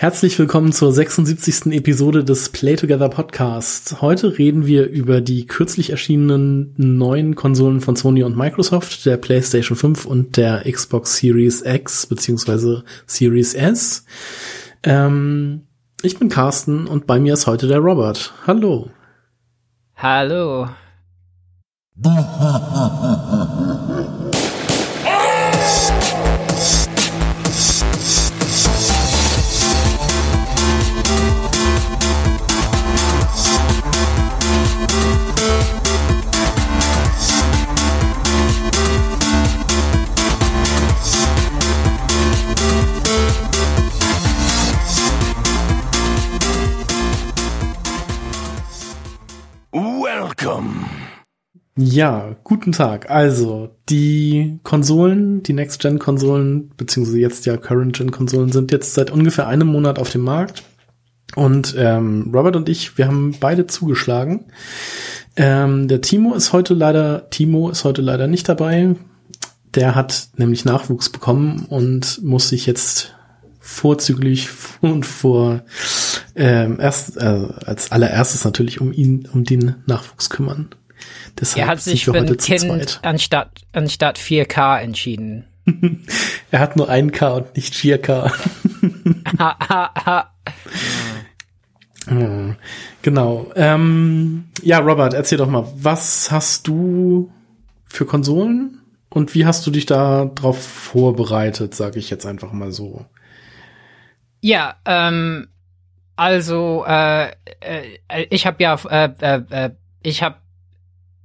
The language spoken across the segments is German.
Herzlich willkommen zur 76. Episode des Play Together Podcast. Heute reden wir über die kürzlich erschienenen neuen Konsolen von Sony und Microsoft, der PlayStation 5 und der Xbox Series X bzw. Series S. Ähm, ich bin Carsten und bei mir ist heute der Robert. Hallo. Hallo. Ja, guten Tag. Also, die Konsolen, die Next-Gen-Konsolen, beziehungsweise jetzt ja Current-Gen-Konsolen sind jetzt seit ungefähr einem Monat auf dem Markt. Und ähm, Robert und ich, wir haben beide zugeschlagen. Ähm, der Timo ist heute leider, Timo ist heute leider nicht dabei. Der hat nämlich Nachwuchs bekommen und muss sich jetzt vorzüglich und vor ähm, erst äh, als allererstes natürlich um ihn, um den Nachwuchs kümmern. Deshalb er hat sich für ein Kind anstatt, anstatt 4K entschieden. er hat nur 1K und nicht 4K. genau. Ähm, ja, Robert, erzähl doch mal, was hast du für Konsolen und wie hast du dich da drauf vorbereitet, sage ich jetzt einfach mal so. Ja, ähm, also äh, äh, ich habe ja, äh, äh, äh ich habe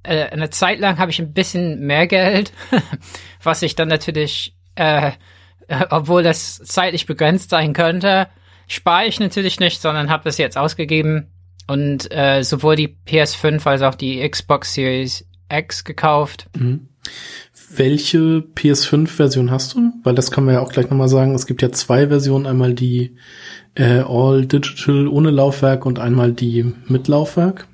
äh, eine Zeit lang habe ich ein bisschen mehr Geld, was ich dann natürlich, äh, obwohl das zeitlich begrenzt sein könnte, spare ich natürlich nicht, sondern habe das jetzt ausgegeben und äh, sowohl die PS5 als auch die Xbox Series X gekauft. Mhm. Welche PS5-Version hast du? Weil das kann man ja auch gleich nochmal sagen. Es gibt ja zwei Versionen. Einmal die äh, All Digital ohne Laufwerk und einmal die mit Laufwerk.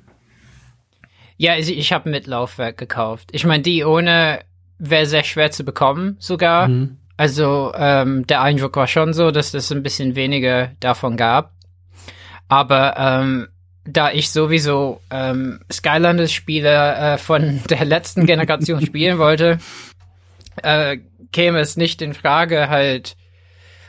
Ja, ich, ich habe mit Laufwerk gekauft. Ich meine, die ohne wäre sehr schwer zu bekommen sogar. Mhm. Also ähm, der Eindruck war schon so, dass es ein bisschen weniger davon gab. Aber ähm, da ich sowieso ähm, Skylanders-Spiele äh, von der letzten Generation spielen wollte, äh, käme es nicht in Frage halt.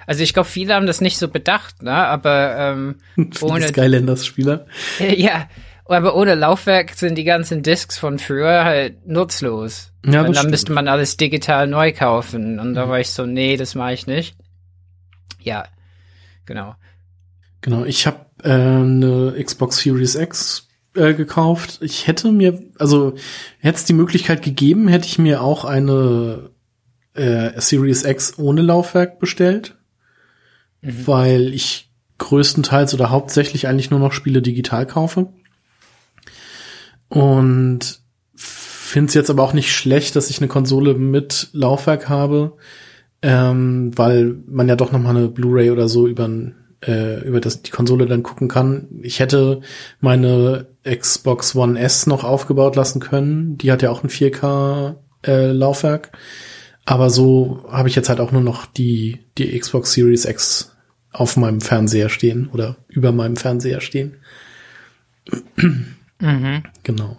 Also ich glaube, viele haben das nicht so bedacht, ne? Aber ähm, ohne Skylanders-Spieler. ja, aber ohne Laufwerk sind die ganzen Discs von früher halt nutzlos. Ja, und dann stimmt. müsste man alles digital neu kaufen. Und da mhm. war ich so, nee, das mache ich nicht. Ja, genau. Genau, ich habe äh, eine Xbox Series X äh, gekauft. Ich hätte mir, also hätte es die Möglichkeit gegeben, hätte ich mir auch eine äh, Series X ohne Laufwerk bestellt, mhm. weil ich größtenteils oder hauptsächlich eigentlich nur noch Spiele digital kaufe. Und finde es jetzt aber auch nicht schlecht, dass ich eine Konsole mit Laufwerk habe, ähm, weil man ja doch noch mal eine Blu-ray oder so über äh, über das die Konsole dann gucken kann. Ich hätte meine Xbox One S noch aufgebaut lassen können. Die hat ja auch ein 4K äh, Laufwerk. Aber so habe ich jetzt halt auch nur noch die die Xbox Series X auf meinem Fernseher stehen oder über meinem Fernseher stehen. Mhm. Genau.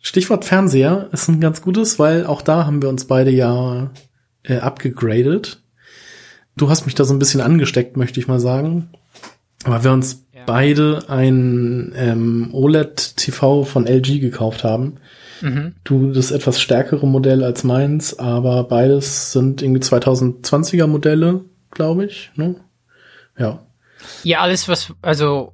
Stichwort Fernseher ist ein ganz gutes, weil auch da haben wir uns beide ja äh, abgegradet. Du hast mich da so ein bisschen angesteckt, möchte ich mal sagen. Aber wir uns ja. beide ein ähm, OLED-TV von LG gekauft haben. Mhm. Du das etwas stärkere Modell als meins, aber beides sind irgendwie 2020er Modelle, glaube ich. Ne? Ja. Ja, alles was, also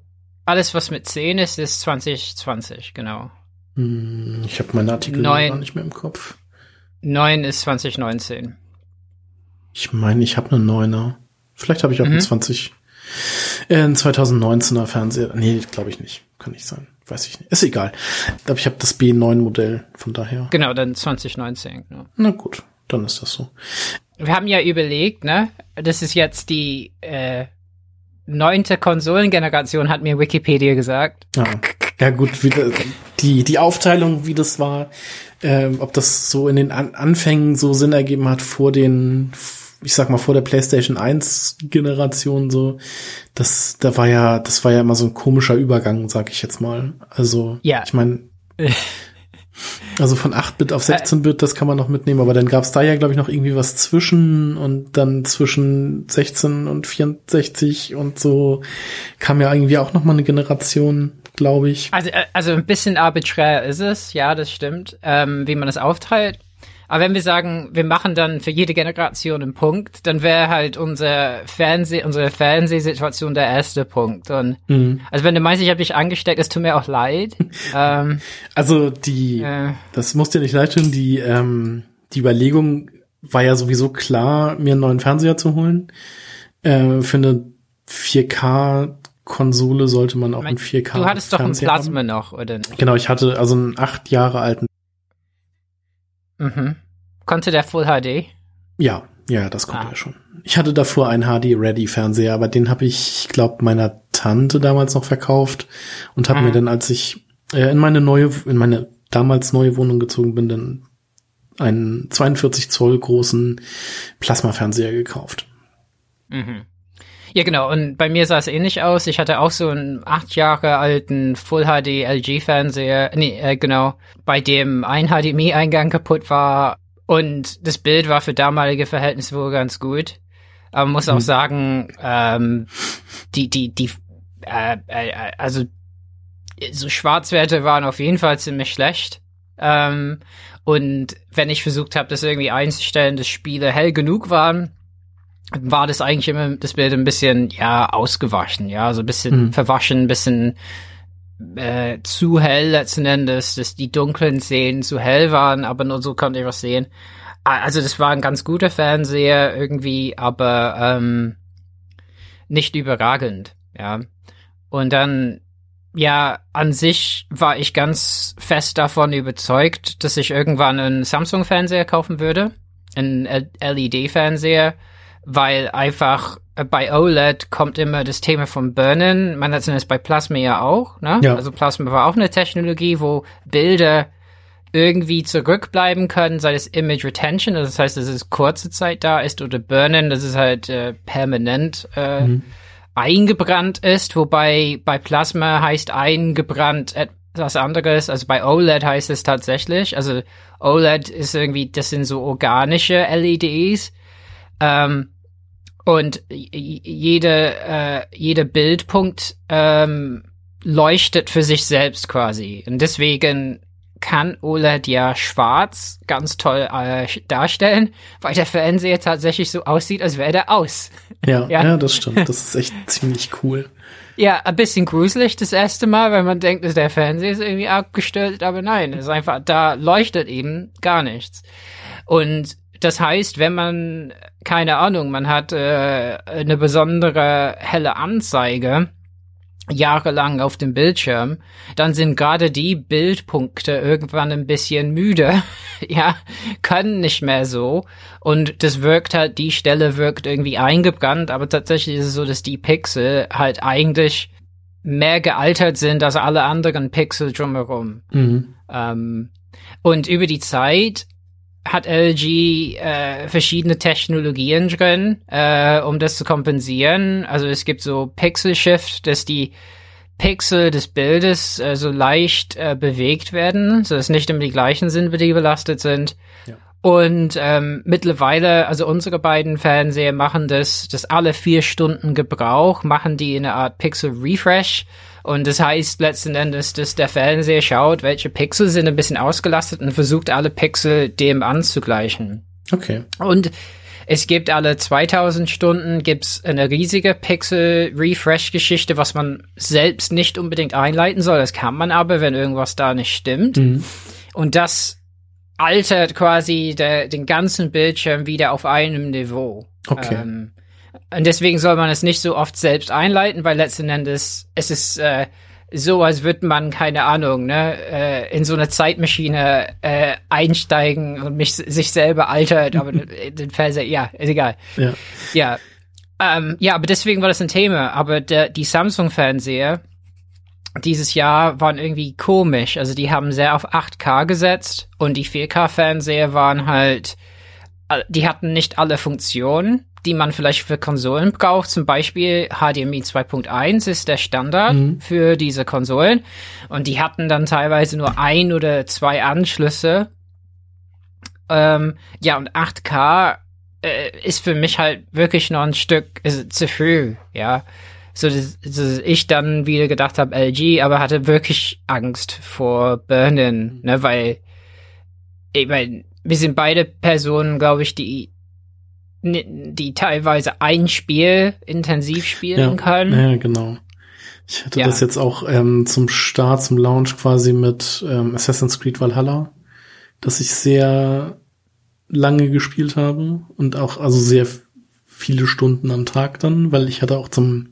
alles, was mit 10 ist, ist 2020, genau. Hm, ich habe meine Artikel Neun, gar nicht mehr im Kopf. 9 ist 2019. Ich meine, ich habe eine 9er. Vielleicht habe ich auch mhm. einen 20 äh, einen 2019er Fernseher. Nee, glaube ich nicht. Kann nicht sein. Weiß ich nicht. Ist egal. Ich glaube, ich habe das B9 Modell, von daher. Genau, dann 2019. Genau. Na gut, dann ist das so. Wir haben ja überlegt, ne? Das ist jetzt die äh, neunte Konsolengeneration, hat mir Wikipedia gesagt. Ja, ja gut, wie, die, die Aufteilung, wie das war, äh, ob das so in den An Anfängen so Sinn ergeben hat vor den ich sag mal, vor der PlayStation 1 Generation so, das, da war ja, das war ja immer so ein komischer Übergang, sag ich jetzt mal. Also, ja. ich meine, also von 8-Bit auf 16-Bit, das kann man noch mitnehmen, aber dann gab's da ja, glaube ich, noch irgendwie was zwischen und dann zwischen 16 und 64 und so kam ja irgendwie auch noch mal eine Generation, glaube ich. Also, äh, also ein bisschen arbiträr ist es, ja, das stimmt, ähm, wie man das aufteilt. Aber wenn wir sagen, wir machen dann für jede Generation einen Punkt, dann wäre halt unser Fernseh, unsere Fernsehsituation der erste Punkt. Und mhm. also wenn du meinst, ich habe dich angesteckt, es tut mir auch leid. ähm, also die, äh, das muss dir nicht leid tun, die, ähm, die Überlegung war ja sowieso klar, mir einen neuen Fernseher zu holen. Äh, für eine 4K Konsole sollte man auch ein 4K. Du hattest doch ein Plasma haben. noch, oder nicht? Genau, ich hatte also einen acht Jahre alten Mhm. Konnte der Full HD? Ja, ja, das konnte ah. er schon. Ich hatte davor einen HD-Ready-Fernseher, aber den habe ich, ich glaube, meiner Tante damals noch verkauft und habe mhm. mir dann, als ich äh, in meine neue, in meine damals neue Wohnung gezogen bin, dann einen 42 Zoll großen Plasma-Fernseher gekauft. Mhm. Ja, genau. Und bei mir sah es ähnlich aus. Ich hatte auch so einen acht Jahre alten Full HD LG Fernseher. Nee, äh, genau. Bei dem ein HDMI-Eingang kaputt war. Und das Bild war für damalige Verhältnisse wohl ganz gut. Aber man muss mhm. auch sagen, ähm, die, die, die, äh, äh, also so Schwarzwerte waren auf jeden Fall ziemlich schlecht. Ähm, und wenn ich versucht habe, das irgendwie einzustellen, dass Spiele hell genug waren, war das eigentlich immer das Bild ein bisschen ja ausgewaschen, ja, so ein bisschen mhm. verwaschen, ein bisschen äh, zu hell letzten Endes, dass die dunklen Szenen zu hell waren, aber nur so konnte ich was sehen. Also das war ein ganz guter Fernseher irgendwie, aber ähm, nicht überragend, ja. Und dann, ja, an sich war ich ganz fest davon überzeugt, dass ich irgendwann einen Samsung-Fernseher kaufen würde, einen LED-Fernseher weil einfach äh, bei OLED kommt immer das Thema vom Burnen. Man hat es bei Plasma ja auch, ne? Ja. Also Plasma war auch eine Technologie, wo Bilder irgendwie zurückbleiben können, sei es Image Retention, also das heißt, dass es kurze Zeit da ist, oder Burnen, dass es halt äh, permanent äh, mhm. eingebrannt ist, wobei bei Plasma heißt eingebrannt etwas anderes, also bei OLED heißt es tatsächlich, also OLED ist irgendwie, das sind so organische LEDs, ähm, und jede, äh, jeder Bildpunkt ähm, leuchtet für sich selbst quasi. Und deswegen kann OLED ja schwarz ganz toll äh, darstellen, weil der Fernseher tatsächlich so aussieht, als wäre der aus. Ja, ja, ja, das stimmt. Das ist echt ziemlich cool. Ja, ein bisschen gruselig das erste Mal, weil man denkt, dass der Fernseher ist irgendwie abgestellt, aber nein, es ist einfach, da leuchtet eben gar nichts. Und das heißt, wenn man, keine Ahnung, man hat äh, eine besondere helle Anzeige jahrelang auf dem Bildschirm, dann sind gerade die Bildpunkte irgendwann ein bisschen müde, ja, können nicht mehr so und das wirkt halt, die Stelle wirkt irgendwie eingebrannt, aber tatsächlich ist es so, dass die Pixel halt eigentlich mehr gealtert sind als alle anderen Pixel drumherum. Mhm. Ähm, und über die Zeit hat LG äh, verschiedene Technologien drin, äh, um das zu kompensieren. Also es gibt so Pixel Shift, dass die Pixel des Bildes äh, so leicht äh, bewegt werden, so dass nicht immer die gleichen sind, die belastet sind. Ja. Und ähm, mittlerweile, also unsere beiden Fernseher machen das, das alle vier Stunden Gebrauch, machen die in eine Art Pixel Refresh und das heißt letzten Endes, dass der Fernseher schaut, welche Pixel sind ein bisschen ausgelastet und versucht alle Pixel dem anzugleichen. Okay. Und es gibt alle 2000 Stunden gibt's eine riesige Pixel-Refresh-Geschichte, was man selbst nicht unbedingt einleiten soll. Das kann man aber, wenn irgendwas da nicht stimmt. Mhm. Und das altert quasi der, den ganzen Bildschirm wieder auf einem Niveau. Okay. Ähm, und deswegen soll man es nicht so oft selbst einleiten, weil letzten Endes es ist äh, so, als würde man, keine Ahnung, ne, äh, in so eine Zeitmaschine äh, einsteigen und mich sich selber altert, aber den Fernseher, ja, ist egal. Ja. Ja. Ähm, ja, aber deswegen war das ein Thema. Aber der, die Samsung-Fernseher dieses Jahr waren irgendwie komisch. Also die haben sehr auf 8K gesetzt und die 4K-Fernseher waren halt die hatten nicht alle Funktionen, die man vielleicht für Konsolen braucht. Zum Beispiel HDMI 2.1 ist der Standard mhm. für diese Konsolen. Und die hatten dann teilweise nur ein oder zwei Anschlüsse. Ähm, ja, und 8K äh, ist für mich halt wirklich noch ein Stück zu früh, ja. So, dass, dass ich dann wieder gedacht habe, LG, aber hatte wirklich Angst vor Burnen, ne, weil ich meine, wir sind beide Personen, glaube ich, die die teilweise ein Spiel intensiv spielen ja, können. Ja, genau. Ich hatte ja. das jetzt auch ähm, zum Start, zum Launch quasi mit ähm, Assassin's Creed Valhalla, dass ich sehr lange gespielt habe und auch also sehr viele Stunden am Tag dann, weil ich hatte auch zum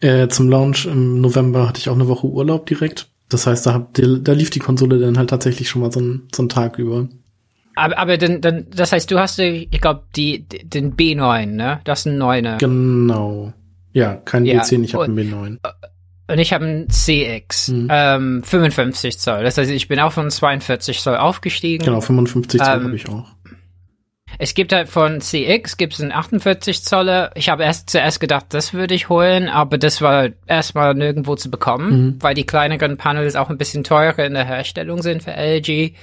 äh, zum Launch im November hatte ich auch eine Woche Urlaub direkt. Das heißt, da, hab, da lief die Konsole dann halt tatsächlich schon mal so, ein, so einen Tag über. Aber, aber dann, dann, das heißt, du hast, ich glaube, die, den B9, ne? Das ist ein 9er. Genau. Ja, kein ja. B10, ich habe einen B9. Und ich habe einen CX, mhm. ähm, 55 Zoll. Das heißt, ich bin auch von 42 Zoll aufgestiegen. Genau, 55 Zoll ähm, habe ich auch. Es gibt halt von CX gibt's einen 48 Zoller. Ich habe erst zuerst gedacht, das würde ich holen, aber das war erstmal nirgendwo zu bekommen, mhm. weil die kleineren Panels auch ein bisschen teurer in der Herstellung sind für LG.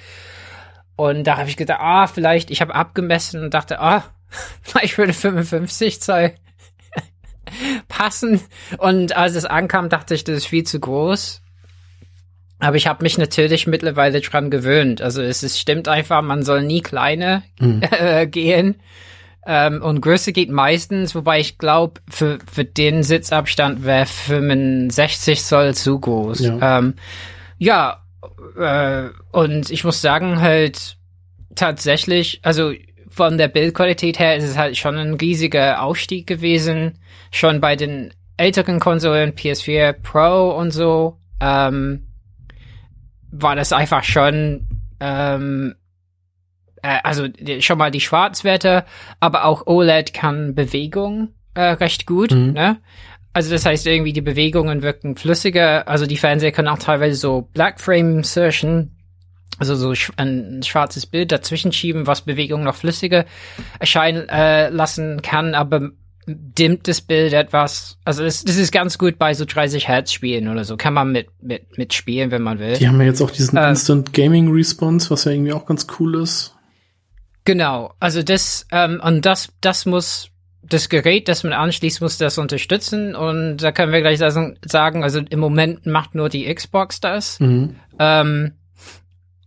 Und da habe ich gedacht, ah, vielleicht, ich habe abgemessen und dachte, ah, vielleicht würde 55 Zoll passen. Und als es ankam, dachte ich, das ist viel zu groß. Aber ich habe mich natürlich mittlerweile dran gewöhnt. Also es ist, stimmt einfach, man soll nie kleine mhm. äh, gehen. Ähm, und Größe geht meistens, wobei ich glaube, für, für den Sitzabstand wäre 65 Zoll zu groß. Ja, ähm, ja äh, und ich muss sagen, halt tatsächlich, also von der Bildqualität her ist es halt schon ein riesiger Aufstieg gewesen. Schon bei den älteren Konsolen, PS4 Pro und so, ähm, war das einfach schon, ähm, äh, also schon mal die Schwarzwerte, aber auch OLED kann Bewegung äh, recht gut, mhm. ne? Also das heißt irgendwie, die Bewegungen wirken flüssiger. Also die Fernseher können auch teilweise so Blackframe insertion, also so ein schwarzes Bild dazwischen schieben, was Bewegungen noch flüssiger erscheinen äh, lassen kann, aber dimmt das Bild etwas. Also das, das ist ganz gut bei so 30 Hertz Spielen oder so. Kann man mit, mit, mit spielen, wenn man will. Die haben ja jetzt auch diesen äh, Instant Gaming Response, was ja irgendwie auch ganz cool ist. Genau. Also das, ähm, und das, das muss das Gerät, das man anschließt, muss das unterstützen. Und da können wir gleich sagen, also im Moment macht nur die Xbox das. Mhm. Ähm,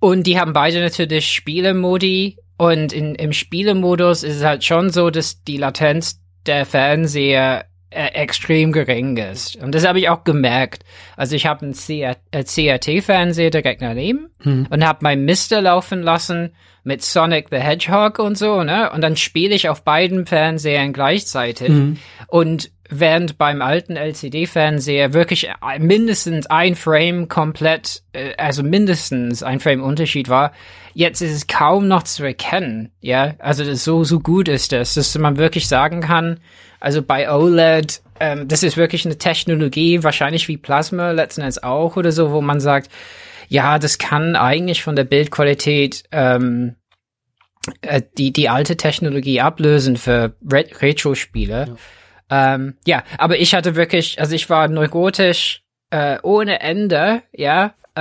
und die haben beide natürlich Spielemodi. Und in, im Spielemodus ist es halt schon so, dass die Latenz der Fernseher extrem gering ist. Und das habe ich auch gemerkt. Also ich habe einen CRT-Fernseher äh, direkt daneben hm. und habe mein Mister laufen lassen mit Sonic the Hedgehog und so, ne? Und dann spiele ich auf beiden Fernsehern gleichzeitig. Mhm. Und während beim alten LCD-Fernseher wirklich mindestens ein Frame komplett, äh, also mindestens ein Frame Unterschied war, jetzt ist es kaum noch zu erkennen, ja? Also so, so gut ist das, dass man wirklich sagen kann, also bei OLED, ähm, das ist wirklich eine Technologie, wahrscheinlich wie Plasma letzten Endes auch oder so, wo man sagt, ja, das kann eigentlich von der Bildqualität ähm, äh, die, die alte Technologie ablösen für Re Retro-Spiele. Ja. Ähm, ja, aber ich hatte wirklich, also ich war neurotisch äh, ohne Ende, ja, äh,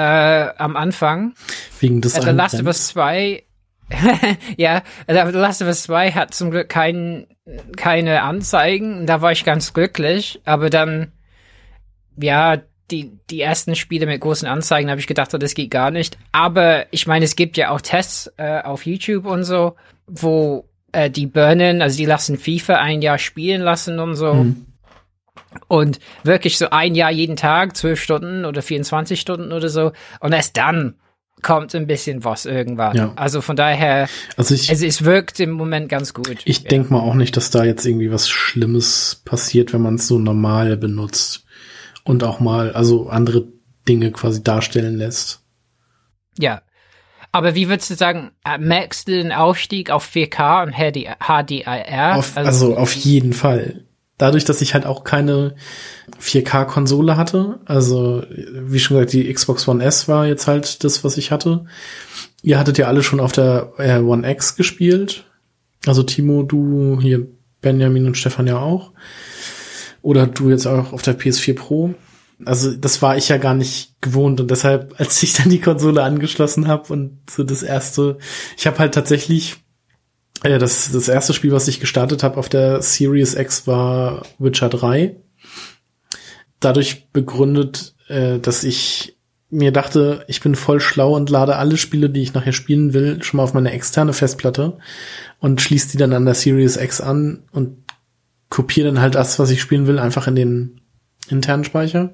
am Anfang. Wegen des äh, The Last of Us 2 ja, The Last of Us 2 hat zum Glück kein, keine Anzeigen. Da war ich ganz glücklich. Aber dann, ja, die, die ersten Spiele mit großen Anzeigen habe ich gedacht, oh, das geht gar nicht. Aber ich meine, es gibt ja auch Tests äh, auf YouTube und so, wo äh, die burnen, also die lassen FIFA ein Jahr spielen lassen und so. Mhm. Und wirklich so ein Jahr jeden Tag, zwölf Stunden oder 24 Stunden oder so. Und erst dann kommt ein bisschen was irgendwann. Ja. Also von daher, also ich, also es wirkt im Moment ganz gut. Ich ja. denke mal auch nicht, dass da jetzt irgendwie was Schlimmes passiert, wenn man es so normal benutzt und auch mal also andere Dinge quasi darstellen lässt. Ja. Aber wie würdest du sagen, äh, merkst du den Aufstieg auf 4K und HDR? Auf, also, also auf jeden Fall. Dadurch, dass ich halt auch keine 4K-Konsole hatte, also wie schon gesagt, die Xbox One S war jetzt halt das, was ich hatte. Ihr hattet ja alle schon auf der äh, One X gespielt. Also Timo, du hier, Benjamin und Stefan ja auch. Oder du jetzt auch auf der PS4 Pro. Also das war ich ja gar nicht gewohnt und deshalb, als ich dann die Konsole angeschlossen habe und so das erste, ich habe halt tatsächlich das das erste Spiel, was ich gestartet habe auf der Series X war Witcher 3. Dadurch begründet, äh, dass ich mir dachte, ich bin voll schlau und lade alle Spiele, die ich nachher spielen will, schon mal auf meine externe Festplatte und schließe die dann an der Series X an und kopiere dann halt das, was ich spielen will, einfach in den internen Speicher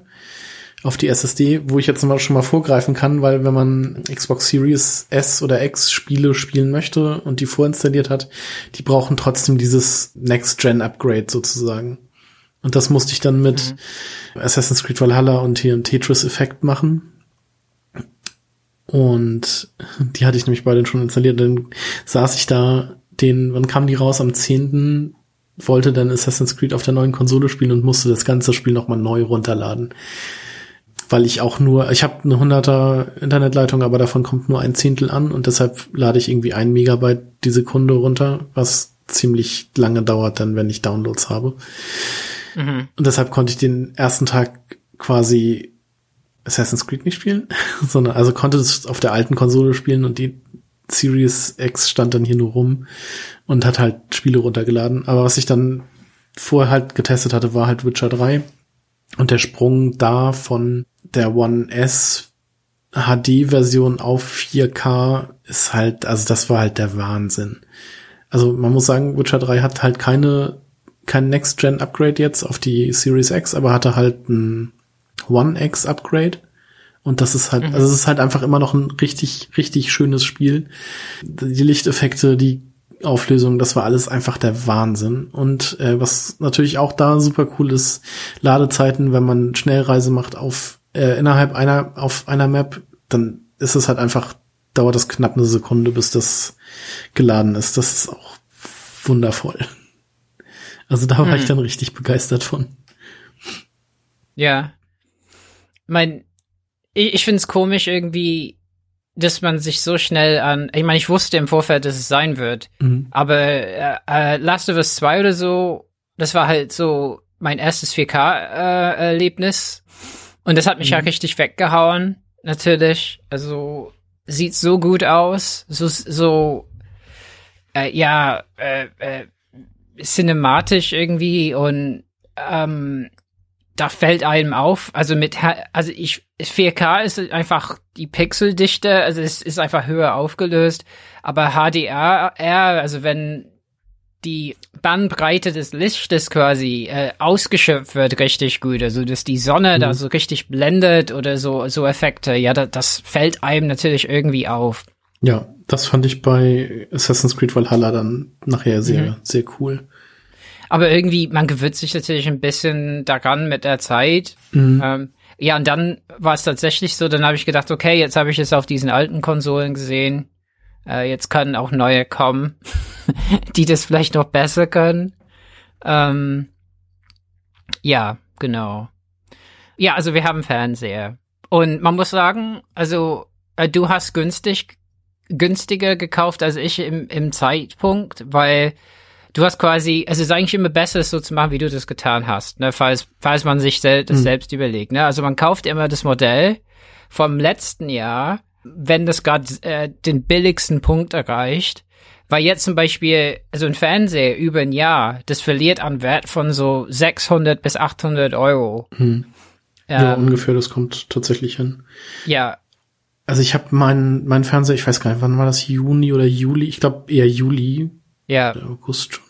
auf die SSD, wo ich jetzt mal schon mal vorgreifen kann, weil wenn man Xbox Series S oder X Spiele spielen möchte und die vorinstalliert hat, die brauchen trotzdem dieses Next-Gen-Upgrade sozusagen. Und das musste ich dann mit mhm. Assassin's Creed Valhalla und hier Tetris Effekt machen. Und die hatte ich nämlich beide schon installiert. Dann saß ich da, den, wann kam die raus? Am 10. wollte dann Assassin's Creed auf der neuen Konsole spielen und musste das ganze Spiel nochmal neu runterladen. Weil ich auch nur, ich habe eine 100er Internetleitung, aber davon kommt nur ein Zehntel an und deshalb lade ich irgendwie ein Megabyte die Sekunde runter, was ziemlich lange dauert dann, wenn ich Downloads habe. Mhm. Und deshalb konnte ich den ersten Tag quasi Assassin's Creed nicht spielen, sondern also konnte es auf der alten Konsole spielen und die Series X stand dann hier nur rum und hat halt Spiele runtergeladen. Aber was ich dann vorher halt getestet hatte, war halt Witcher 3 und der Sprung da von der One S HD-Version auf 4K ist halt, also das war halt der Wahnsinn. Also man muss sagen, Witcher 3 hat halt keine, kein Next-Gen-Upgrade jetzt auf die Series X, aber hatte halt ein One X Upgrade. Und das ist halt, mhm. also es ist halt einfach immer noch ein richtig, richtig schönes Spiel. Die Lichteffekte, die Auflösung, das war alles einfach der Wahnsinn. Und äh, was natürlich auch da super cool ist, Ladezeiten, wenn man Schnellreise macht auf äh, innerhalb einer auf einer Map, dann ist es halt einfach dauert das knapp eine Sekunde, bis das geladen ist. Das ist auch wundervoll. Also da war mhm. ich dann richtig begeistert von. Ja, mein, ich, ich finde es komisch irgendwie, dass man sich so schnell an, ich meine, ich wusste im Vorfeld, dass es sein wird, mhm. aber äh, äh, Last of Us 2 oder so, das war halt so mein erstes 4K-Erlebnis äh, und das hat mich mhm. ja richtig weggehauen, natürlich, also sieht so gut aus, so, so, äh, ja, äh, äh, cinematisch irgendwie und ähm, da fällt einem auf, also mit, also ich, 4K ist einfach die Pixeldichte, also es ist einfach höher aufgelöst, aber HDR, also wenn die Bandbreite des Lichtes quasi äh, ausgeschöpft wird richtig gut, also dass die Sonne mhm. da so richtig blendet oder so so Effekte, ja, da, das fällt einem natürlich irgendwie auf. Ja, das fand ich bei Assassin's Creed Valhalla dann nachher sehr mhm. sehr cool. Aber irgendwie, man gewöhnt sich natürlich ein bisschen daran mit der Zeit. Mhm. Ähm, ja, und dann war es tatsächlich so, dann habe ich gedacht, okay, jetzt habe ich es auf diesen alten Konsolen gesehen. Äh, jetzt können auch neue kommen, die das vielleicht noch besser können. Ähm, ja, genau. Ja, also wir haben Fernseher. Und man muss sagen, also äh, du hast günstig günstiger gekauft als ich im, im Zeitpunkt, weil du hast quasi, es ist eigentlich immer besser, es so zu machen, wie du das getan hast, ne, falls, falls man sich sel das mhm. selbst überlegt. Ne? Also man kauft immer das Modell vom letzten Jahr, wenn das gerade äh, den billigsten Punkt erreicht. Weil jetzt zum Beispiel, also ein Fernseher über ein Jahr, das verliert an Wert von so 600 bis 800 Euro. Hm. Ja, ähm, ungefähr, das kommt tatsächlich hin. Ja. Also ich habe meinen mein Fernseher, ich weiß gar nicht, wann war das, Juni oder Juli? Ich glaube eher Juli. Ja. August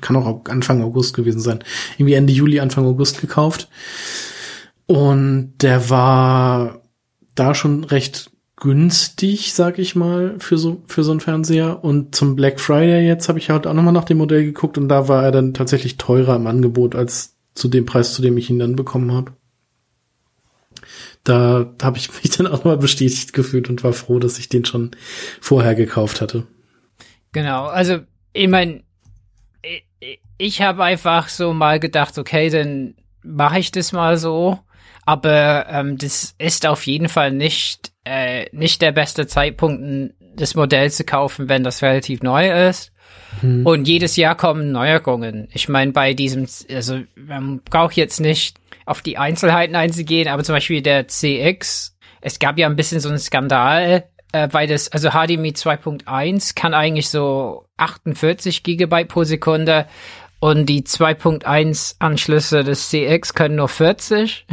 kann auch Anfang August gewesen sein. Irgendwie Ende Juli, Anfang August gekauft. Und der war da schon recht günstig, sag ich mal, für so, für so einen Fernseher. Und zum Black Friday jetzt habe ich halt auch nochmal nach dem Modell geguckt und da war er dann tatsächlich teurer im Angebot als zu dem Preis, zu dem ich ihn dann bekommen habe. Da habe ich mich dann auch mal bestätigt gefühlt und war froh, dass ich den schon vorher gekauft hatte. Genau, also ich meine, ich habe einfach so mal gedacht, okay, dann mache ich das mal so. Aber ähm, das ist auf jeden Fall nicht, äh, nicht der beste Zeitpunkt, das Modell zu kaufen, wenn das relativ neu ist. Hm. Und jedes Jahr kommen Neuerungen. Ich meine, bei diesem, also man braucht jetzt nicht auf die Einzelheiten einzugehen, aber zum Beispiel der CX, es gab ja ein bisschen so einen Skandal, äh, weil das, also HDMI 2.1 kann eigentlich so 48 Gigabyte pro Sekunde und die 2.1 Anschlüsse des CX können nur 40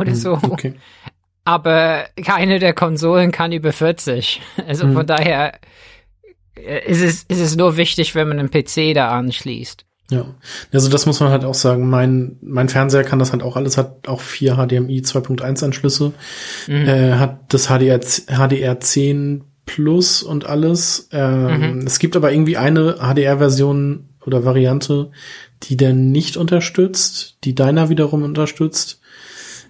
oder hm, so. Okay. Aber keine der Konsolen kann über 40. Also hm. von daher äh, ist es, ist es nur wichtig, wenn man einen PC da anschließt. Ja, also das muss man halt auch sagen. Mein, mein Fernseher kann das halt auch alles, hat auch vier HDMI 2.1 Anschlüsse, mhm. äh, hat das HDR, HDR 10 Plus und alles. Ähm, mhm. Es gibt aber irgendwie eine HDR-Version oder Variante, die der nicht unterstützt, die deiner wiederum unterstützt.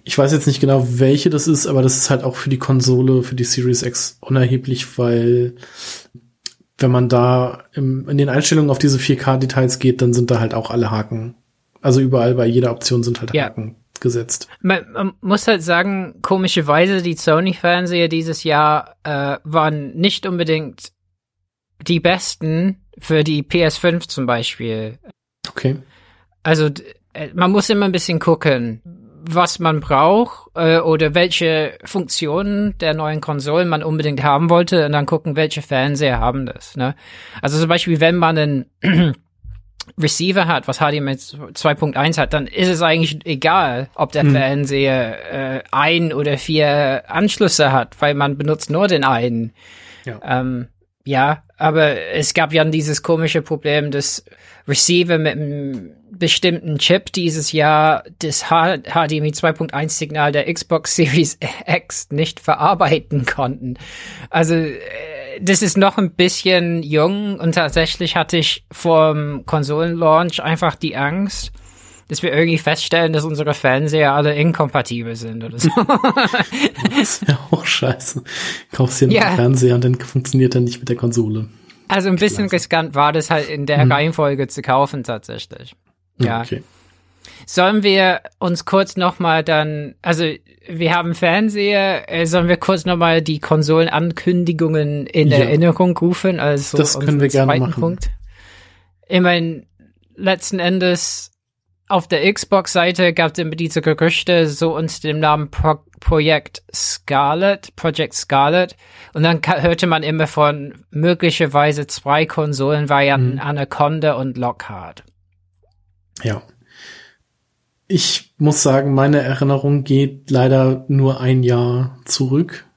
Ich weiß jetzt nicht genau, welche das ist, aber das ist halt auch für die Konsole, für die Series X unerheblich, weil wenn man da im, in den Einstellungen auf diese 4K-Details geht, dann sind da halt auch alle Haken. Also überall bei jeder Option sind halt ja. Haken gesetzt. Man, man, muss halt sagen, komischerweise, die Sony-Fernseher dieses Jahr äh, waren nicht unbedingt die besten für die PS5 zum Beispiel. Okay. Also äh, man muss immer ein bisschen gucken was man braucht äh, oder welche Funktionen der neuen Konsolen man unbedingt haben wollte und dann gucken, welche Fernseher haben das. Ne? Also zum Beispiel, wenn man einen Receiver hat, was HDMI 2.1 hat, dann ist es eigentlich egal, ob der hm. Fernseher äh, ein oder vier Anschlüsse hat, weil man benutzt nur den einen. Ja. Ähm, ja, aber es gab ja dieses komische Problem, dass Receiver mit einem bestimmten Chip dieses Jahr das HDMI 2.1 Signal der Xbox Series X nicht verarbeiten konnten. Also äh, das ist noch ein bisschen jung und tatsächlich hatte ich vor dem Konsolenlaunch einfach die Angst, dass wir irgendwie feststellen, dass unsere Fernseher alle inkompatibel sind oder so. das ist ja auch scheiße. Kaufst dir einen ja. Fernseher und dann funktioniert er nicht mit der Konsole. Also ein bisschen riskant war das halt in der hm. Reihenfolge zu kaufen tatsächlich. Ja. Okay. Sollen wir uns kurz nochmal dann, also wir haben Fernseher, äh, sollen wir kurz nochmal die Konsolenankündigungen in ja. Erinnerung rufen? Also das können wir gerne machen. Punkt. Ich meine, letzten Endes auf der Xbox-Seite gab es immer diese Gerüchte so unter dem Namen Pro Projekt Scarlet, Project Scarlet. Und dann hörte man immer von möglicherweise zwei Konsolenvarianten, mhm. Anaconda und Lockhart. Ja. Ich muss sagen, meine Erinnerung geht leider nur ein Jahr zurück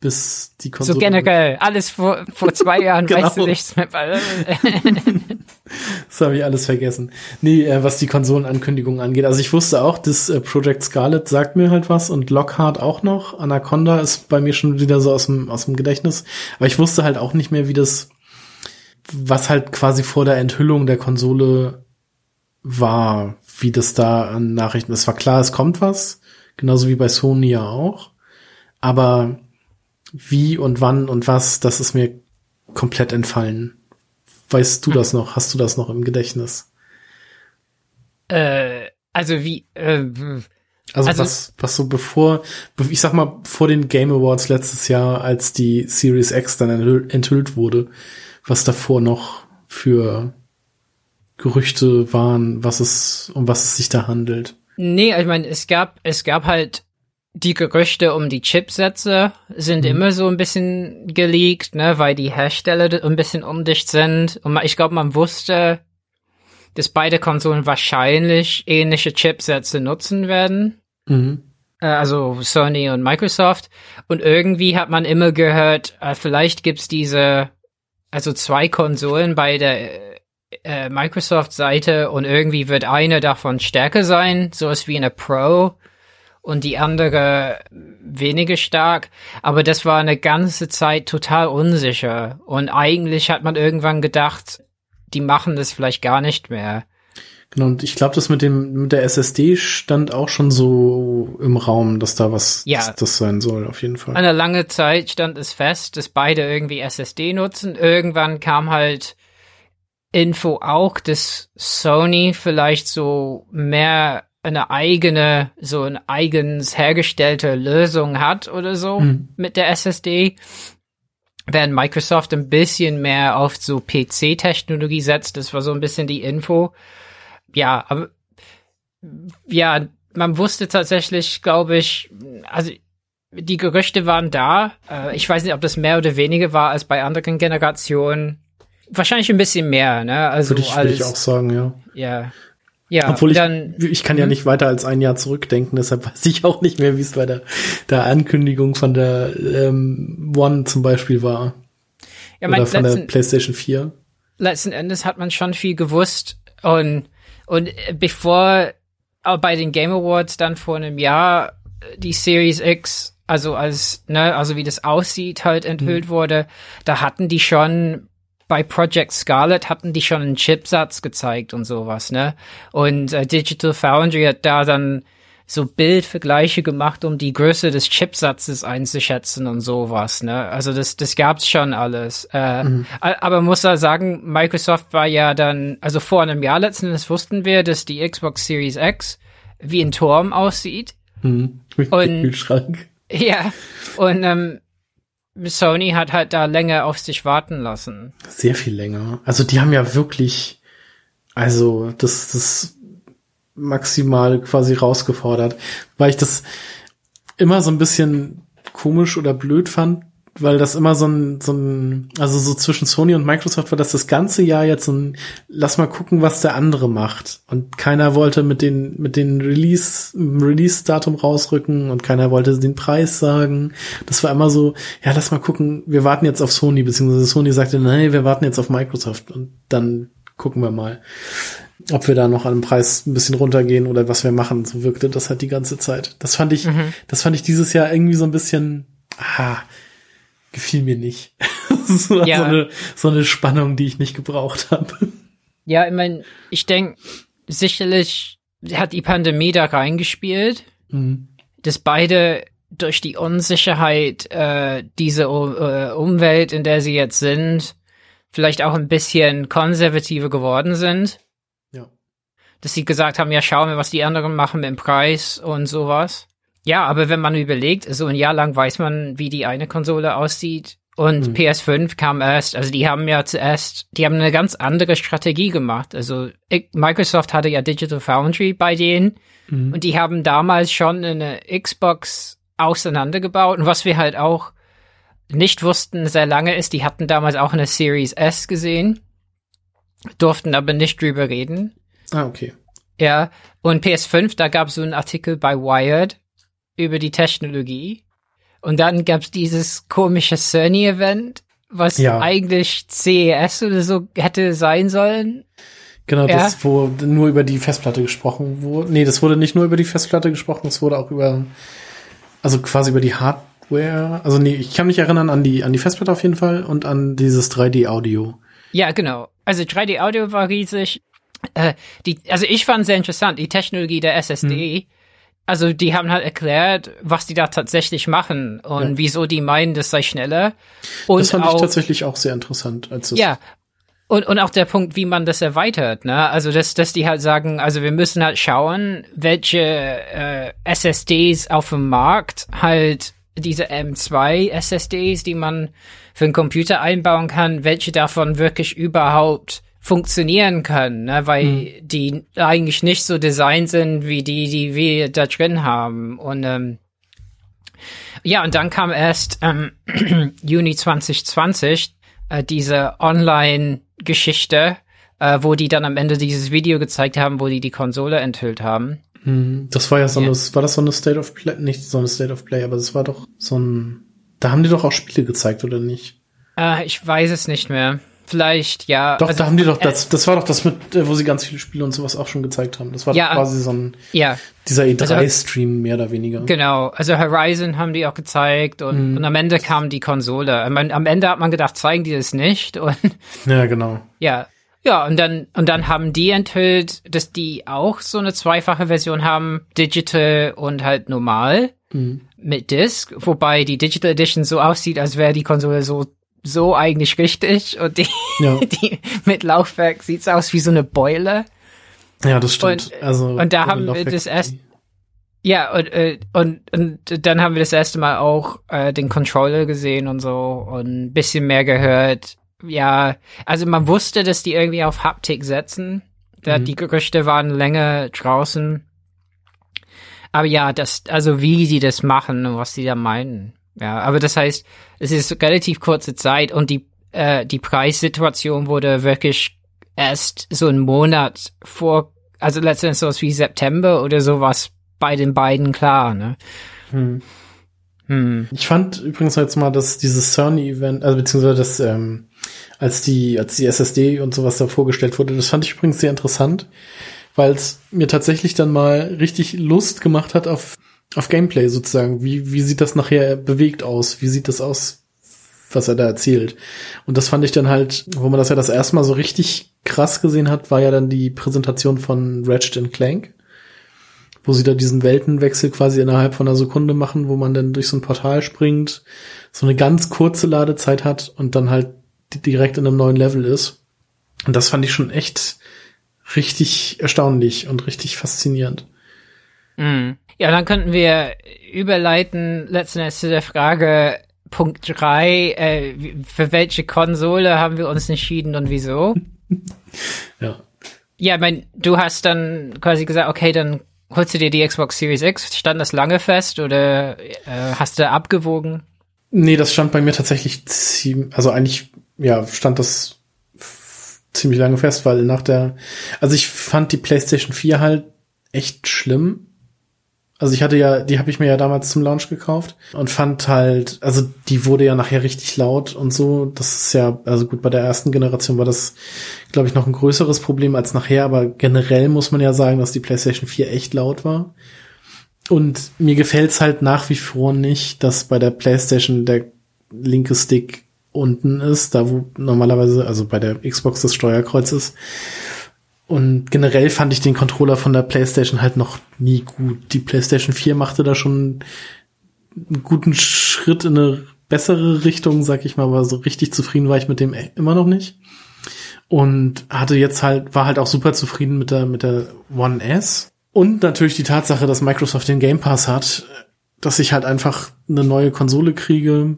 bis die Konsole. So generell, alles vor, vor zwei Jahren genau. weißt du nichts mehr. das habe ich alles vergessen. Nee, äh, was die Konsolenankündigungen angeht. Also ich wusste auch, das äh, Project Scarlet sagt mir halt was und Lockhart auch noch. Anaconda ist bei mir schon wieder so aus dem, aus dem Gedächtnis. Aber ich wusste halt auch nicht mehr, wie das, was halt quasi vor der Enthüllung der Konsole war, wie das da an Nachrichten. Es war klar, es kommt was. Genauso wie bei Sony ja auch. Aber wie und wann und was, das ist mir komplett entfallen. Weißt du hm. das noch? Hast du das noch im Gedächtnis? Äh, also wie, äh, also, also was, was so bevor, ich sag mal, vor den Game Awards letztes Jahr, als die Series X dann enthüllt wurde, was davor noch für Gerüchte waren, was es, um was es sich da handelt. Nee, ich meine, es gab, es gab halt die Gerüchte um die Chipsätze sind mhm. immer so ein bisschen geleakt, ne, weil die Hersteller ein bisschen undicht sind. Und ich glaube, man wusste, dass beide Konsolen wahrscheinlich ähnliche Chipsätze nutzen werden. Mhm. Äh, also Sony und Microsoft. Und irgendwie hat man immer gehört, äh, vielleicht gibt's diese, also zwei Konsolen bei der äh, Microsoft-Seite und irgendwie wird eine davon stärker sein, sowas wie eine Pro und die andere weniger stark. Aber das war eine ganze Zeit total unsicher. Und eigentlich hat man irgendwann gedacht, die machen das vielleicht gar nicht mehr. Genau, und ich glaube, das mit dem mit der SSD stand auch schon so im Raum, dass da was ja. das, das sein soll, auf jeden Fall. Eine lange Zeit stand es fest, dass beide irgendwie SSD nutzen. Irgendwann kam halt Info auch, dass Sony vielleicht so mehr eine eigene, so eine eigens hergestellte Lösung hat oder so mhm. mit der SSD. während Microsoft ein bisschen mehr auf so PC-Technologie setzt. Das war so ein bisschen die Info. Ja, aber ja, man wusste tatsächlich, glaube ich, also die Gerüchte waren da. Äh, ich weiß nicht, ob das mehr oder weniger war als bei anderen Generationen. Wahrscheinlich ein bisschen mehr, ne? Also würde ich, würde ich auch sagen, ja. Ja. Ja, Obwohl ich, dann, ich kann ja mhm. nicht weiter als ein Jahr zurückdenken, deshalb weiß ich auch nicht mehr, wie es bei der, der Ankündigung von der ähm, One zum Beispiel war. Ja, Oder von letzten, der PlayStation 4. Letzten Endes hat man schon viel gewusst und, und bevor bei den Game Awards dann vor einem Jahr die Series X also als, ne, also wie das aussieht, halt enthüllt mhm. wurde, da hatten die schon bei Project Scarlet hatten die schon einen Chipsatz gezeigt und sowas, ne? Und äh, Digital Foundry hat da dann so Bildvergleiche gemacht, um die Größe des Chipsatzes einzuschätzen und sowas, ne? Also das, das gab's schon alles. Äh, mhm. Aber muss da sagen, Microsoft war ja dann, also vor einem Jahr letzten Endes wussten wir, dass die Xbox Series X wie ein Turm aussieht. Mhm. Mit und, Kühlschrank. Ja, und ähm, Sony hat halt da länger auf sich warten lassen. Sehr viel länger. Also die haben ja wirklich, also das, das maximal quasi rausgefordert, weil ich das immer so ein bisschen komisch oder blöd fand, weil das immer so ein, so ein, also so zwischen Sony und Microsoft war das das ganze Jahr jetzt so ein, lass mal gucken, was der andere macht. Und keiner wollte mit den, mit den Release, Release-Datum rausrücken und keiner wollte den Preis sagen. Das war immer so, ja, lass mal gucken, wir warten jetzt auf Sony, beziehungsweise Sony sagte, nein, wir warten jetzt auf Microsoft und dann gucken wir mal, ob wir da noch an dem Preis ein bisschen runtergehen oder was wir machen. So wirkte das halt die ganze Zeit. Das fand ich, mhm. das fand ich dieses Jahr irgendwie so ein bisschen, ah, gefiel mir nicht. so, ja. so, eine, so eine Spannung, die ich nicht gebraucht habe. Ja, ich meine, ich denke, sicherlich hat die Pandemie da reingespielt, mhm. dass beide durch die Unsicherheit äh, diese äh, Umwelt, in der sie jetzt sind, vielleicht auch ein bisschen konservativer geworden sind. Ja. Dass sie gesagt haben, ja, schauen wir, was die anderen machen mit dem Preis und sowas. Ja, aber wenn man überlegt, so ein Jahr lang weiß man, wie die eine Konsole aussieht. Und mhm. PS5 kam erst, also die haben ja zuerst, die haben eine ganz andere Strategie gemacht. Also Microsoft hatte ja Digital Foundry bei denen mhm. und die haben damals schon eine Xbox auseinandergebaut. Und was wir halt auch nicht wussten sehr lange ist, die hatten damals auch eine Series S gesehen, durften aber nicht drüber reden. Ah, okay. Ja, und PS5, da gab es so einen Artikel bei Wired, über die Technologie. Und dann gab's dieses komische Sony-Event, was ja. eigentlich CES oder so hätte sein sollen. Genau, ja. das, wo nur über die Festplatte gesprochen wurde. Nee, das wurde nicht nur über die Festplatte gesprochen, es wurde auch über, also quasi über die Hardware. Also nee, ich kann mich erinnern an die, an die Festplatte auf jeden Fall und an dieses 3D-Audio. Ja, genau. Also 3D-Audio war riesig. Äh, die, also ich fand sehr interessant, die Technologie der SSD. Hm also die haben halt erklärt, was die da tatsächlich machen und ja. wieso die meinen, das sei schneller. Und das fand auch, ich tatsächlich auch sehr interessant. Als ja, und, und auch der Punkt, wie man das erweitert, ne? Also dass, dass die halt sagen, also wir müssen halt schauen, welche äh, SSDs auf dem Markt halt diese M2 SSDs, die man für einen Computer einbauen kann, welche davon wirklich überhaupt funktionieren können, ne? weil mhm. die eigentlich nicht so designt sind wie die, die wir da drin haben. Und ähm, ja, und dann kam erst ähm, Juni 2020 äh, diese Online-Geschichte, äh, wo die dann am Ende dieses Video gezeigt haben, wo die die Konsole enthüllt haben. Mhm. Das war ja so eine, ja. war das so eine State of Play, nicht so eine State of Play, aber das war doch so ein, da haben die doch auch Spiele gezeigt, oder nicht? Äh, ich weiß es nicht mehr. Vielleicht, ja. Doch, also, da haben die doch, das, das war doch das mit, äh, wo sie ganz viele Spiele und sowas auch schon gezeigt haben. Das war ja, quasi so ein, ja. dieser E3-Stream also, mehr oder weniger. Genau, also Horizon haben die auch gezeigt und, mhm. und am Ende kam die Konsole. Am, am Ende hat man gedacht, zeigen die das nicht und. Ja, genau. Ja. Ja, und dann, und dann haben die enthüllt, dass die auch so eine zweifache Version haben, Digital und halt normal. Mhm. Mit Disc, wobei die Digital Edition so aussieht, als wäre die Konsole so so eigentlich richtig und die, ja. die mit Laufwerk sieht's aus wie so eine Beule. Ja, das stimmt. Und, also und da haben wir das erst Ja, und, äh, und, und dann haben wir das erste Mal auch äh, den Controller gesehen und so und ein bisschen mehr gehört. Ja, also man wusste, dass die irgendwie auf Haptik setzen. Da, mhm. Die Gerüchte waren länger draußen. Aber ja, das, also wie sie das machen und was sie da meinen. Ja, aber das heißt, es ist relativ kurze Zeit und die, äh, die Preissituation wurde wirklich erst so einen Monat vor, also letztendlich sowas wie September oder sowas bei den beiden klar, ne? Hm. Hm. Ich fand übrigens jetzt mal, dass dieses Sony-Event, also beziehungsweise das, ähm, als die, als die SSD und sowas da vorgestellt wurde, das fand ich übrigens sehr interessant, weil es mir tatsächlich dann mal richtig Lust gemacht hat auf, auf Gameplay sozusagen. Wie, wie sieht das nachher bewegt aus? Wie sieht das aus, was er da erzählt? Und das fand ich dann halt, wo man das ja das erste Mal so richtig krass gesehen hat, war ja dann die Präsentation von Ratchet Clank wo sie da diesen Weltenwechsel quasi innerhalb von einer Sekunde machen, wo man dann durch so ein Portal springt, so eine ganz kurze Ladezeit hat und dann halt direkt in einem neuen Level ist. Und das fand ich schon echt richtig erstaunlich und richtig faszinierend. Mm. Ja, dann könnten wir überleiten letzten Endes zu der Frage Punkt drei: äh, für welche Konsole haben wir uns entschieden und wieso? ja. Ja, ich mein, du hast dann quasi gesagt, okay, dann holst du dir die Xbox Series X? Stand das lange fest oder äh, hast du abgewogen? Nee, das stand bei mir tatsächlich ziemlich, also eigentlich, ja, stand das ziemlich lange fest, weil nach der, also ich fand die PlayStation 4 halt echt schlimm. Also ich hatte ja, die habe ich mir ja damals zum Launch gekauft und fand halt, also die wurde ja nachher richtig laut und so. Das ist ja, also gut, bei der ersten Generation war das, glaube ich, noch ein größeres Problem als nachher, aber generell muss man ja sagen, dass die PlayStation 4 echt laut war. Und mir gefällt's halt nach wie vor nicht, dass bei der PlayStation der linke Stick unten ist, da wo normalerweise, also bei der Xbox das Steuerkreuz ist. Und generell fand ich den Controller von der PlayStation halt noch nie gut. Die PlayStation 4 machte da schon einen guten Schritt in eine bessere Richtung, sag ich mal, aber so richtig zufrieden war ich mit dem immer noch nicht. Und hatte jetzt halt, war halt auch super zufrieden mit der, mit der One S. Und natürlich die Tatsache, dass Microsoft den Game Pass hat, dass ich halt einfach eine neue Konsole kriege,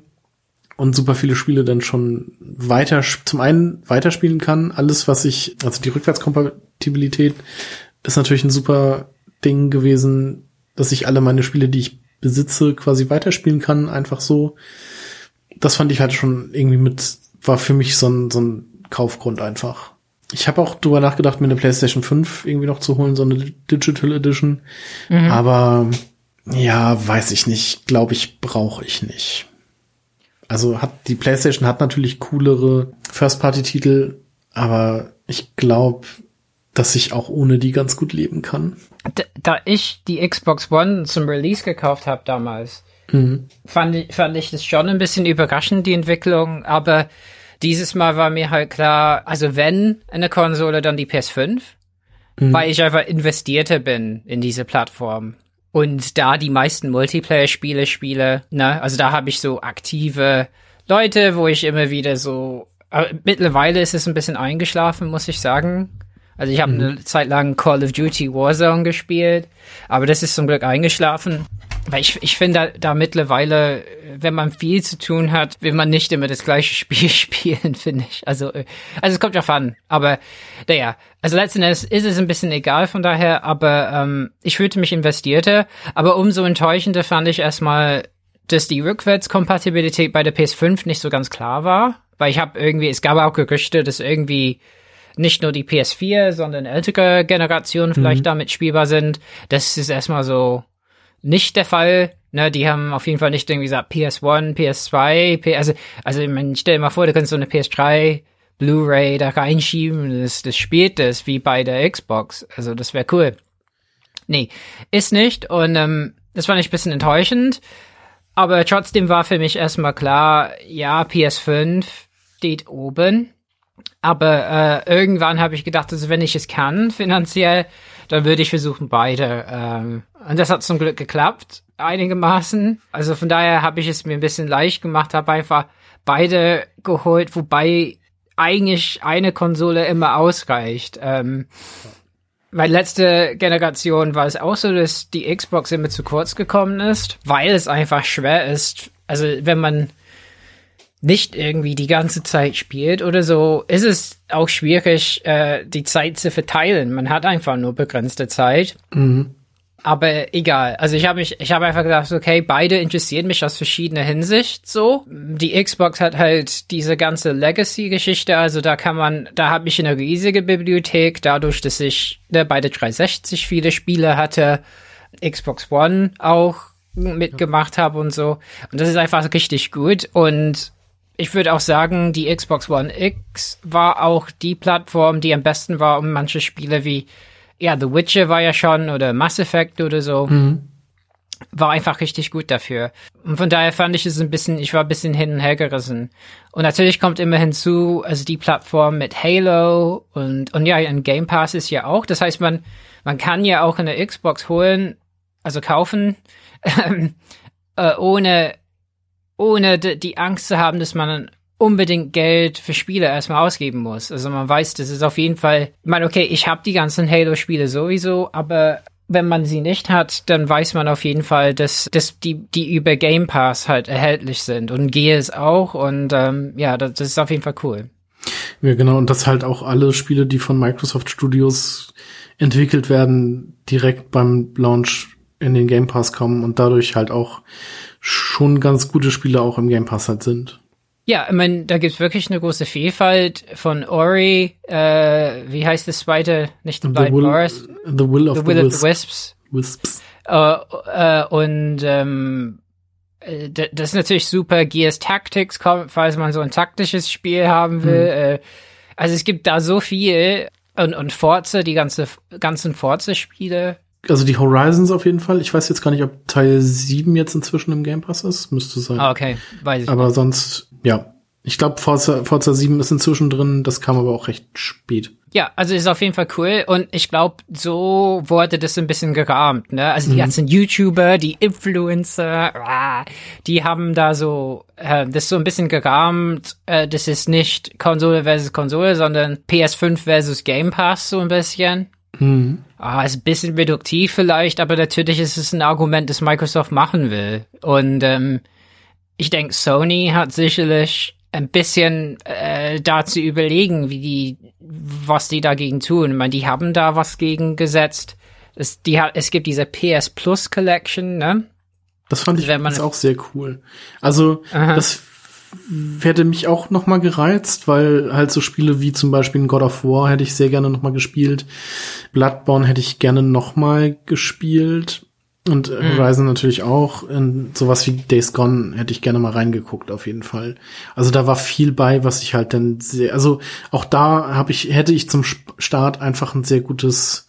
und super viele Spiele dann schon weiter, zum einen weiterspielen kann. Alles, was ich, also die Rückwärtskompatibilität ist natürlich ein super Ding gewesen, dass ich alle meine Spiele, die ich besitze, quasi weiterspielen kann, einfach so. Das fand ich halt schon irgendwie mit, war für mich so ein, so ein Kaufgrund einfach. Ich habe auch drüber nachgedacht, mir eine PlayStation 5 irgendwie noch zu holen, so eine Digital Edition. Mhm. Aber ja, weiß ich nicht. Glaube ich, brauche ich nicht. Also hat die PlayStation hat natürlich coolere First-Party-Titel, aber ich glaube, dass ich auch ohne die ganz gut leben kann. Da, da ich die Xbox One zum Release gekauft habe damals, mhm. fand, ich, fand ich das schon ein bisschen überraschend, die Entwicklung, aber dieses Mal war mir halt klar, also wenn eine Konsole, dann die PS5, mhm. weil ich einfach investierter bin in diese Plattform und da die meisten Multiplayer-Spiele spiele, ne, also da habe ich so aktive Leute, wo ich immer wieder so, äh, mittlerweile ist es ein bisschen eingeschlafen, muss ich sagen. Also ich habe mhm. eine Zeit lang Call of Duty Warzone gespielt, aber das ist zum Glück eingeschlafen. Weil ich, ich finde da, da mittlerweile, wenn man viel zu tun hat, will man nicht immer das gleiche Spiel spielen, finde ich. Also, äh, also es kommt ja an. Aber naja, also letzten Endes ist es ein bisschen egal von daher, aber ähm, ich fühlte mich investierte. Aber umso enttäuschender fand ich erstmal, dass die Rückwärtskompatibilität bei der PS5 nicht so ganz klar war. Weil ich habe irgendwie, es gab auch Gerüchte, dass irgendwie nicht nur die PS4, sondern ältere Generationen vielleicht mhm. damit spielbar sind. Das ist erstmal so nicht der Fall. Ne, die haben auf jeden Fall nicht irgendwie gesagt PS1, PS2, P also, also ich meine, stell dir mal vor, du kannst so eine PS3 Blu-ray da reinschieben, das, das spielt das wie bei der Xbox. Also das wäre cool. Nee, ist nicht und ähm, das fand ich ein bisschen enttäuschend. Aber trotzdem war für mich erstmal klar, ja, PS5 steht oben. Aber äh, irgendwann habe ich gedacht, also wenn ich es kann, finanziell, dann würde ich versuchen, beide. Ähm, und das hat zum Glück geklappt, einigermaßen. Also von daher habe ich es mir ein bisschen leicht gemacht, habe einfach beide geholt, wobei eigentlich eine Konsole immer ausreicht. Ähm, Meine letzte Generation war es auch so, dass die Xbox immer zu kurz gekommen ist, weil es einfach schwer ist. Also wenn man nicht irgendwie die ganze Zeit spielt oder so, ist es auch schwierig, äh, die Zeit zu verteilen. Man hat einfach nur begrenzte Zeit. Mhm. Aber egal. Also ich habe mich, ich habe einfach gedacht, okay, beide interessieren mich aus verschiedener Hinsicht so. Die Xbox hat halt diese ganze Legacy-Geschichte, also da kann man, da habe ich eine riesige Bibliothek, dadurch, dass ich ne, beide 360 viele Spiele hatte, Xbox One auch mitgemacht habe und so. Und das ist einfach richtig gut. Und ich würde auch sagen, die Xbox One X war auch die Plattform, die am besten war, um manche Spiele wie ja, The Witcher war ja schon oder Mass Effect oder so. Mhm. War einfach richtig gut dafür. Und von daher fand ich es ein bisschen, ich war ein bisschen hin und her gerissen. Und natürlich kommt immer hinzu, also die Plattform mit Halo und, und ja, ein Game Pass ist ja auch. Das heißt, man, man kann ja auch eine Xbox holen, also kaufen, äh, ohne, ohne die Angst zu haben, dass man unbedingt Geld für Spiele erstmal ausgeben muss. Also man weiß, das ist auf jeden Fall, ich meine, okay, ich habe die ganzen Halo-Spiele sowieso, aber wenn man sie nicht hat, dann weiß man auf jeden Fall, dass, dass die, die über Game Pass halt erhältlich sind und Gears auch und ähm, ja, das, das ist auf jeden Fall cool. Ja, genau, und dass halt auch alle Spiele, die von Microsoft Studios entwickelt werden, direkt beim Launch in den Game Pass kommen und dadurch halt auch schon ganz gute Spiele auch im Game Pass halt sind. Ja, ich meine, da gibt's wirklich eine große Vielfalt von Ori, äh, wie heißt das zweite? Nicht The, Blind will, Forest? The Will of the, will the, of the Wisps. Wisps. Uh, uh, und ähm, äh, das ist natürlich super. Gears Tactics, falls man so ein taktisches Spiel haben will. Mhm. also es gibt da so viel. Und, und Forza, die ganze, ganzen Forza-Spiele. Also die Horizons auf jeden Fall. Ich weiß jetzt gar nicht, ob Teil 7 jetzt inzwischen im Game Pass ist. Müsste sein. Ah, okay. Weiß ich Aber nicht. sonst ja, ich glaube, Forza, Forza 7 ist inzwischen drin, das kam aber auch recht spät. Ja, also ist auf jeden Fall cool und ich glaube, so wurde das ein bisschen gerahmt, ne? Also die mhm. ganzen YouTuber, die Influencer, ah, die haben da so äh, das so ein bisschen gerahmt. Äh, das ist nicht Konsole versus Konsole, sondern PS5 versus Game Pass so ein bisschen. Mhm. Ah, ist ein bisschen reduktiv vielleicht, aber natürlich ist es ein Argument, das Microsoft machen will. Und ähm, ich denke, Sony hat sicherlich ein bisschen äh, da zu überlegen, wie die, was die dagegen tun. Ich meine, die haben da was gegen gesetzt. Es, die hat, es gibt diese PS Plus Collection, ne? Das fand ich Wenn man auch sehr cool. Also, Aha. das hätte mich auch noch mal gereizt, weil halt so Spiele wie zum Beispiel God of War hätte ich sehr gerne noch mal gespielt. Bloodborne hätte ich gerne noch mal gespielt. Und mhm. Horizon natürlich auch. In sowas wie Days Gone hätte ich gerne mal reingeguckt, auf jeden Fall. Also da war viel bei, was ich halt dann sehr, also auch da habe ich, hätte ich zum Start einfach ein sehr gutes,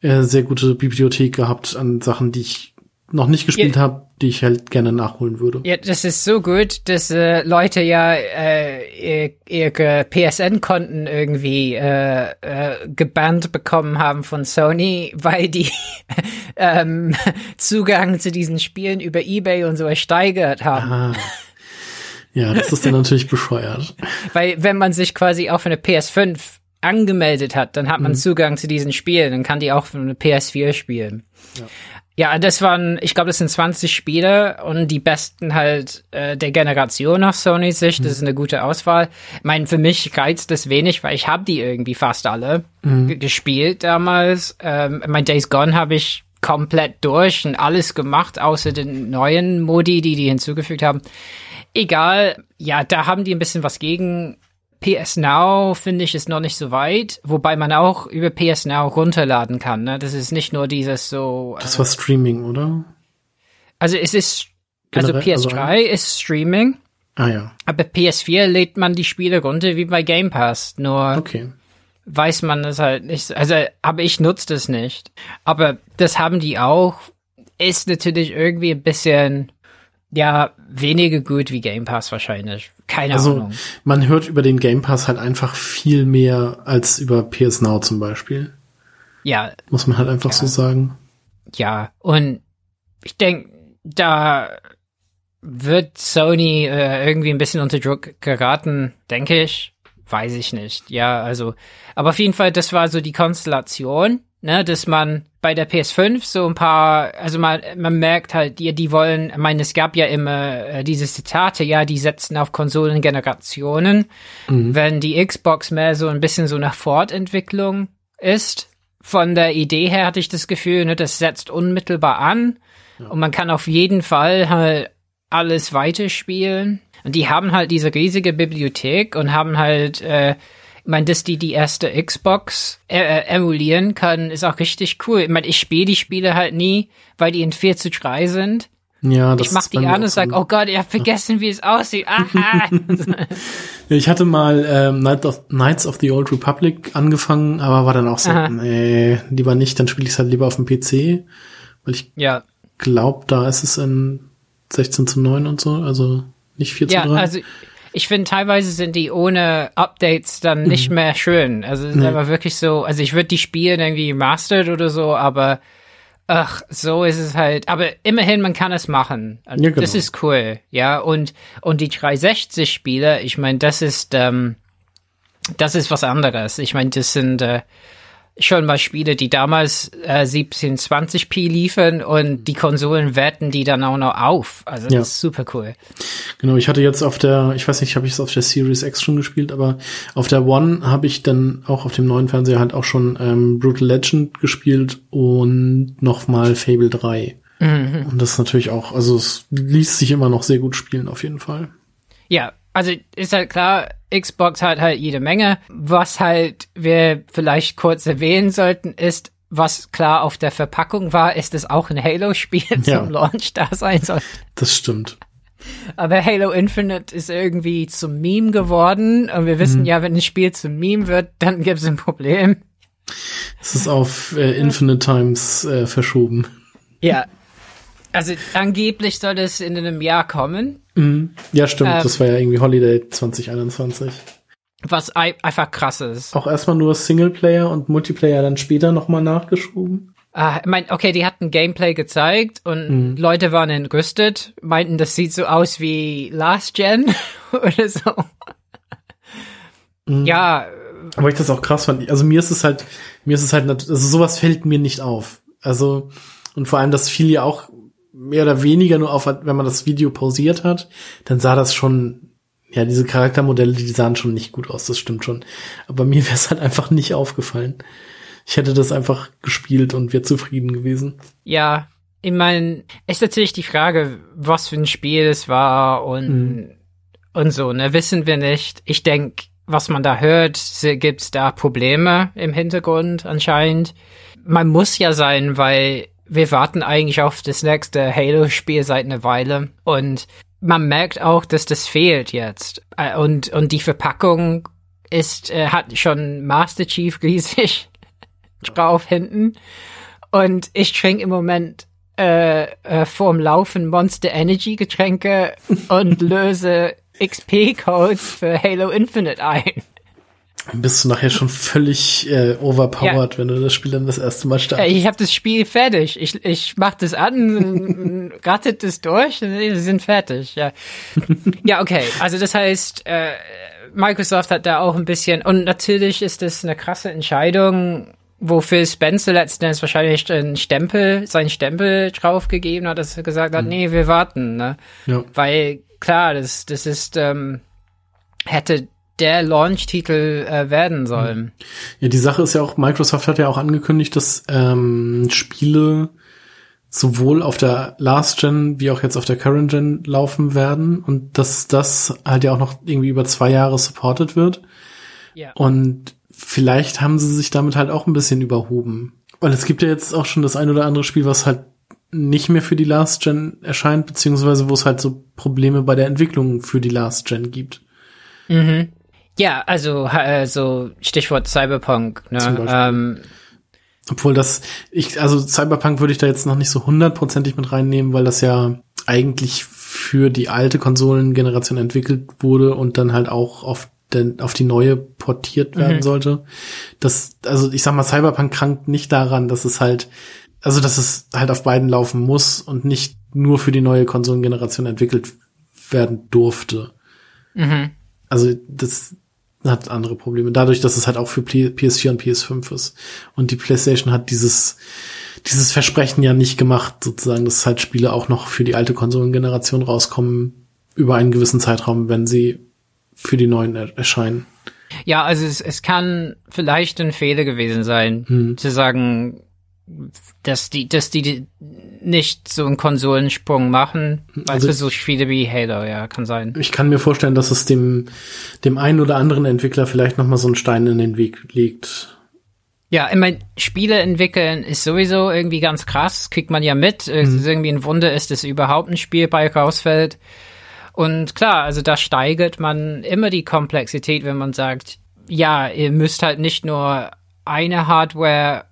äh, sehr gute Bibliothek gehabt an Sachen, die ich noch nicht gespielt ja. habe, die ich halt gerne nachholen würde. Ja, das ist so gut, dass äh, Leute ja äh, ihre PSN-Konten irgendwie äh, äh, gebannt bekommen haben von Sony, weil die ähm, Zugang zu diesen Spielen über eBay und so ersteigert haben. Aha. Ja, das ist dann natürlich bescheuert. Weil wenn man sich quasi auf eine PS5 angemeldet hat, dann hat man mhm. Zugang zu diesen Spielen, dann kann die auch für eine PS4 spielen. Ja. Ja, das waren, ich glaube, das sind 20 Spiele und die besten halt äh, der Generation aus Sonys Sicht. Das ist eine gute Auswahl. Ich meine, für mich reizt das wenig, weil ich habe die irgendwie fast alle mhm. gespielt damals. Ähm, mein Days Gone habe ich komplett durch und alles gemacht, außer den neuen Modi, die die hinzugefügt haben. Egal, ja, da haben die ein bisschen was gegen. PS Now finde ich ist noch nicht so weit, wobei man auch über PS Now runterladen kann. Ne? Das ist nicht nur dieses so. Äh, das war Streaming, oder? Also es ist, also Generell, also PS3 also ist Streaming. Ah ja. Aber PS4 lädt man die Spiele runter wie bei Game Pass. Nur okay. Weiß man es halt nicht. Also, aber ich nutze das nicht. Aber das haben die auch. Ist natürlich irgendwie ein bisschen ja, weniger gut wie Game Pass wahrscheinlich. Keine also, Ahnung. Man hört über den Game Pass halt einfach viel mehr als über PS Now zum Beispiel. Ja. Muss man halt einfach ja. so sagen. Ja, und ich denke, da wird Sony äh, irgendwie ein bisschen unter Druck geraten, denke ich. Weiß ich nicht. Ja, also, aber auf jeden Fall, das war so die Konstellation. ne, dass man bei der PS5 so ein paar, also man, man merkt halt, die, die wollen, ich meine, es gab ja immer äh, diese Zitate, ja, die setzen auf Konsolengenerationen. Mhm. Wenn die Xbox mehr so ein bisschen so nach Fortentwicklung ist, von der Idee her hatte ich das Gefühl, ne, das setzt unmittelbar an ja. und man kann auf jeden Fall halt alles weiterspielen. Und die haben halt diese riesige Bibliothek und haben halt äh, ich meine, dass die die erste Xbox äh, äh, emulieren können, ist auch richtig cool. Ich meine, ich spiele die Spiele halt nie, weil die in 4 zu 3 sind. Ja, das ich mach die an und sag, oh Gott, ich hab vergessen, wie es aussieht. Aha. ich hatte mal ähm, Night of, Knights of the Old Republic angefangen, aber war dann auch so, nee, lieber nicht, dann spiele ich es halt lieber auf dem PC, weil ich ja. glaube, da ist es in 16 zu 9 und so, also nicht 4 ja, zu 3. Also ich finde, teilweise sind die ohne Updates dann nicht mhm. mehr schön. Also es ist nee. aber wirklich so, also ich würde die spielen irgendwie mastered oder so, aber ach, so ist es halt. Aber immerhin, man kann es machen. Ja, genau. Das ist cool, ja. Und, und die 360-Spiele, ich meine, das ist, ähm, das ist was anderes. Ich meine, das sind, äh, schon mal Spiele, die damals äh, 1720p liefern und die Konsolen werten die dann auch noch auf. Also das ja. ist super cool. Genau, ich hatte jetzt auf der, ich weiß nicht, habe ich es auf der Series X schon gespielt, aber auf der One habe ich dann auch auf dem neuen Fernseher halt auch schon ähm, Brutal Legend gespielt und nochmal Fable 3. Mhm. Und das ist natürlich auch, also es ließ sich immer noch sehr gut spielen auf jeden Fall. Ja, also ist halt klar, Xbox hat halt jede Menge. Was halt wir vielleicht kurz erwähnen sollten, ist, was klar auf der Verpackung war, ist es auch ein Halo-Spiel ja. zum Launch da sein soll. Das stimmt. Aber Halo Infinite ist irgendwie zum Meme geworden. Und wir wissen mhm. ja, wenn ein Spiel zum Meme wird, dann gibt es ein Problem. Es ist auf äh, Infinite Times äh, verschoben. Ja. Also angeblich soll es in einem Jahr kommen. Mhm. Ja, stimmt. Ähm, das war ja irgendwie Holiday 2021. Was einfach krass ist. Auch erstmal nur Singleplayer und Multiplayer dann später nochmal nachgeschoben. Ah, mein, okay, die hatten Gameplay gezeigt und mhm. Leute waren entrüstet, meinten, das sieht so aus wie Last Gen oder so. Mhm. Ja. Aber ich das auch krass fand. Also mir ist es halt, mir ist es halt, also sowas fällt mir nicht auf. Also, und vor allem, dass viele ja auch mehr oder weniger nur auf, wenn man das Video pausiert hat, dann sah das schon, ja, diese Charaktermodelle, die sahen schon nicht gut aus, das stimmt schon. Aber mir wäre es halt einfach nicht aufgefallen. Ich hätte das einfach gespielt und wäre zufrieden gewesen. Ja, ich meine, ist natürlich die Frage, was für ein Spiel es war und, mhm. und so, ne, wissen wir nicht. Ich denke, was man da hört, gibt's da Probleme im Hintergrund anscheinend. Man muss ja sein, weil wir warten eigentlich auf das nächste Halo-Spiel seit einer Weile und man merkt auch, dass das fehlt jetzt. Äh, und, und die Verpackung ist, äh, hat schon Master Chief riesig drauf hinten. Und ich trinke im Moment äh, äh, vorm Laufen Monster Energy Getränke und löse XP-Codes für Halo Infinite ein bist du nachher schon völlig äh, overpowered, ja. wenn du das Spiel dann das erste Mal startest. Ich habe das Spiel fertig. Ich, ich mach das an, rattet es durch, sie sind fertig. Ja, ja, okay. Also das heißt, äh, Microsoft hat da auch ein bisschen und natürlich ist das eine krasse Entscheidung, wofür Spencer letzten Endes wahrscheinlich einen Stempel, seinen Stempel draufgegeben hat, dass er gesagt hat, mhm. nee, wir warten, ne? Ja. Weil klar, das das ist ähm, hätte der Launch-Titel äh, werden soll. Ja, die Sache ist ja auch, Microsoft hat ja auch angekündigt, dass ähm, Spiele sowohl auf der Last Gen wie auch jetzt auf der Current Gen laufen werden und dass das halt ja auch noch irgendwie über zwei Jahre supported wird. Ja. Und vielleicht haben sie sich damit halt auch ein bisschen überhoben. Weil es gibt ja jetzt auch schon das ein oder andere Spiel, was halt nicht mehr für die Last Gen erscheint, beziehungsweise wo es halt so Probleme bei der Entwicklung für die Last Gen gibt. Mhm. Ja, also also Stichwort Cyberpunk. Ne? Ähm, Obwohl das, ich, also Cyberpunk würde ich da jetzt noch nicht so hundertprozentig mit reinnehmen, weil das ja eigentlich für die alte Konsolengeneration entwickelt wurde und dann halt auch auf, den, auf die neue portiert werden mhm. sollte. Das, also ich sag mal, Cyberpunk krankt nicht daran, dass es halt, also dass es halt auf beiden laufen muss und nicht nur für die neue Konsolengeneration entwickelt werden durfte. Mhm. Also das, hat andere Probleme. Dadurch, dass es halt auch für PS4 und PS5 ist. Und die PlayStation hat dieses, dieses Versprechen ja nicht gemacht, sozusagen, dass halt Spiele auch noch für die alte Konsolengeneration rauskommen, über einen gewissen Zeitraum, wenn sie für die neuen er erscheinen. Ja, also es, es kann vielleicht ein Fehler gewesen sein, hm. zu sagen, dass die, dass die nicht so einen Konsolensprung machen, weil also, so Spiele wie Halo, ja, kann sein. Ich kann mir vorstellen, dass es dem, dem einen oder anderen Entwickler vielleicht nochmal so einen Stein in den Weg legt. Ja, ich meine, Spiele entwickeln ist sowieso irgendwie ganz krass, kriegt man ja mit. Mhm. Es ist irgendwie ein Wunder ist, dass überhaupt ein Spiel bei rausfällt. Und klar, also da steigert man immer die Komplexität, wenn man sagt, ja, ihr müsst halt nicht nur eine Hardware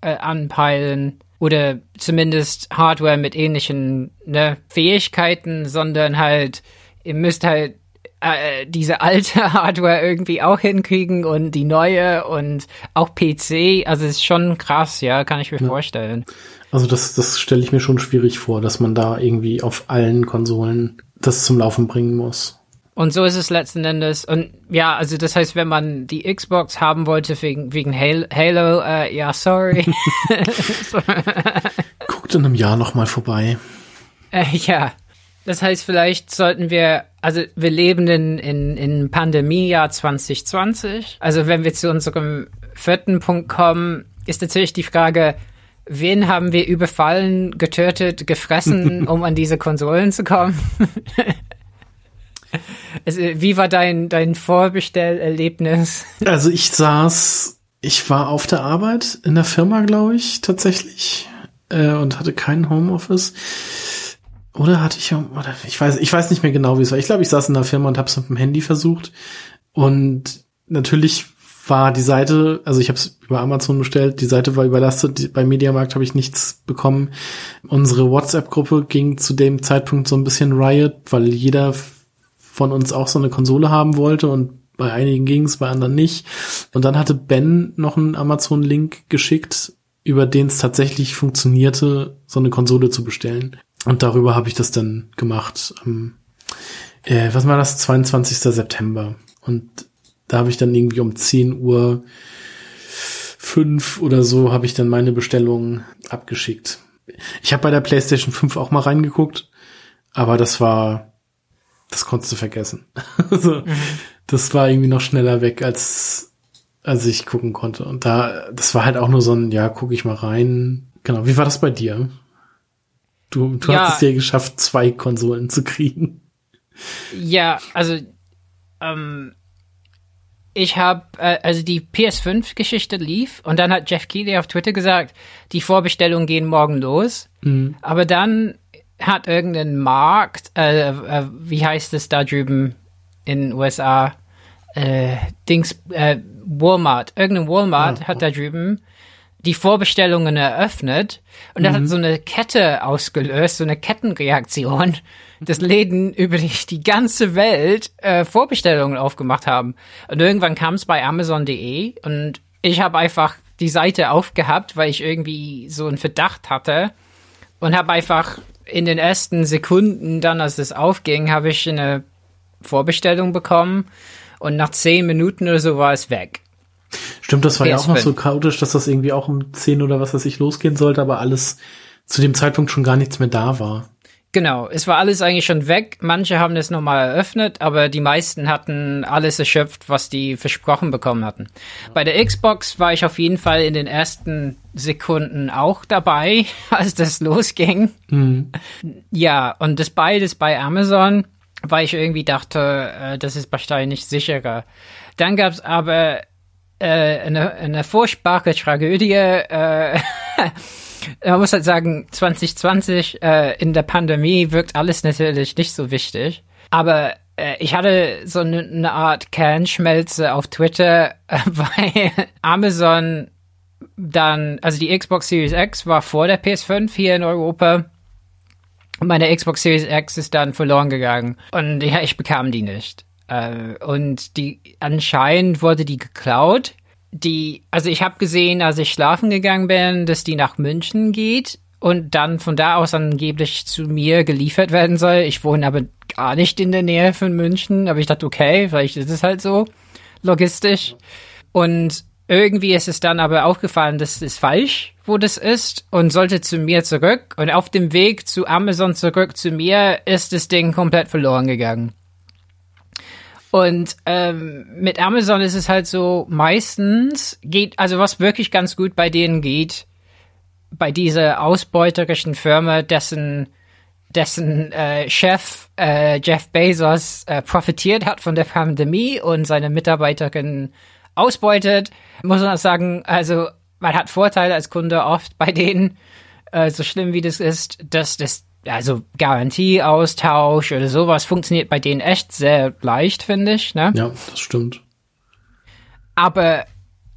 äh, anpeilen oder zumindest Hardware mit ähnlichen ne, Fähigkeiten, sondern halt, ihr müsst halt äh, diese alte Hardware irgendwie auch hinkriegen und die neue und auch PC. Also ist schon krass, ja, kann ich mir ja. vorstellen. Also das, das stelle ich mir schon schwierig vor, dass man da irgendwie auf allen Konsolen das zum Laufen bringen muss. Und so ist es letzten Endes. Und ja, also das heißt, wenn man die Xbox haben wollte wegen, wegen Halo, äh, ja, sorry. Guckt in einem Jahr nochmal vorbei. Äh, ja. Das heißt, vielleicht sollten wir, also wir leben in, in, in Pandemiejahr 2020. Also wenn wir zu unserem vierten Punkt kommen, ist natürlich die Frage, wen haben wir überfallen, getötet, gefressen, um an diese Konsolen zu kommen? also, wie war dein, dein Vorbestellerlebnis? Also ich saß, ich war auf der Arbeit in der Firma, glaube ich, tatsächlich, äh, und hatte kein Homeoffice. Oder hatte ich, oder ich weiß, ich weiß nicht mehr genau, wie es war. Ich glaube, ich saß in der Firma und habe es mit dem Handy versucht. Und natürlich war die Seite, also ich habe es über Amazon bestellt, die Seite war überlastet, bei Mediamarkt habe ich nichts bekommen. Unsere WhatsApp-Gruppe ging zu dem Zeitpunkt so ein bisschen Riot, weil jeder von uns auch so eine Konsole haben wollte und bei einigen ging's, bei anderen nicht. Und dann hatte Ben noch einen Amazon-Link geschickt, über den es tatsächlich funktionierte, so eine Konsole zu bestellen. Und darüber habe ich das dann gemacht. Ähm, äh, was war das? 22. September. Und da habe ich dann irgendwie um 10 Uhr fünf oder so habe ich dann meine Bestellung abgeschickt. Ich habe bei der PlayStation 5 auch mal reingeguckt, aber das war, das konntest du vergessen. also, mhm. Das war irgendwie noch schneller weg, als, als ich gucken konnte. Und da, das war halt auch nur so ein, ja, gucke ich mal rein. Genau. Wie war das bei dir? Du, du ja. hast es dir geschafft, zwei Konsolen zu kriegen. Ja, also ähm, ich habe, äh, also die PS5-Geschichte lief und dann hat Jeff Keighley auf Twitter gesagt, die Vorbestellungen gehen morgen los. Mhm. Aber dann hat irgendein Markt, äh, äh, wie heißt es da drüben in den USA, äh, Dings, äh, Walmart, irgendein Walmart ja. hat da drüben die Vorbestellungen eröffnet und das hat mhm. so eine Kette ausgelöst, so eine Kettenreaktion, dass Läden über die, die ganze Welt äh, Vorbestellungen aufgemacht haben. Und irgendwann kam es bei Amazon.de und ich habe einfach die Seite aufgehabt, weil ich irgendwie so einen Verdacht hatte und habe einfach in den ersten Sekunden dann, als es aufging, habe ich eine Vorbestellung bekommen und nach zehn Minuten oder so war es weg. Stimmt, das war PS5. ja auch noch so chaotisch, dass das irgendwie auch um 10 oder was weiß ich losgehen sollte, aber alles zu dem Zeitpunkt schon gar nichts mehr da war. Genau, es war alles eigentlich schon weg. Manche haben es nochmal eröffnet, aber die meisten hatten alles erschöpft, was die versprochen bekommen hatten. Bei der Xbox war ich auf jeden Fall in den ersten Sekunden auch dabei, als das losging. Mhm. Ja, und das beides bei Amazon, weil ich irgendwie dachte, äh, das ist wahrscheinlich sicherer. Dann gab es aber äh, eine, eine furchtbare Tragödie. Äh, man muss halt sagen, 2020 äh, in der Pandemie wirkt alles natürlich nicht so wichtig. Aber äh, ich hatte so eine, eine Art Kernschmelze auf Twitter, äh, weil Amazon dann, also die Xbox Series X war vor der PS5 hier in Europa. Und meine Xbox Series X ist dann verloren gegangen. Und ja, ich bekam die nicht. Äh, und die anscheinend wurde die geklaut. Die, also ich habe gesehen, als ich schlafen gegangen bin, dass die nach München geht und dann von da aus angeblich zu mir geliefert werden soll. Ich wohne aber gar nicht in der Nähe von München, aber ich dachte, okay, vielleicht ist es halt so. logistisch. Und irgendwie ist es dann aber aufgefallen, das ist falsch, wo das ist und sollte zu mir zurück. Und auf dem Weg zu Amazon zurück zu mir ist das Ding komplett verloren gegangen. Und ähm, mit Amazon ist es halt so, meistens geht, also was wirklich ganz gut bei denen geht, bei dieser ausbeuterischen Firma, dessen dessen äh, Chef äh, Jeff Bezos äh, profitiert hat von der Pandemie und seine Mitarbeiterin ausbeutet, muss man sagen, also man hat Vorteile als Kunde oft bei denen, äh, so schlimm wie das ist, dass das also Garantieaustausch oder sowas funktioniert bei denen echt sehr leicht, finde ich. Ne? Ja, das stimmt. Aber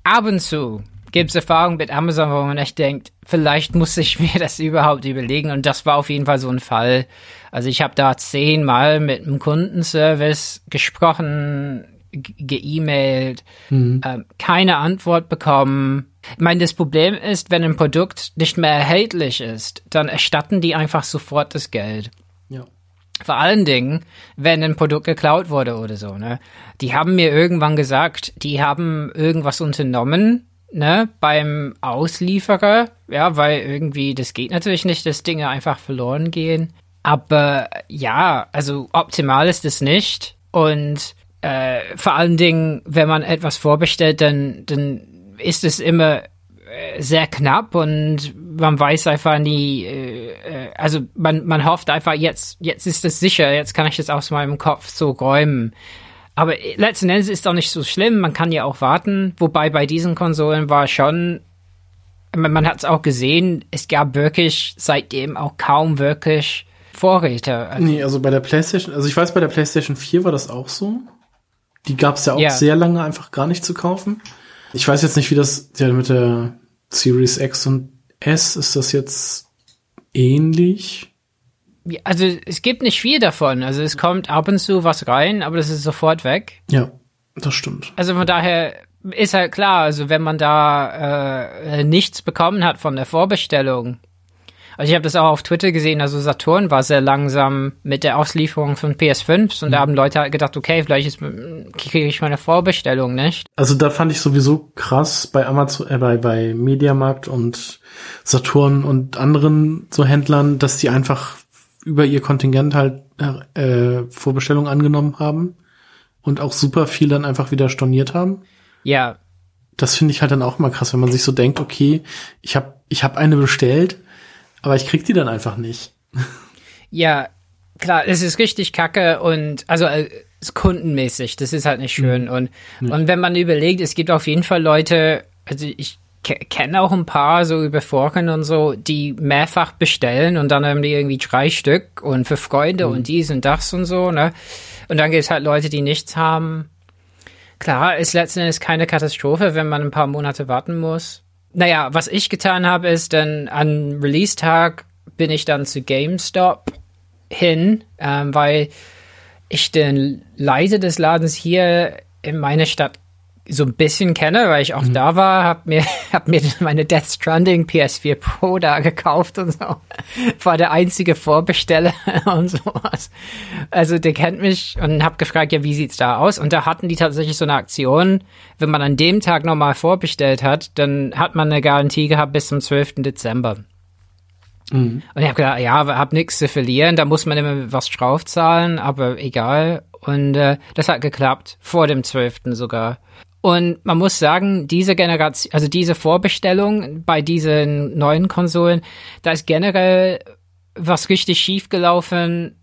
ab und zu gibt es Erfahrungen mit Amazon, wo man echt denkt, vielleicht muss ich mir das überhaupt überlegen. Und das war auf jeden Fall so ein Fall. Also ich habe da zehnmal mit einem Kundenservice gesprochen, geemailt, mhm. äh, keine Antwort bekommen. Ich meine, das Problem ist, wenn ein Produkt nicht mehr erhältlich ist, dann erstatten die einfach sofort das Geld. Ja. Vor allen Dingen, wenn ein Produkt geklaut wurde oder so, ne? Die haben mir irgendwann gesagt, die haben irgendwas unternommen, ne, beim Auslieferer, ja, weil irgendwie, das geht natürlich nicht, dass Dinge einfach verloren gehen. Aber ja, also optimal ist es nicht. Und äh, vor allen Dingen, wenn man etwas vorbestellt, dann, dann ist es immer äh, sehr knapp und man weiß einfach nie, äh, äh, also man, man hofft einfach, jetzt, jetzt ist es sicher, jetzt kann ich das aus meinem Kopf so räumen. Aber letzten Endes ist auch nicht so schlimm, man kann ja auch warten, wobei bei diesen Konsolen war schon, man, man hat es auch gesehen, es gab wirklich seitdem auch kaum wirklich Vorräte. Nee, also bei der PlayStation, also ich weiß, bei der PlayStation 4 war das auch so. Die gab es ja auch ja. sehr lange einfach gar nicht zu kaufen. Ich weiß jetzt nicht, wie das ja, mit der Series X und S ist das jetzt ähnlich. Also es gibt nicht viel davon. Also es kommt ab und zu was rein, aber das ist sofort weg. Ja, das stimmt. Also von daher ist halt klar, also wenn man da äh, nichts bekommen hat von der Vorbestellung, also ich habe das auch auf Twitter gesehen, also Saturn war sehr langsam mit der Auslieferung von PS5s und mhm. da haben Leute halt gedacht, okay, vielleicht kriege ich meine Vorbestellung nicht. Also da fand ich sowieso krass bei Amazon, äh, bei, bei Mediamarkt und Saturn und anderen so Händlern, dass die einfach über ihr Kontingent halt äh, Vorbestellungen angenommen haben und auch super viel dann einfach wieder storniert haben. Ja. Das finde ich halt dann auch mal krass, wenn man sich so denkt, okay, ich habe ich hab eine bestellt, aber ich krieg die dann einfach nicht. Ja, klar, es ist richtig kacke und also äh, kundenmäßig, das ist halt nicht schön. Mhm. Und, ja. und wenn man überlegt, es gibt auf jeden Fall Leute, also ich kenne auch ein paar so über Foren und so, die mehrfach bestellen und dann haben die irgendwie drei Stück und für Freunde mhm. und dies und das und so, ne? Und dann gibt es halt Leute, die nichts haben. Klar, ist letzten Endes keine Katastrophe, wenn man ein paar Monate warten muss naja, was ich getan habe, ist dann an Release-Tag bin ich dann zu GameStop hin, ähm, weil ich den Leiter des Ladens hier in meiner Stadt so ein bisschen kenne, weil ich auch mhm. da war, hab mir, hab mir meine Death Stranding PS4 Pro da gekauft und so. War der einzige Vorbesteller und sowas. Also der kennt mich und hab gefragt, ja, wie sieht's da aus? Und da hatten die tatsächlich so eine Aktion, wenn man an dem Tag nochmal vorbestellt hat, dann hat man eine Garantie gehabt bis zum 12. Dezember. Mhm. Und ich habe gedacht, ja, hab nichts zu verlieren, da muss man immer was draufzahlen, aber egal. Und äh, das hat geklappt, vor dem 12. sogar. Und man muss sagen, diese Generation, also diese Vorbestellung bei diesen neuen Konsolen, da ist generell was richtig schief gelaufen.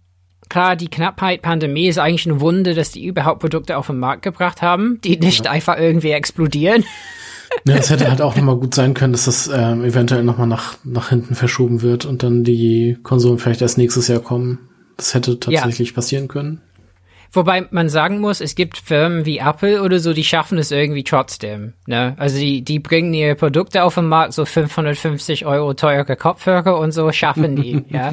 Klar, die Knappheit Pandemie ist eigentlich eine Wunde, dass die überhaupt Produkte auf den Markt gebracht haben, die nicht ja. einfach irgendwie explodieren. Ja, es hätte halt auch nochmal gut sein können, dass das ähm, eventuell nochmal nach, nach hinten verschoben wird und dann die Konsolen vielleicht erst nächstes Jahr kommen. Das hätte tatsächlich ja. passieren können. Wobei man sagen muss, es gibt Firmen wie Apple oder so, die schaffen es irgendwie trotzdem. Ne? Also die, die bringen ihre Produkte auf den Markt, so 550 Euro teure Kopfhörer und so schaffen die. ja.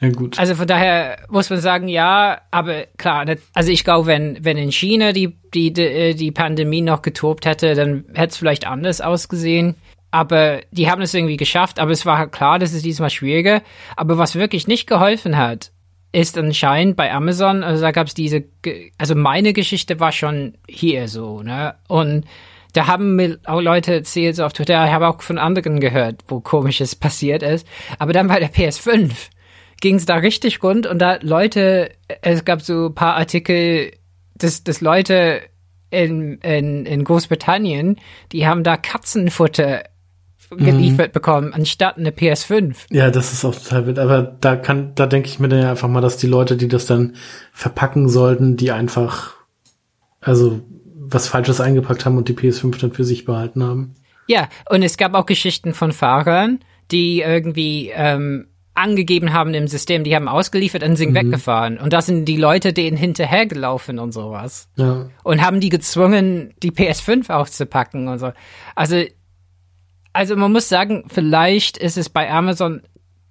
Ja, gut. Also von daher muss man sagen, ja, aber klar, also ich glaube, wenn, wenn in China die, die, die, die Pandemie noch getobt hätte, dann hätte es vielleicht anders ausgesehen. Aber die haben es irgendwie geschafft, aber es war halt klar, das ist diesmal schwieriger. Aber was wirklich nicht geholfen hat, ist anscheinend bei Amazon, also da gab es diese, also meine Geschichte war schon hier so, ne? Und da haben mir auch Leute erzählt so auf Twitter, ich habe auch von anderen gehört, wo komisches passiert ist. Aber dann bei der PS5 ging es da richtig rund und da Leute, es gab so ein paar Artikel, dass, dass Leute in, in, in Großbritannien, die haben da Katzenfutter geliefert mhm. bekommen, anstatt eine PS5. Ja, das ist auch total wild. Aber da kann, da denke ich mir dann einfach mal, dass die Leute, die das dann verpacken sollten, die einfach, also was Falsches eingepackt haben und die PS5 dann für sich behalten haben. Ja, und es gab auch Geschichten von Fahrern, die irgendwie ähm, angegeben haben im System, die haben ausgeliefert und sind mhm. weggefahren. Und da sind die Leute denen hinterhergelaufen und sowas. Ja. Und haben die gezwungen, die PS5 auszupacken und so. Also also man muss sagen, vielleicht ist es bei Amazon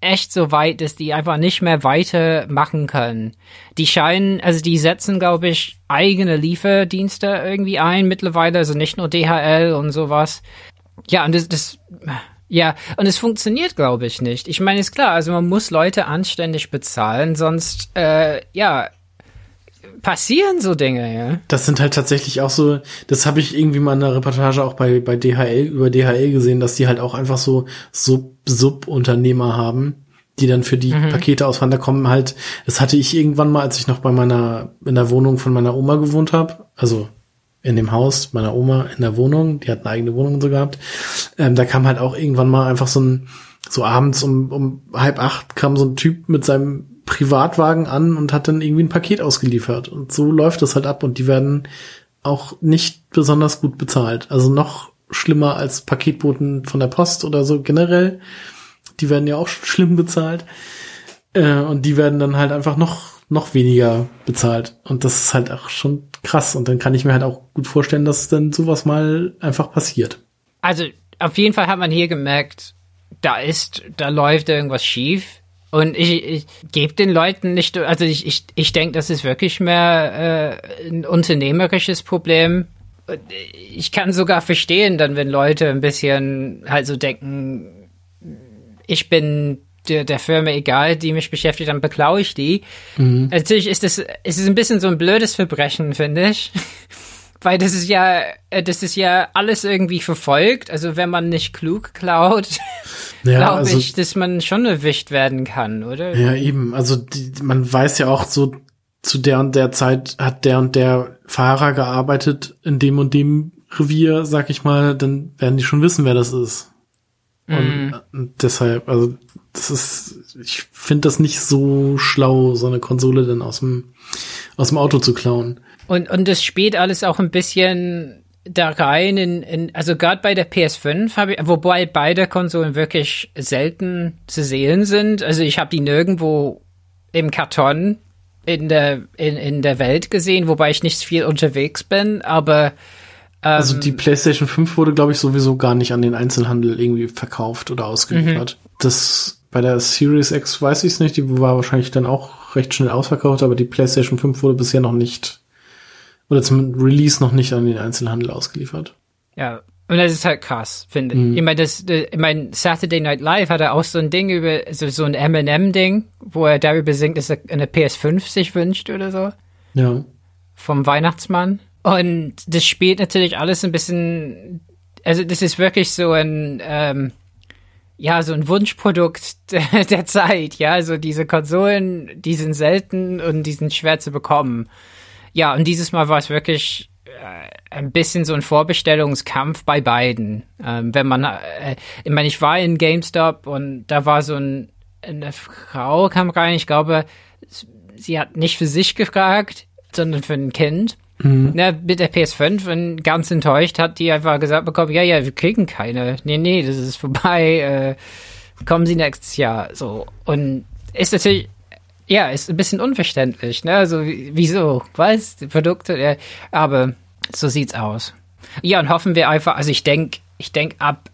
echt so weit, dass die einfach nicht mehr weitermachen können. Die scheinen, also die setzen, glaube ich, eigene Lieferdienste irgendwie ein mittlerweile, also nicht nur DHL und sowas. Ja, und das, das ja, und es funktioniert, glaube ich, nicht. Ich meine, ist klar, also man muss Leute anständig bezahlen, sonst, äh, ja, passieren so Dinge, ja. Das sind halt tatsächlich auch so, das habe ich irgendwie mal in einer Reportage auch bei, bei DHL, über DHL gesehen, dass die halt auch einfach so Sub, Subunternehmer haben, die dann für die mhm. Pakete ausfahren. Da kommen halt, das hatte ich irgendwann mal, als ich noch bei meiner, in der Wohnung von meiner Oma gewohnt habe, also in dem Haus meiner Oma in der Wohnung, die hat eine eigene Wohnung so gehabt, ähm, da kam halt auch irgendwann mal einfach so ein, so abends um, um halb acht kam so ein Typ mit seinem Privatwagen an und hat dann irgendwie ein Paket ausgeliefert. Und so läuft das halt ab und die werden auch nicht besonders gut bezahlt. Also noch schlimmer als Paketboten von der Post oder so generell. Die werden ja auch schlimm bezahlt. Äh, und die werden dann halt einfach noch, noch weniger bezahlt. Und das ist halt auch schon krass. Und dann kann ich mir halt auch gut vorstellen, dass dann sowas mal einfach passiert. Also auf jeden Fall hat man hier gemerkt, da ist, da läuft irgendwas schief und ich, ich gebe den Leuten nicht, also ich, ich, ich denke, das ist wirklich mehr äh, ein unternehmerisches Problem. Ich kann sogar verstehen, dann, wenn Leute ein bisschen halt so denken, ich bin der, der Firma egal, die mich beschäftigt, dann beklaue ich die. Mhm. Natürlich ist es ist ein bisschen so ein blödes Verbrechen, finde ich. Weil das ist ja, äh, das ist ja alles irgendwie verfolgt. Also wenn man nicht klug klaut, ja, glaube also, ich, dass man schon erwischt werden kann, oder? Ja, eben. Also die, man weiß ja auch so, zu der und der Zeit hat der und der Fahrer gearbeitet in dem und dem Revier, sag ich mal, dann werden die schon wissen, wer das ist. Und, mm. und deshalb, also das ist, ich finde das nicht so schlau, so eine Konsole dann aus dem aus dem Auto zu klauen. Und, und das spielt alles auch ein bisschen da rein in, in also gerade bei der PS5 habe ich, wobei beide Konsolen wirklich selten zu sehen sind. Also ich habe die nirgendwo im Karton in der, in, in der Welt gesehen, wobei ich nicht viel unterwegs bin, aber ähm, Also die PlayStation 5 wurde, glaube ich, sowieso gar nicht an den Einzelhandel irgendwie verkauft oder ausgeliefert. Mhm. Das bei der Series X weiß ich es nicht, die war wahrscheinlich dann auch recht schnell ausverkauft, aber die PlayStation 5 wurde bisher noch nicht oder zum Release noch nicht an den Einzelhandel ausgeliefert. Ja, und das ist halt krass, finde ich. Mhm. Ich meine, das, ich meine, Saturday Night Live hat er auch so ein Ding über, so, so ein Eminem-Ding, wo er darüber singt, dass er eine PS5 sich wünscht oder so. Ja. Vom Weihnachtsmann. Und das spielt natürlich alles ein bisschen, also das ist wirklich so ein, ähm, ja, so ein Wunschprodukt der, der Zeit, ja, so diese Konsolen, die sind selten und die sind schwer zu bekommen. Ja, und dieses Mal war es wirklich äh, ein bisschen so ein Vorbestellungskampf bei beiden. Ähm, wenn man, äh, ich meine, ich war in GameStop und da war so ein, eine Frau kam rein, ich glaube, sie hat nicht für sich gefragt, sondern für ein Kind. Mhm. Na, mit der PS5 und ganz enttäuscht hat die einfach gesagt bekommen, ja, ja, wir kriegen keine. Nee, nee, das ist vorbei. Äh, kommen Sie nächstes Jahr. So. Und ist natürlich ja, ist ein bisschen unverständlich, ne? Also, wieso? Was? Die Produkte, ja, aber so sieht's aus. Ja, und hoffen wir einfach, also ich denke, ich denke ab,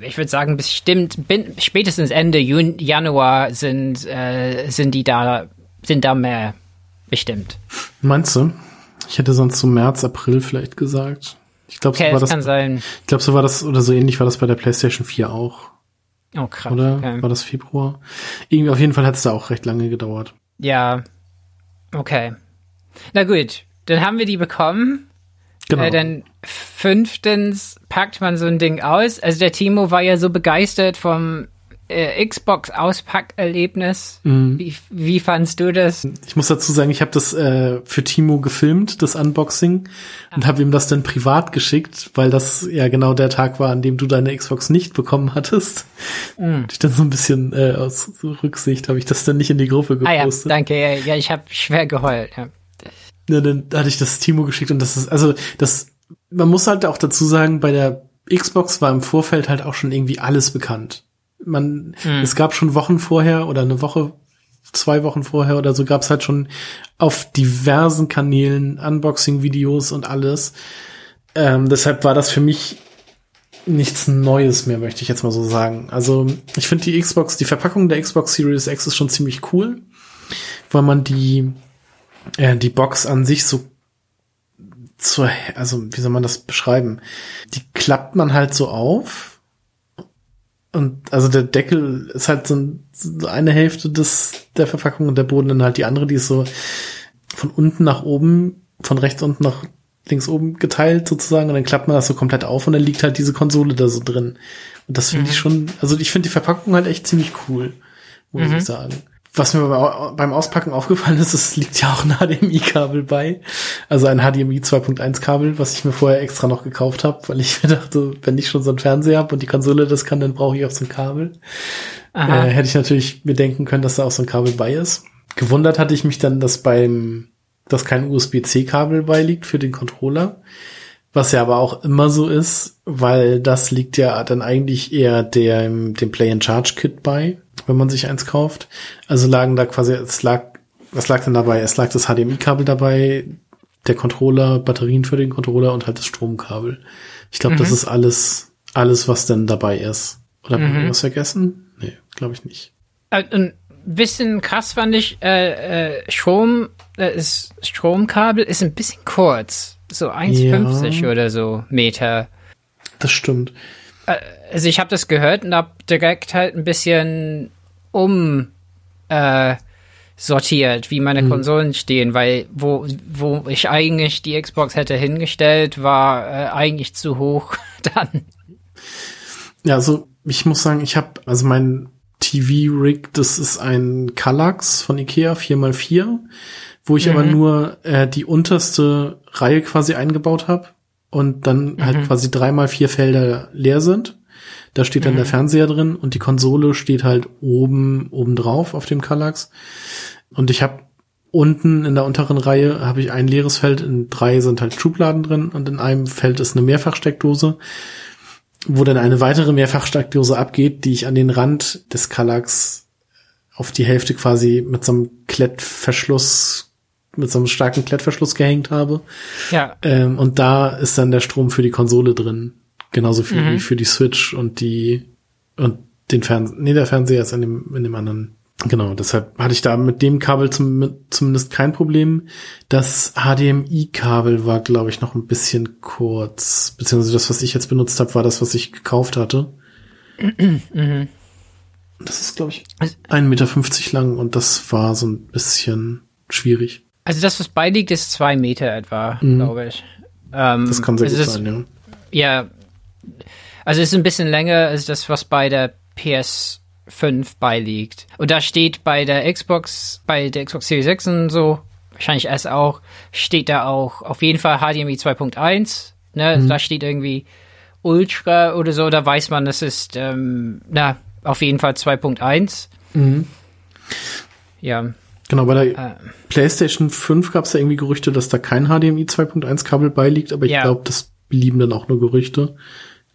ich würde sagen, bestimmt, bin, spätestens Ende Juni, Januar sind, äh, sind die da, sind da mehr bestimmt. Meinst du? Ich hätte sonst so März, April vielleicht gesagt. Ich glaube, okay, so war das. Kann sein. Ich glaube, so war das, oder so ähnlich war das bei der PlayStation 4 auch. Oh, krass. Oder? Okay. War das Februar? Irgendwie auf jeden Fall hat es da auch recht lange gedauert. Ja. Okay. Na gut, dann haben wir die bekommen. Genau. Äh, dann fünftens packt man so ein Ding aus. Also der Timo war ja so begeistert vom äh, Xbox-Auspackerlebnis. Mhm. Wie, wie fandst du das? Ich muss dazu sagen, ich habe das äh, für Timo gefilmt, das Unboxing, ah. und habe ihm das dann privat geschickt, weil das ja genau der Tag war, an dem du deine Xbox nicht bekommen hattest. Mhm. Ich dann so ein bisschen äh, aus Rücksicht habe ich das dann nicht in die Gruppe gepostet. Ah ja, danke. Ja, ja ich habe schwer geheult. Ja. ja, dann hatte ich das Timo geschickt und das ist also das. Man muss halt auch dazu sagen, bei der Xbox war im Vorfeld halt auch schon irgendwie alles bekannt man, mhm. es gab schon Wochen vorher oder eine Woche, zwei Wochen vorher oder so gab es halt schon auf diversen Kanälen Unboxing-Videos und alles. Ähm, deshalb war das für mich nichts Neues mehr, möchte ich jetzt mal so sagen. Also ich finde die Xbox, die Verpackung der Xbox Series X ist schon ziemlich cool, weil man die äh, die Box an sich so zur, also wie soll man das beschreiben? Die klappt man halt so auf und also der Deckel ist halt so, ein, so eine Hälfte des der Verpackung und der Boden dann halt die andere, die ist so von unten nach oben, von rechts unten nach links oben geteilt sozusagen und dann klappt man das so komplett auf und dann liegt halt diese Konsole da so drin. Und das finde mhm. ich schon, also ich finde die Verpackung halt echt ziemlich cool, muss mhm. ich sagen was mir beim Auspacken aufgefallen ist, es liegt ja auch ein HDMI-Kabel bei. Also ein HDMI 2.1-Kabel, was ich mir vorher extra noch gekauft habe, weil ich mir dachte, wenn ich schon so einen Fernseher habe und die Konsole das kann, dann brauche ich auch so ein Kabel. Äh, hätte ich natürlich mir denken können, dass da auch so ein Kabel bei ist. Gewundert hatte ich mich dann, dass beim, dass kein USB-C-Kabel beiliegt für den Controller. Was ja aber auch immer so ist, weil das liegt ja dann eigentlich eher dem, dem Play-and-Charge-Kit bei wenn man sich eins kauft. Also lagen da quasi, es lag, was lag denn dabei? Es lag das HDMI-Kabel dabei, der Controller, Batterien für den Controller und halt das Stromkabel. Ich glaube, mhm. das ist alles, alles, was denn dabei ist. Oder mhm. habe ich was vergessen? Nee, glaube ich nicht. Äh, ein bisschen krass fand ich, äh, äh, Strom, äh, ist, Stromkabel ist ein bisschen kurz. So 1,50 ja. oder so Meter. Das stimmt. Äh, also ich habe das gehört und habe direkt halt ein bisschen um äh, sortiert, wie meine mhm. Konsolen stehen, weil wo, wo ich eigentlich die Xbox hätte hingestellt, war äh, eigentlich zu hoch dann. Ja, also ich muss sagen, ich habe, also mein TV-Rig, das ist ein Kallax von Ikea 4x4, wo ich mhm. aber nur äh, die unterste Reihe quasi eingebaut habe und dann halt mhm. halt quasi dreimal vier Felder leer sind. Da steht dann mhm. der Fernseher drin und die Konsole steht halt oben oben drauf auf dem Kallax. Und ich habe unten in der unteren Reihe habe ich ein leeres Feld, in drei sind halt Schubladen drin und in einem Feld ist eine Mehrfachsteckdose, wo dann eine weitere Mehrfachsteckdose abgeht, die ich an den Rand des Kallax auf die Hälfte quasi mit so einem Klettverschluss, mit so einem starken Klettverschluss gehängt habe. Ja. Ähm, und da ist dann der Strom für die Konsole drin. Genauso viel mhm. wie für die Switch und die und den Fernseher. Nee, der Fernseher ist in dem, in dem anderen. Genau, deshalb hatte ich da mit dem Kabel zum, zumindest kein Problem. Das HDMI-Kabel war, glaube ich, noch ein bisschen kurz. Beziehungsweise das, was ich jetzt benutzt habe, war das, was ich gekauft hatte. Mhm. Das ist, glaube ich, 1,50 Meter lang und das war so ein bisschen schwierig. Also das, was beiliegt, ist zwei Meter etwa, mhm. glaube ich. Ähm, das kann sehr also gut sein, ja. Ja, also es ist ein bisschen länger als das, was bei der PS5 beiliegt. Und da steht bei der Xbox, bei der Xbox Series X und so, wahrscheinlich S auch, steht da auch auf jeden Fall HDMI 2.1. Ne? Mhm. Da steht irgendwie Ultra oder so, da weiß man, das ist, ähm, na, auf jeden Fall 2.1. Mhm. Ja. Genau, bei der äh, PlayStation 5 gab es ja irgendwie Gerüchte, dass da kein HDMI 2.1 Kabel beiliegt, aber ich ja. glaube, das blieben dann auch nur Gerüchte.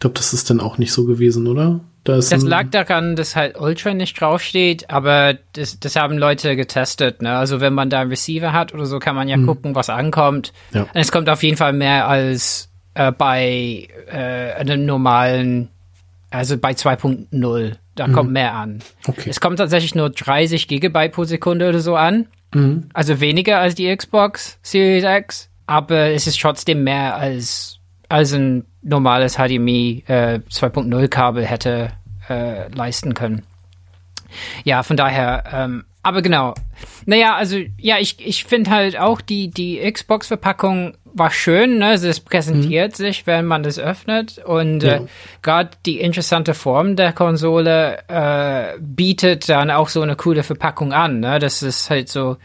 Ich glaube, das ist dann auch nicht so gewesen, oder? Da das lag daran, dass halt Ultra nicht draufsteht, aber das, das haben Leute getestet. Ne? Also wenn man da einen Receiver hat oder so, kann man ja mhm. gucken, was ankommt. Ja. Und es kommt auf jeden Fall mehr als äh, bei äh, einem normalen, also bei 2.0. Da mhm. kommt mehr an. Okay. Es kommt tatsächlich nur 30 Gigabyte pro Sekunde oder so an. Mhm. Also weniger als die Xbox Series X, aber es ist trotzdem mehr als als ein normales HDMI äh, 2.0 Kabel hätte äh, leisten können. Ja, von daher, ähm, aber genau. Naja, also ja, ich, ich finde halt auch die, die Xbox-Verpackung war schön, ne? Also es präsentiert mhm. sich, wenn man das öffnet. Und ja. äh, gerade die interessante Form der Konsole äh, bietet dann auch so eine coole Verpackung an. Ne? Das ist halt so,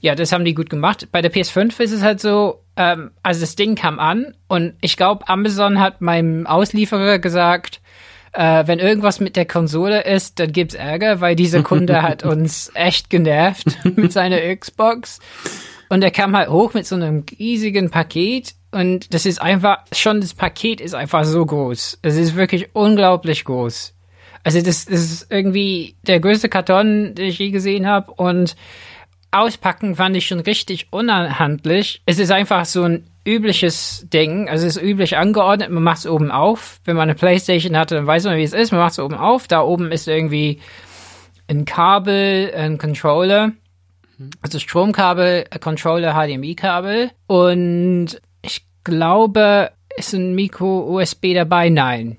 ja, das haben die gut gemacht. Bei der PS5 ist es halt so, ähm, also das Ding kam an und ich glaube, Amazon hat meinem Auslieferer gesagt, äh, wenn irgendwas mit der Konsole ist, dann gibt's Ärger, weil dieser Kunde hat uns echt genervt mit seiner Xbox. Und er kam halt hoch mit so einem riesigen Paket und das ist einfach, schon das Paket ist einfach so groß. Es ist wirklich unglaublich groß. Also das, das ist irgendwie der größte Karton, den ich je gesehen habe und auspacken fand ich schon richtig unhandlich. Es ist einfach so ein übliches Ding. Also es ist üblich angeordnet. Man macht es oben auf. Wenn man eine Playstation hatte, dann weiß man, wie es ist. Man macht es oben auf. Da oben ist irgendwie ein Kabel, ein Controller. Also Stromkabel, Controller, HDMI-Kabel. Und ich glaube, ist ein Micro-USB dabei? Nein.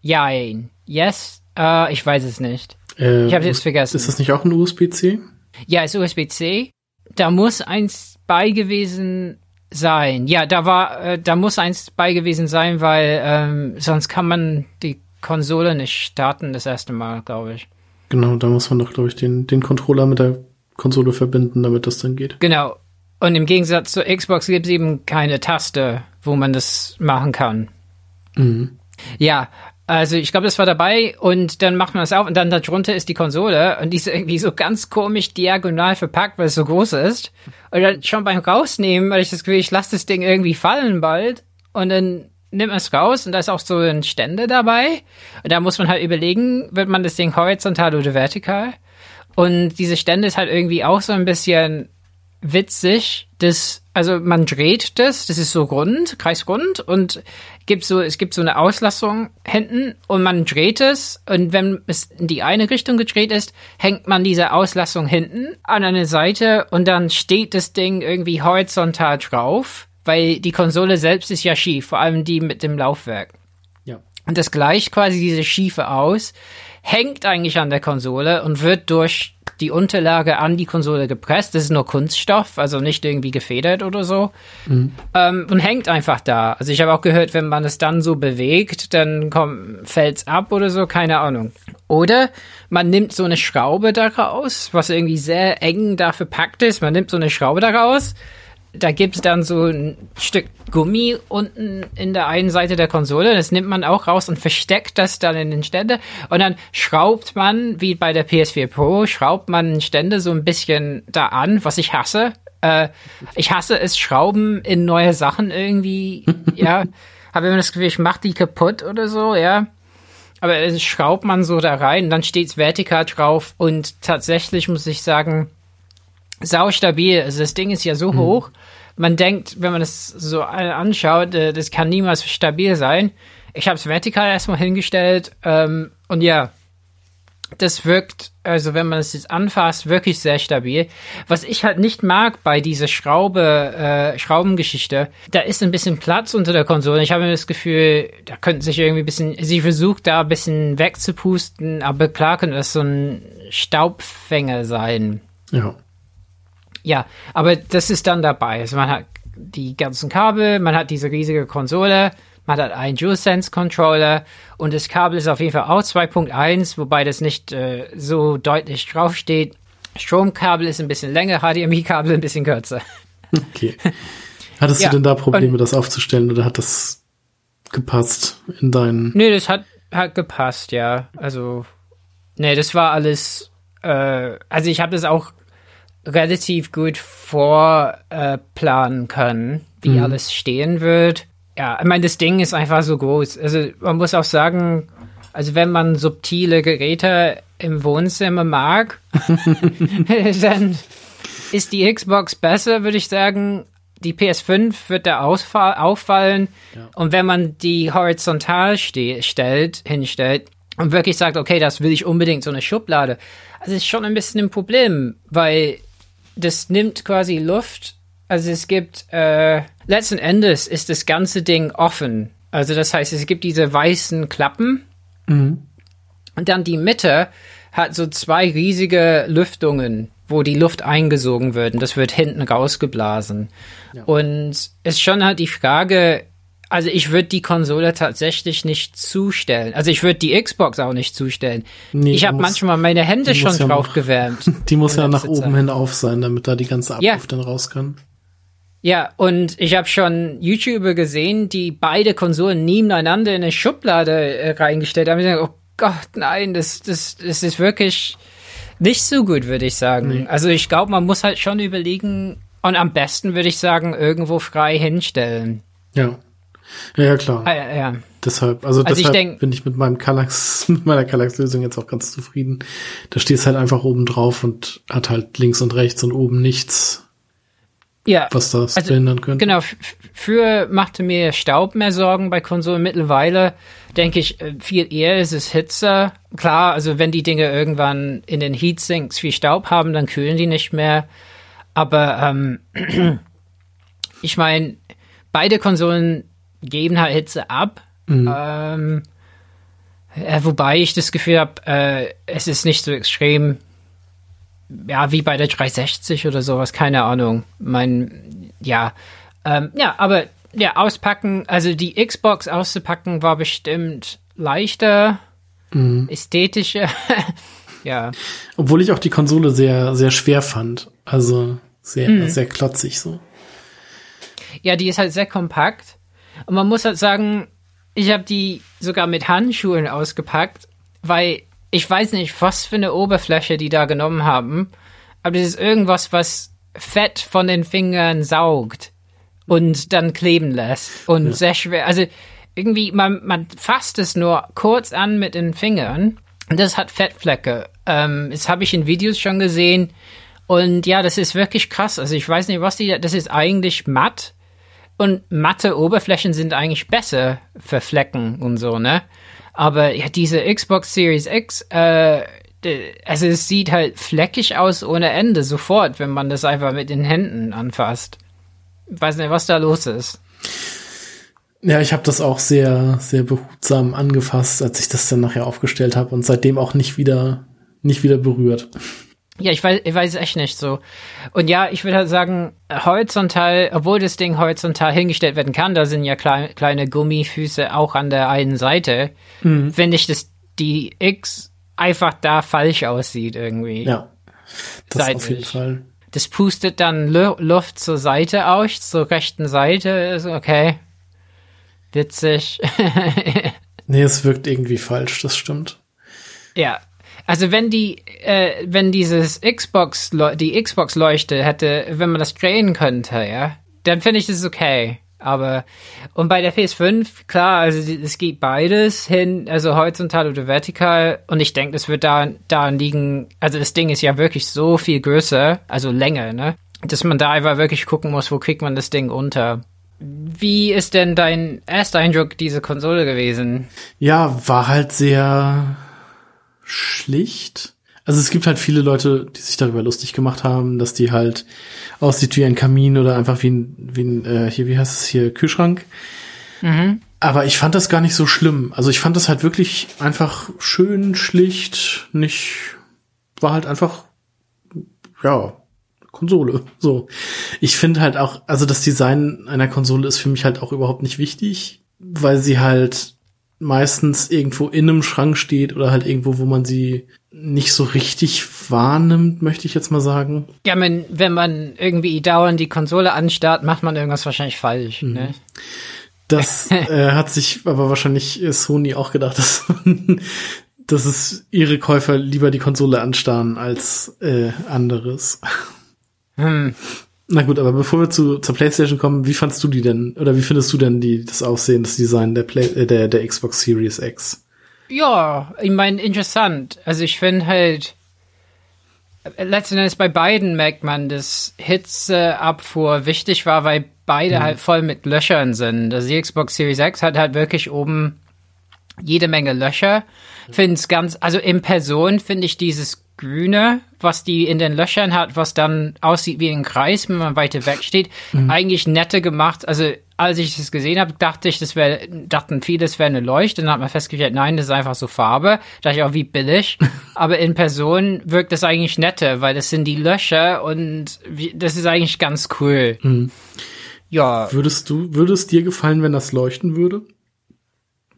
Jein. Yes? Uh, ich weiß es nicht. Äh, ich habe jetzt vergessen. Ist das nicht auch ein USB-C? Ja, ist USB-C. Da muss eins bei gewesen sein. Ja, da war, äh, da muss eins bei gewesen sein, weil ähm, sonst kann man die Konsole nicht starten das erste Mal, glaube ich. Genau, da muss man doch, glaube ich, den, den Controller mit der Konsole verbinden, damit das dann geht. Genau. Und im Gegensatz zur Xbox gibt es eben keine Taste, wo man das machen kann. Mhm. Ja, also ich glaube, das war dabei und dann macht man das auf und dann darunter ist die Konsole und die ist irgendwie so ganz komisch diagonal verpackt, weil es so groß ist. Und dann schon beim Rausnehmen, weil ich das Gefühl, ich lasse das Ding irgendwie fallen bald und dann nimmt man es raus und da ist auch so ein Ständer dabei. Und da muss man halt überlegen, wird man das Ding horizontal oder vertikal? Und diese Stände ist halt irgendwie auch so ein bisschen witzig, dass, also man dreht das, das ist so rund, kreisrund und gibt so, es gibt so eine Auslassung hinten und man dreht es und wenn es in die eine Richtung gedreht ist, hängt man diese Auslassung hinten an eine Seite und dann steht das Ding irgendwie horizontal drauf, weil die Konsole selbst ist ja schief, vor allem die mit dem Laufwerk. Ja. Und das gleicht quasi diese Schiefe aus, hängt eigentlich an der Konsole und wird durch die Unterlage an die Konsole gepresst. Das ist nur Kunststoff, also nicht irgendwie gefedert oder so. Mhm. Ähm, und hängt einfach da. Also ich habe auch gehört, wenn man es dann so bewegt, dann fällt es ab oder so, keine Ahnung. Oder man nimmt so eine Schraube daraus, was irgendwie sehr eng da verpackt ist. Man nimmt so eine Schraube daraus da gibt es dann so ein Stück Gummi unten in der einen Seite der Konsole. Das nimmt man auch raus und versteckt das dann in den Ständer. Und dann schraubt man, wie bei der PS4 Pro, schraubt man den Ständer so ein bisschen da an, was ich hasse. Äh, ich hasse es, Schrauben in neue Sachen irgendwie, ja. Habe immer das Gefühl, ich mach die kaputt oder so, ja. Aber es schraubt man so da rein, dann steht's vertikal drauf und tatsächlich muss ich sagen, sau stabil. Also das Ding ist ja so mhm. hoch. Man denkt, wenn man das so anschaut, äh, das kann niemals stabil sein. Ich habe es vertikal erstmal hingestellt ähm, und ja, das wirkt, also wenn man es jetzt anfasst, wirklich sehr stabil. Was ich halt nicht mag bei dieser Schraube, äh, Schraubengeschichte, da ist ein bisschen Platz unter der Konsole. Ich habe das Gefühl, da könnten sich irgendwie ein bisschen, sie versucht da ein bisschen wegzupusten, aber klar könnte das so ein Staubfänger sein. Ja. Ja, aber das ist dann dabei. Also man hat die ganzen Kabel, man hat diese riesige Konsole, man hat einen DualSense-Controller und das Kabel ist auf jeden Fall auch 2.1, wobei das nicht äh, so deutlich draufsteht. Stromkabel ist ein bisschen länger, HDMI-Kabel ein bisschen kürzer. Okay. Hattest ja, du denn da Probleme, das aufzustellen oder hat das gepasst in deinen? Nee, das hat, hat gepasst, ja. Also, nee, das war alles, äh, also ich habe das auch relativ gut vorplanen äh, können, wie mhm. alles stehen wird. Ja, ich meine, das Ding ist einfach so groß. Also man muss auch sagen, also wenn man subtile Geräte im Wohnzimmer mag, dann ist die Xbox besser, würde ich sagen. Die PS5 wird da auffallen. Ja. Und wenn man die horizontal stellt, hinstellt und wirklich sagt, okay, das will ich unbedingt so eine Schublade, also ist schon ein bisschen ein Problem, weil das nimmt quasi Luft. Also es gibt, äh, letzten Endes ist das ganze Ding offen. Also das heißt, es gibt diese weißen Klappen. Mhm. Und dann die Mitte hat so zwei riesige Lüftungen, wo die Luft eingesogen wird. Und das wird hinten rausgeblasen. Ja. Und ist schon halt die Frage, also ich würde die Konsole tatsächlich nicht zustellen. Also ich würde die Xbox auch nicht zustellen. Nee, ich habe manchmal meine Hände schon ja drauf gewärmt. Die muss ja nach oben hin auf sein, damit da die ganze Abluft ja. dann raus kann. Ja, und ich habe schon YouTuber gesehen, die beide Konsolen nebeneinander in eine Schublade äh, reingestellt haben. Ich dachte, oh Gott, nein, das, das, das ist wirklich nicht so gut, würde ich sagen. Nee. Also ich glaube, man muss halt schon überlegen und am besten würde ich sagen, irgendwo frei hinstellen. Ja. Ja, ja klar. Ah, ja, ja. Deshalb, also, also deshalb ich denk, bin ich mit meinem Kallax, mit meiner Kallax-Lösung jetzt auch ganz zufrieden. Da steht es halt einfach oben drauf und hat halt links und rechts und oben nichts, ja, was das also, behindern könnte. Genau, früher machte mir Staub mehr Sorgen bei Konsolen. Mittlerweile denke ich, äh, viel eher ist es Hitze. Klar, also wenn die Dinge irgendwann in den Heatsinks viel Staub haben, dann kühlen die nicht mehr. Aber ähm, ich meine, beide Konsolen geben halt Hitze ab. Mhm. Ähm, äh, wobei ich das Gefühl habe, äh, es ist nicht so extrem, ja, wie bei der 360 oder sowas, keine Ahnung. Mein, ja, ähm, ja, aber ja, auspacken, also die Xbox auszupacken war bestimmt leichter, mhm. ästhetischer, ja. Obwohl ich auch die Konsole sehr, sehr schwer fand. Also sehr, mhm. sehr klotzig so. Ja, die ist halt sehr kompakt. Und man muss halt sagen, ich habe die sogar mit Handschuhen ausgepackt, weil ich weiß nicht, was für eine Oberfläche die da genommen haben, aber das ist irgendwas, was Fett von den Fingern saugt und dann kleben lässt und ja. sehr schwer. Also irgendwie, man, man fasst es nur kurz an mit den Fingern und das hat Fettflecke. Ähm, das habe ich in Videos schon gesehen und ja, das ist wirklich krass. Also ich weiß nicht, was die, das ist eigentlich matt und matte Oberflächen sind eigentlich besser für Flecken und so, ne? Aber ja, diese Xbox Series X, äh, also es sieht halt fleckig aus ohne Ende, sofort, wenn man das einfach mit den Händen anfasst. Weiß nicht, was da los ist. Ja, ich habe das auch sehr, sehr behutsam angefasst, als ich das dann nachher aufgestellt habe und seitdem auch nicht wieder, nicht wieder berührt. Ja, ich weiß, ich weiß echt nicht so. Und ja, ich würde halt sagen, horizontal, obwohl das Ding horizontal hingestellt werden kann, da sind ja klein, kleine Gummifüße auch an der einen Seite, mhm. finde ich, dass die X einfach da falsch aussieht irgendwie. Ja, das Seitlich. auf jeden Fall. Das pustet dann Luft zur Seite aus, zur rechten Seite, okay. Witzig. nee, es wirkt irgendwie falsch, das stimmt. Ja, also wenn die, äh, wenn dieses Xbox, die Xbox-Leuchte hätte, wenn man das drehen könnte, ja, dann finde ich das okay. Aber, und bei der PS5, klar, also es geht beides hin, also horizontal oder vertikal. Und ich denke, das wird da, daran liegen, also das Ding ist ja wirklich so viel größer, also länger, ne? Dass man da einfach wirklich gucken muss, wo kriegt man das Ding unter. Wie ist denn dein erster Eindruck dieser Konsole gewesen? Ja, war halt sehr schlicht. Also es gibt halt viele Leute, die sich darüber lustig gemacht haben, dass die halt aussieht wie ein Kamin oder einfach wie ein, wie ein äh, hier, wie heißt es hier, Kühlschrank. Mhm. Aber ich fand das gar nicht so schlimm. Also ich fand das halt wirklich einfach schön, schlicht, nicht, war halt einfach, ja, Konsole. So. Ich finde halt auch, also das Design einer Konsole ist für mich halt auch überhaupt nicht wichtig, weil sie halt meistens irgendwo in einem Schrank steht oder halt irgendwo, wo man sie nicht so richtig wahrnimmt, möchte ich jetzt mal sagen. Ja, wenn, wenn man irgendwie dauernd die Konsole anstarrt, macht man irgendwas wahrscheinlich falsch. Mhm. Ne? Das äh, hat sich aber wahrscheinlich Sony auch gedacht, dass, dass es ihre Käufer lieber die Konsole anstarren als äh, anderes. Hm. Na gut, aber bevor wir zu, zur PlayStation kommen, wie fandst du die denn, oder wie findest du denn die, das Aussehen, das Design der, Play, äh, der, der Xbox Series X? Ja, ich meine, interessant. Also ich finde halt, letzten Endes bei beiden merkt man, dass Hitzeabfuhr wichtig war, weil beide mhm. halt voll mit Löchern sind. Also die Xbox Series X hat halt wirklich oben jede Menge Löcher. Finde es ganz, also in Person finde ich dieses Grüne, was die in den Löchern hat, was dann aussieht wie ein Kreis, wenn man weiter weg steht, mhm. eigentlich nette gemacht. Also als ich das gesehen habe, dachte ich, das wäre, dachten viele, das wäre eine Leuchte. Dann hat man festgestellt, nein, das ist einfach so Farbe. Da dachte ich auch, wie billig. Aber in Person wirkt das eigentlich netter, weil das sind die Löcher und das ist eigentlich ganz cool. Mhm. Ja. Würdest du, würde es dir gefallen, wenn das leuchten würde?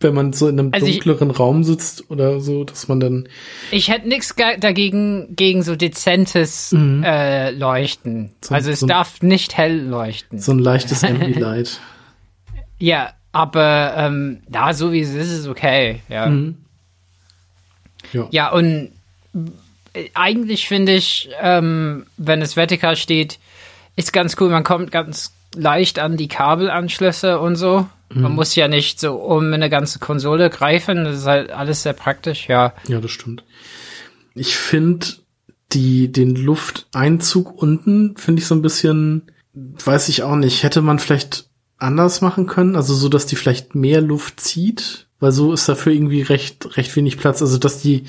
Wenn man so in einem also dunkleren ich, Raum sitzt oder so, dass man dann. Ich hätte nichts dagegen gegen so dezentes mhm. äh, Leuchten. So, also es so darf nicht hell leuchten. So ein leichtes Ambilight. ja, aber ähm, da so wie es ist, ist okay. Ja. Mhm. Ja. ja, und äh, eigentlich finde ich, ähm, wenn es vertikal steht, ist ganz cool. Man kommt ganz leicht an die Kabelanschlüsse und so. Man mhm. muss ja nicht so um eine ganze Konsole greifen. Das ist halt alles sehr praktisch, ja. Ja, das stimmt. Ich finde die, den Lufteinzug unten finde ich so ein bisschen, weiß ich auch nicht, hätte man vielleicht anders machen können, also so, dass die vielleicht mehr Luft zieht, weil so ist dafür irgendwie recht, recht wenig Platz, also dass die,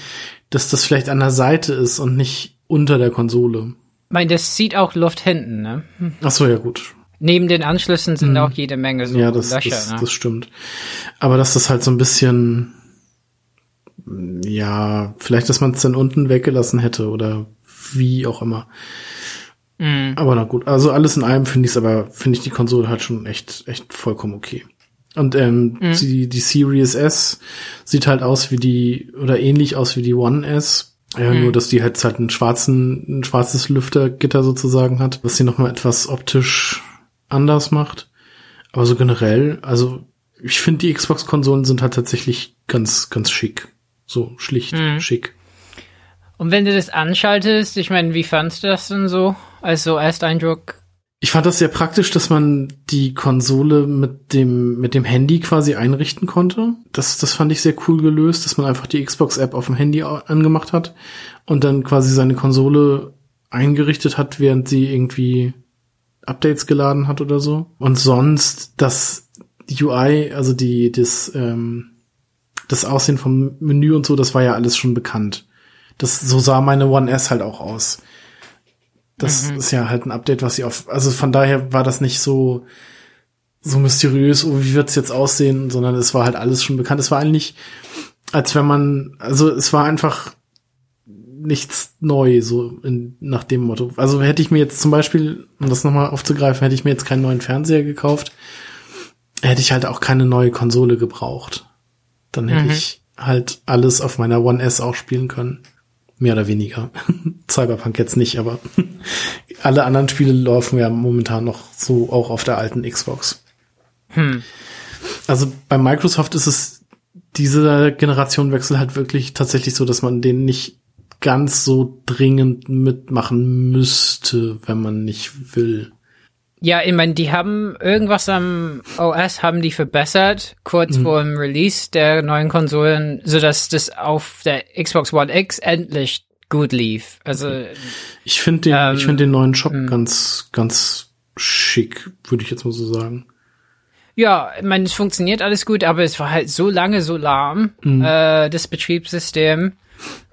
dass das vielleicht an der Seite ist und nicht unter der Konsole. Ich meine, das zieht auch Luft hinten, ne? Ach so, ja gut. Neben den Anschlüssen sind mhm. auch jede Menge so ja, das, Löcher. Das, ne? das stimmt. Aber dass das halt so ein bisschen, ja, vielleicht, dass man es dann unten weggelassen hätte oder wie auch immer. Mhm. Aber na gut, also alles in allem finde ich es aber, finde ich die Konsole halt schon echt, echt vollkommen okay. Und ähm, mhm. die, die Series S sieht halt aus wie die, oder ähnlich aus wie die One S. Ja, mhm. nur dass die halt halt einen schwarzen, ein schwarzes Lüftergitter sozusagen hat, was sie nochmal etwas optisch anders macht. Aber so generell, also ich finde die Xbox-Konsolen sind halt tatsächlich ganz, ganz schick. So schlicht, mhm. schick. Und wenn du das anschaltest, ich meine, wie fandst du das denn so als so Ersteindruck? Ich fand das sehr praktisch, dass man die Konsole mit dem, mit dem Handy quasi einrichten konnte. Das, das fand ich sehr cool gelöst, dass man einfach die Xbox-App auf dem Handy angemacht hat und dann quasi seine Konsole eingerichtet hat, während sie irgendwie Updates geladen hat oder so. Und sonst das UI, also die, das, ähm, das Aussehen vom Menü und so, das war ja alles schon bekannt. Das, so sah meine One S halt auch aus. Das mhm. ist ja halt ein Update, was sie auf, also von daher war das nicht so, so mysteriös, oh, wie wird's jetzt aussehen, sondern es war halt alles schon bekannt. Es war eigentlich, als wenn man, also es war einfach nichts neu, so in, nach dem Motto. Also hätte ich mir jetzt zum Beispiel, um das nochmal aufzugreifen, hätte ich mir jetzt keinen neuen Fernseher gekauft, hätte ich halt auch keine neue Konsole gebraucht. Dann hätte mhm. ich halt alles auf meiner One S auch spielen können. Mehr oder weniger. Cyberpunk jetzt nicht, aber alle anderen Spiele laufen ja momentan noch so auch auf der alten Xbox. Hm. Also bei Microsoft ist es dieser Generationenwechsel halt wirklich tatsächlich so, dass man den nicht ganz so dringend mitmachen müsste, wenn man nicht will. Ja, ich meine, die haben irgendwas am OS haben die verbessert, kurz mhm. vor dem Release der neuen Konsolen, so dass das auf der Xbox One X endlich gut lief. Also ich finde den, ähm, ich finde den neuen Shop mh. ganz, ganz schick, würde ich jetzt mal so sagen. Ja, ich meine, es funktioniert alles gut, aber es war halt so lange so lahm, mhm. äh, das Betriebssystem.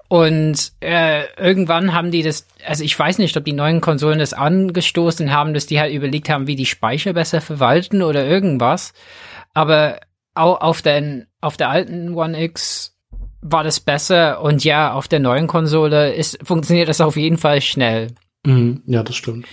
Und äh, irgendwann haben die das, also ich weiß nicht, ob die neuen Konsolen das angestoßen haben, dass die halt überlegt haben, wie die Speicher besser verwalten oder irgendwas. Aber auch auf, den, auf der alten One X war das besser und ja, auf der neuen Konsole ist, funktioniert das auf jeden Fall schnell. Mhm, ja, das stimmt.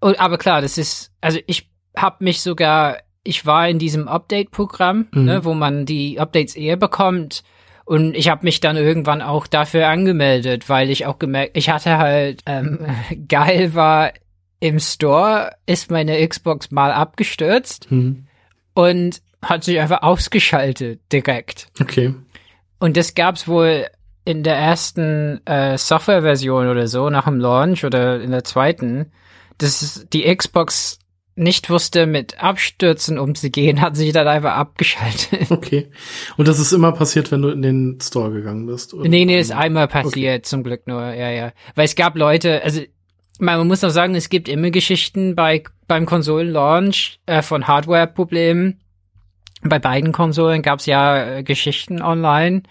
Und, aber klar, das ist, also ich habe mich sogar, ich war in diesem Update-Programm, mhm. ne, wo man die Updates eher bekommt und ich habe mich dann irgendwann auch dafür angemeldet, weil ich auch gemerkt, ich hatte halt ähm, geil war im Store ist meine Xbox mal abgestürzt mhm. und hat sich einfach ausgeschaltet direkt. Okay. Und das gab's wohl in der ersten äh, Softwareversion oder so nach dem Launch oder in der zweiten, dass die Xbox nicht wusste, mit Abstürzen umzugehen, hat sich dann einfach abgeschaltet. Okay. Und das ist immer passiert, wenn du in den Store gegangen bist? Oder? Nee, nee, ist einmal passiert, okay. zum Glück nur, ja, ja. Weil es gab Leute, also man muss auch sagen, es gibt immer Geschichten bei beim Konsolenlaunch äh, von Hardware-Problemen. bei beiden Konsolen gab es ja äh, Geschichten online.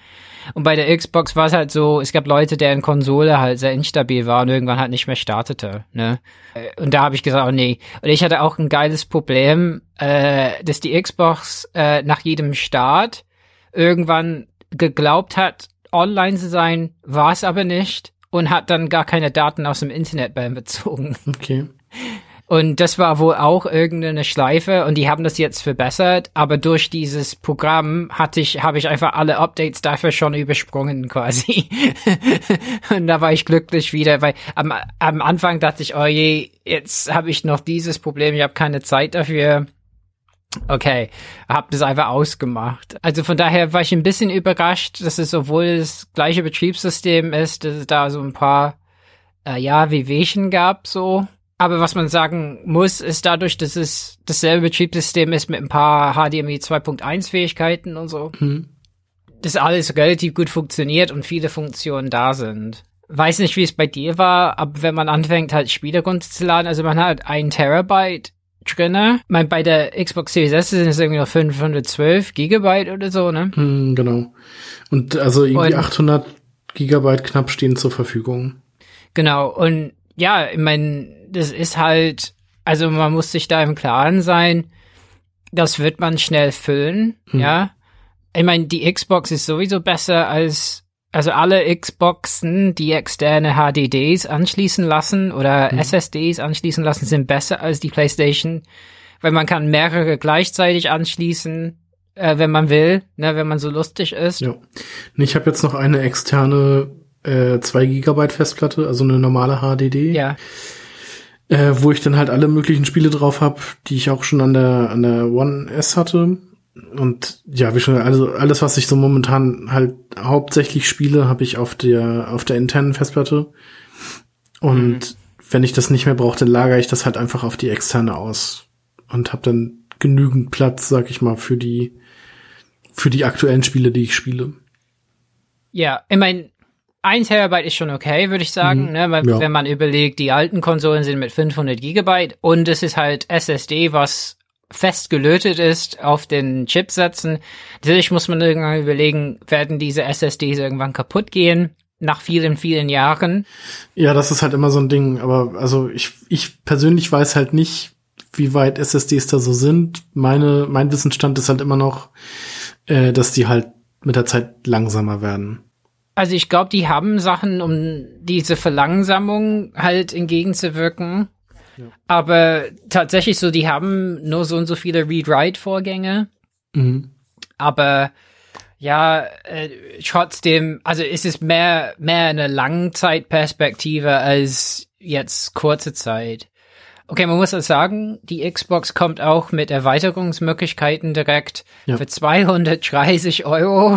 Und bei der Xbox war es halt so, es gab Leute, deren Konsole halt sehr instabil war und irgendwann halt nicht mehr startete. Ne? Äh, und da habe ich gesagt, oh nee. Und ich hatte auch ein geiles Problem, äh, dass die Xbox äh, nach jedem Start irgendwann geglaubt hat, online zu sein, war es aber nicht und hat dann gar keine Daten aus dem Internet bezogen. Okay. Und das war wohl auch irgendeine Schleife und die haben das jetzt verbessert, aber durch dieses Programm hatte ich, habe ich einfach alle Updates dafür schon übersprungen quasi. und da war ich glücklich wieder, weil am, am Anfang dachte ich, oh je, jetzt habe ich noch dieses Problem, ich habe keine Zeit dafür. Okay, hab das einfach ausgemacht. Also von daher war ich ein bisschen überrascht, dass es, obwohl das gleiche Betriebssystem ist, dass es da so ein paar, äh, ja, Wehwehchen gab, so. Aber was man sagen muss, ist dadurch, dass es dasselbe Betriebssystem ist mit ein paar HDMI 2.1 Fähigkeiten und so, mhm. dass alles relativ gut funktioniert und viele Funktionen da sind. Weiß nicht, wie es bei dir war, aber wenn man anfängt, halt Spiele runterzuladen, also man hat ein Terabyte drinne. Ich meine, bei der Xbox Series S sind es irgendwie noch 512 Gigabyte oder so, ne? Mhm, genau. Und also irgendwie und, 800 Gigabyte knapp stehen zur Verfügung. Genau. Und ja, ich meine, das ist halt, also man muss sich da im Klaren sein, das wird man schnell füllen, hm. ja. Ich meine, die Xbox ist sowieso besser als, also alle Xboxen, die externe HDDs anschließen lassen oder hm. SSDs anschließen lassen, sind besser als die PlayStation, weil man kann mehrere gleichzeitig anschließen, äh, wenn man will, ne, wenn man so lustig ist. Ja. Ich habe jetzt noch eine externe äh, 2 Gigabyte Festplatte, also eine normale HDD. Ja äh, wo ich dann halt alle möglichen Spiele drauf habe, die ich auch schon an der an der One S hatte. Und ja, wie schon, also alles, was ich so momentan halt hauptsächlich spiele, habe ich auf der auf der internen Festplatte. Und mhm. wenn ich das nicht mehr brauche, dann lagere ich das halt einfach auf die externe aus und habe dann genügend Platz, sag ich mal, für die für die aktuellen Spiele, die ich spiele. Ja, ich meine, ein Terabyte ist schon okay, würde ich sagen, mhm. ne? Weil, ja. wenn man überlegt, die alten Konsolen sind mit 500 Gigabyte und es ist halt SSD, was fest gelötet ist auf den Chipsätzen. Natürlich muss man irgendwann überlegen, werden diese SSDs irgendwann kaputt gehen? Nach vielen, vielen Jahren. Ja, das ist halt immer so ein Ding. Aber also ich, ich persönlich weiß halt nicht, wie weit SSDs da so sind. Meine, mein Wissensstand ist halt immer noch, äh, dass die halt mit der Zeit langsamer werden. Also ich glaube, die haben Sachen, um diese Verlangsamung halt entgegenzuwirken. Ja. Aber tatsächlich so, die haben nur so und so viele Read-Write-Vorgänge. Mhm. Aber ja, äh, trotzdem, also ist es mehr, mehr eine Langzeitperspektive als jetzt kurze Zeit. Okay, man muss auch sagen, die Xbox kommt auch mit Erweiterungsmöglichkeiten direkt ja. für 230 Euro.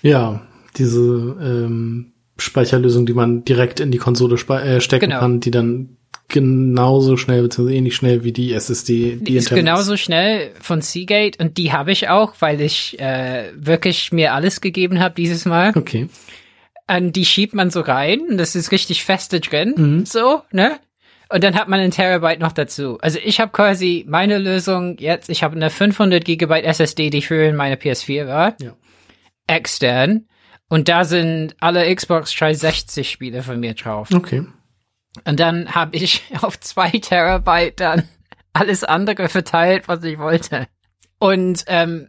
Ja, diese ähm, Speicherlösung, die man direkt in die Konsole äh, stecken genau. kann, die dann genauso schnell bzw. ähnlich schnell wie die SSD. Die, die ist genauso schnell von Seagate und die habe ich auch, weil ich äh, wirklich mir alles gegeben habe dieses Mal. Okay. Und die schiebt man so rein und das ist richtig feste drin, mhm. so, ne? Und dann hat man einen Terabyte noch dazu. Also ich habe quasi meine Lösung jetzt, ich habe eine 500 Gigabyte SSD, die für meine PS4 war. Ja. Extern. Und da sind alle Xbox 360 Spiele von mir drauf. Okay. Und dann habe ich auf zwei Terabyte dann alles andere verteilt, was ich wollte. Und ähm,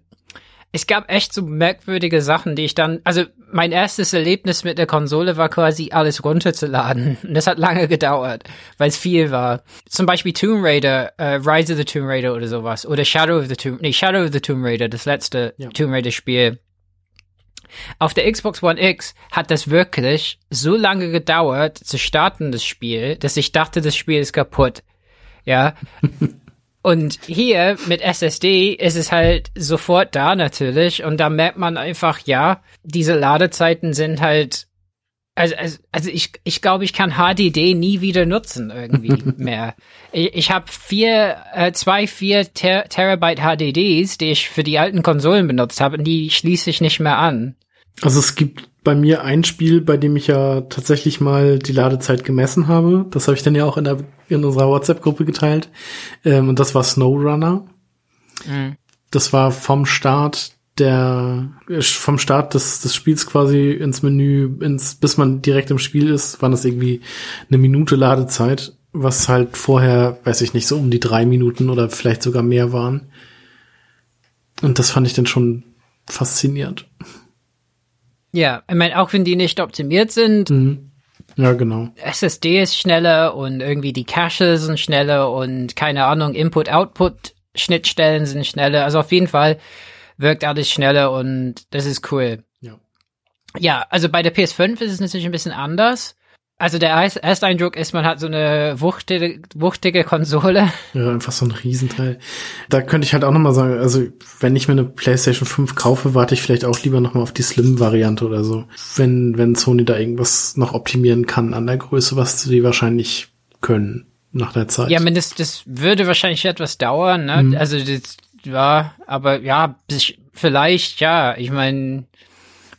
es gab echt so merkwürdige Sachen, die ich dann, also mein erstes Erlebnis mit der Konsole war quasi alles runterzuladen. Und das hat lange gedauert, weil es viel war. Zum Beispiel Tomb Raider, äh, Rise of the Tomb Raider oder sowas. Oder Shadow of the Tomb, nee, Shadow of the Tomb Raider, das letzte ja. Tomb Raider Spiel. Auf der Xbox One X hat das wirklich so lange gedauert zu starten, das Spiel, dass ich dachte, das Spiel ist kaputt. Ja. Und hier mit SSD ist es halt sofort da natürlich. Und da merkt man einfach, ja, diese Ladezeiten sind halt. Also, also, also ich, ich glaube, ich kann HDD nie wieder nutzen irgendwie mehr. Ich, ich habe vier, äh, zwei, vier Ter Terabyte HDDs, die ich für die alten Konsolen benutzt habe, und die schließe ich nicht mehr an. Also es gibt bei mir ein Spiel, bei dem ich ja tatsächlich mal die Ladezeit gemessen habe. Das habe ich dann ja auch in, der, in unserer WhatsApp-Gruppe geteilt. Ähm, und das war SnowRunner. Mhm. das war vom Start der vom Start des, des Spiels quasi ins Menü, ins, bis man direkt im Spiel ist, waren das irgendwie eine Minute Ladezeit, was halt vorher, weiß ich nicht, so um die drei Minuten oder vielleicht sogar mehr waren. Und das fand ich dann schon faszinierend. Ja, ich meine, auch wenn die nicht optimiert sind, mhm. Ja, genau. SSD ist schneller und irgendwie die Cache sind schneller und keine Ahnung, Input-Output-Schnittstellen sind schneller. Also auf jeden Fall wirkt alles schneller und das ist cool. Ja. Ja, also bei der PS5 ist es natürlich ein bisschen anders. Also der erste Eindruck ist, man hat so eine wuchtige, wuchtige Konsole. Ja, einfach so ein Riesenteil. Da könnte ich halt auch nochmal sagen, also wenn ich mir eine PlayStation 5 kaufe, warte ich vielleicht auch lieber nochmal auf die Slim-Variante oder so. Wenn, wenn Sony da irgendwas noch optimieren kann an der Größe, was sie wahrscheinlich können nach der Zeit. Ja, mindestens, das würde wahrscheinlich etwas dauern, ne? Mhm. Also das, ja, aber ja, vielleicht, ja. Ich meine,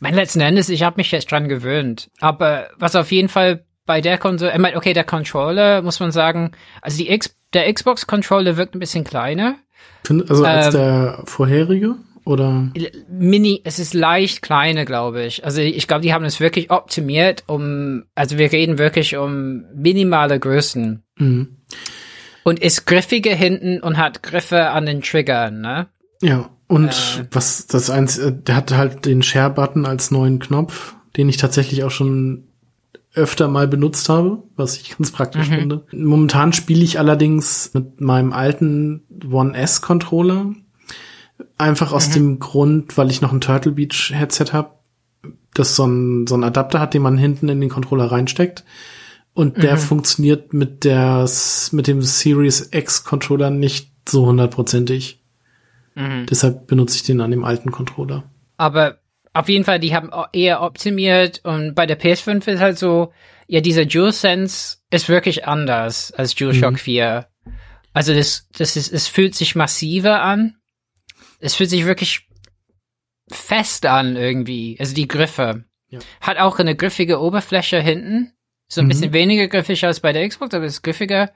mein letzten Endes, ich habe mich jetzt dran gewöhnt. Aber was auf jeden Fall bei der Konsole, ich meine, okay, der Controller, muss man sagen, also die X, der Xbox-Controller wirkt ein bisschen kleiner. Also als ähm, der vorherige? Oder? Mini, es ist leicht kleiner, glaube ich. Also ich glaube, die haben es wirklich optimiert, um, also wir reden wirklich um minimale Größen. Mhm. Und ist griffiger hinten und hat Griffe an den Triggern, ne? Ja, und äh, was das eins, äh, der hat halt den Share-Button als neuen Knopf, den ich tatsächlich auch schon öfter mal benutzt habe, was ich ganz praktisch mhm. finde. Momentan spiele ich allerdings mit meinem alten One S Controller. Einfach aus mhm. dem Grund, weil ich noch ein Turtle Beach Headset habe, das so ein, so ein Adapter hat, den man hinten in den Controller reinsteckt. Und der mhm. funktioniert mit der, mit dem Series X Controller nicht so hundertprozentig. Mhm. Deshalb benutze ich den an dem alten Controller. Aber auf jeden Fall, die haben eher optimiert und bei der PS5 ist halt so, ja, dieser DualSense ist wirklich anders als DualShock mhm. 4. Also das, das ist, es fühlt sich massiver an. Es fühlt sich wirklich fest an irgendwie. Also die Griffe. Ja. Hat auch eine griffige Oberfläche hinten. So ein mhm. bisschen weniger griffig als bei der Xbox, aber ist griffiger.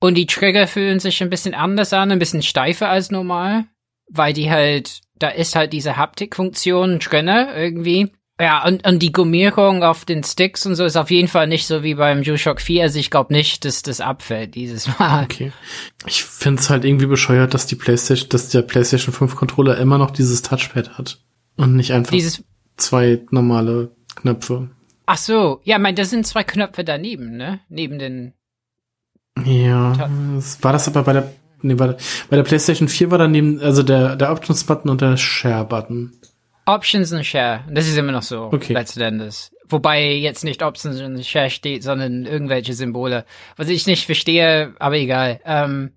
Und die Trigger fühlen sich ein bisschen anders an, ein bisschen steifer als normal, weil die halt da ist halt diese Haptikfunktion drinne irgendwie. Ja, und, und die Gummierung auf den Sticks und so ist auf jeden Fall nicht so wie beim DualShock 4. Also ich glaube nicht, dass das abfällt dieses Mal. Okay. Ich finde es halt irgendwie bescheuert, dass die PlayStation, dass der PlayStation 5 Controller immer noch dieses Touchpad hat. Und nicht einfach dieses zwei normale Knöpfe. Ach so, ja, mein, das sind zwei Knöpfe daneben, ne? Neben den. Ja, war das aber bei der Nee, bei, bei der PlayStation 4 war daneben, also der, der Options-Button und der Share-Button. Options und Share. Das ist immer noch so, okay. letzten Endes. Wobei jetzt nicht Options und Share steht, sondern irgendwelche Symbole. Was ich nicht verstehe, aber egal. Ähm,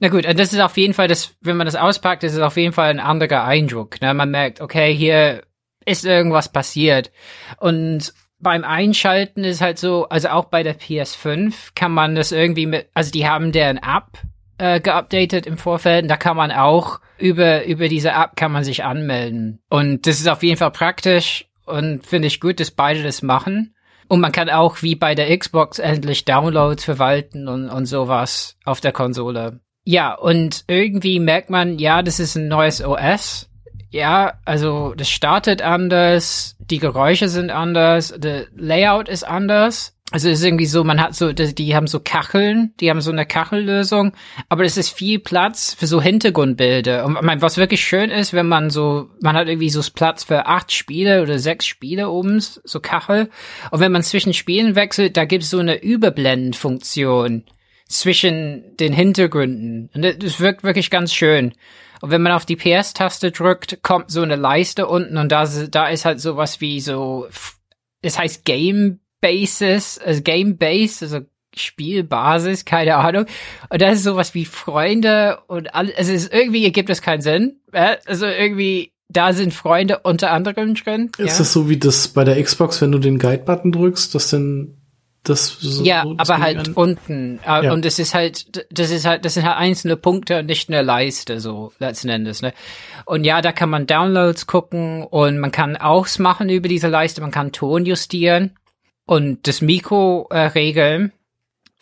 na gut, das ist auf jeden Fall, das, wenn man das auspackt, ist auf jeden Fall ein anderer Eindruck. Ne? Man merkt, okay, hier ist irgendwas passiert. Und beim Einschalten ist halt so, also auch bei der PS5 kann man das irgendwie mit, also die haben deren App äh, geupdatet im Vorfeld. Da kann man auch über, über diese App kann man sich anmelden. Und das ist auf jeden Fall praktisch und finde ich gut, dass beide das machen. Und man kann auch wie bei der Xbox endlich Downloads verwalten und, und sowas auf der Konsole. Ja, und irgendwie merkt man, ja, das ist ein neues OS. Ja, also das startet anders, die Geräusche sind anders, der Layout ist anders. Also es ist irgendwie so, man hat so, die haben so Kacheln, die haben so eine Kachellösung, aber es ist viel Platz für so Hintergrundbilder. Und mein, was wirklich schön ist, wenn man so, man hat irgendwie so Platz für acht Spiele oder sechs Spiele oben, so Kachel. Und wenn man zwischen Spielen wechselt, da gibt es so eine Überblendenfunktion zwischen den Hintergründen. Und das wirkt wirklich ganz schön. Und wenn man auf die PS-Taste drückt, kommt so eine Leiste unten und da, da ist halt sowas wie so, es heißt Game Basis, also Game Base, also Spielbasis, keine Ahnung. Und das ist sowas wie Freunde und alles. Also es ist, irgendwie ergibt es keinen Sinn. Also irgendwie, da sind Freunde unter anderem drin. Ist ja. das so wie das bei der Xbox, wenn du den Guide-Button drückst, dass dann das so, Ja, so, aber halt an? unten. Äh, ja. Und es ist halt, das ist halt, das sind halt einzelne Punkte und nicht eine Leiste, so letzten Endes, ne? Und ja, da kann man Downloads gucken und man kann auch machen über diese Leiste, man kann Ton justieren und das Mikro äh, regeln.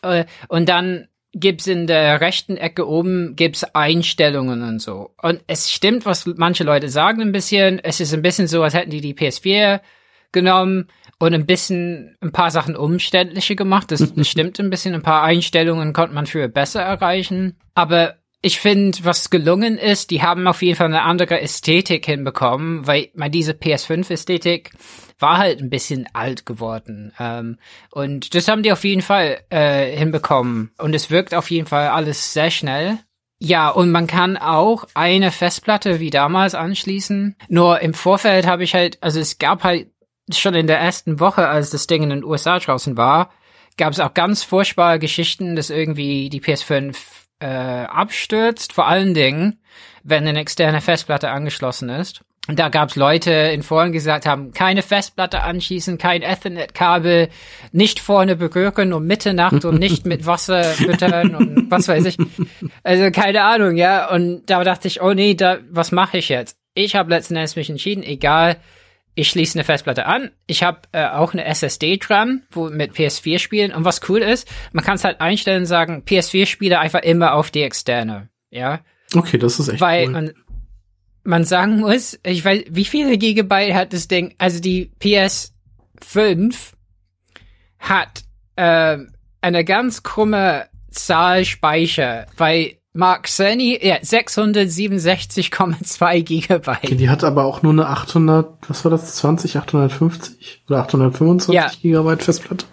Äh, und dann gibt's in der rechten Ecke oben gibt's Einstellungen und so. Und es stimmt, was manche Leute sagen ein bisschen. Es ist ein bisschen so, als hätten die die PS4 genommen und ein bisschen ein paar Sachen umständlicher gemacht. Das, das stimmt ein bisschen. Ein paar Einstellungen konnte man für besser erreichen. Aber ich finde, was gelungen ist, die haben auf jeden Fall eine andere Ästhetik hinbekommen, weil mal diese PS5-Ästhetik war halt ein bisschen alt geworden. Ähm, und das haben die auf jeden Fall äh, hinbekommen. Und es wirkt auf jeden Fall alles sehr schnell. Ja, und man kann auch eine Festplatte wie damals anschließen. Nur im Vorfeld habe ich halt, also es gab halt schon in der ersten Woche, als das Ding in den USA draußen war, gab es auch ganz furchtbare Geschichten, dass irgendwie die PS5 äh, abstürzt, vor allen Dingen, wenn eine externe Festplatte angeschlossen ist. Und da gab es Leute in Foren, die gesagt haben, keine Festplatte anschließen, kein Ethernet-Kabel, nicht vorne berühren um Mitternacht und nicht mit Wasser füttern und was weiß ich. Also keine Ahnung, ja. Und da dachte ich, oh nee, da, was mache ich jetzt? Ich habe letzten Endes mich entschieden, egal, ich schließe eine Festplatte an. Ich habe äh, auch eine SSD dran, wo mit PS4 spielen. Und was cool ist, man kann es halt einstellen und sagen, PS4 Spiele einfach immer auf die externe. Ja. Okay, das ist echt Weil cool. man, man sagen muss, ich weiß, wie viele Gigabyte hat das Ding? Also die PS5 hat äh, eine ganz krumme Zahl Speicher, weil Mark Cerny, ja, 667,2 Gigabyte. Okay, die hat aber auch nur eine 800, was war das, 20, 850 oder 825 Ja. Gigabyte Festplatte?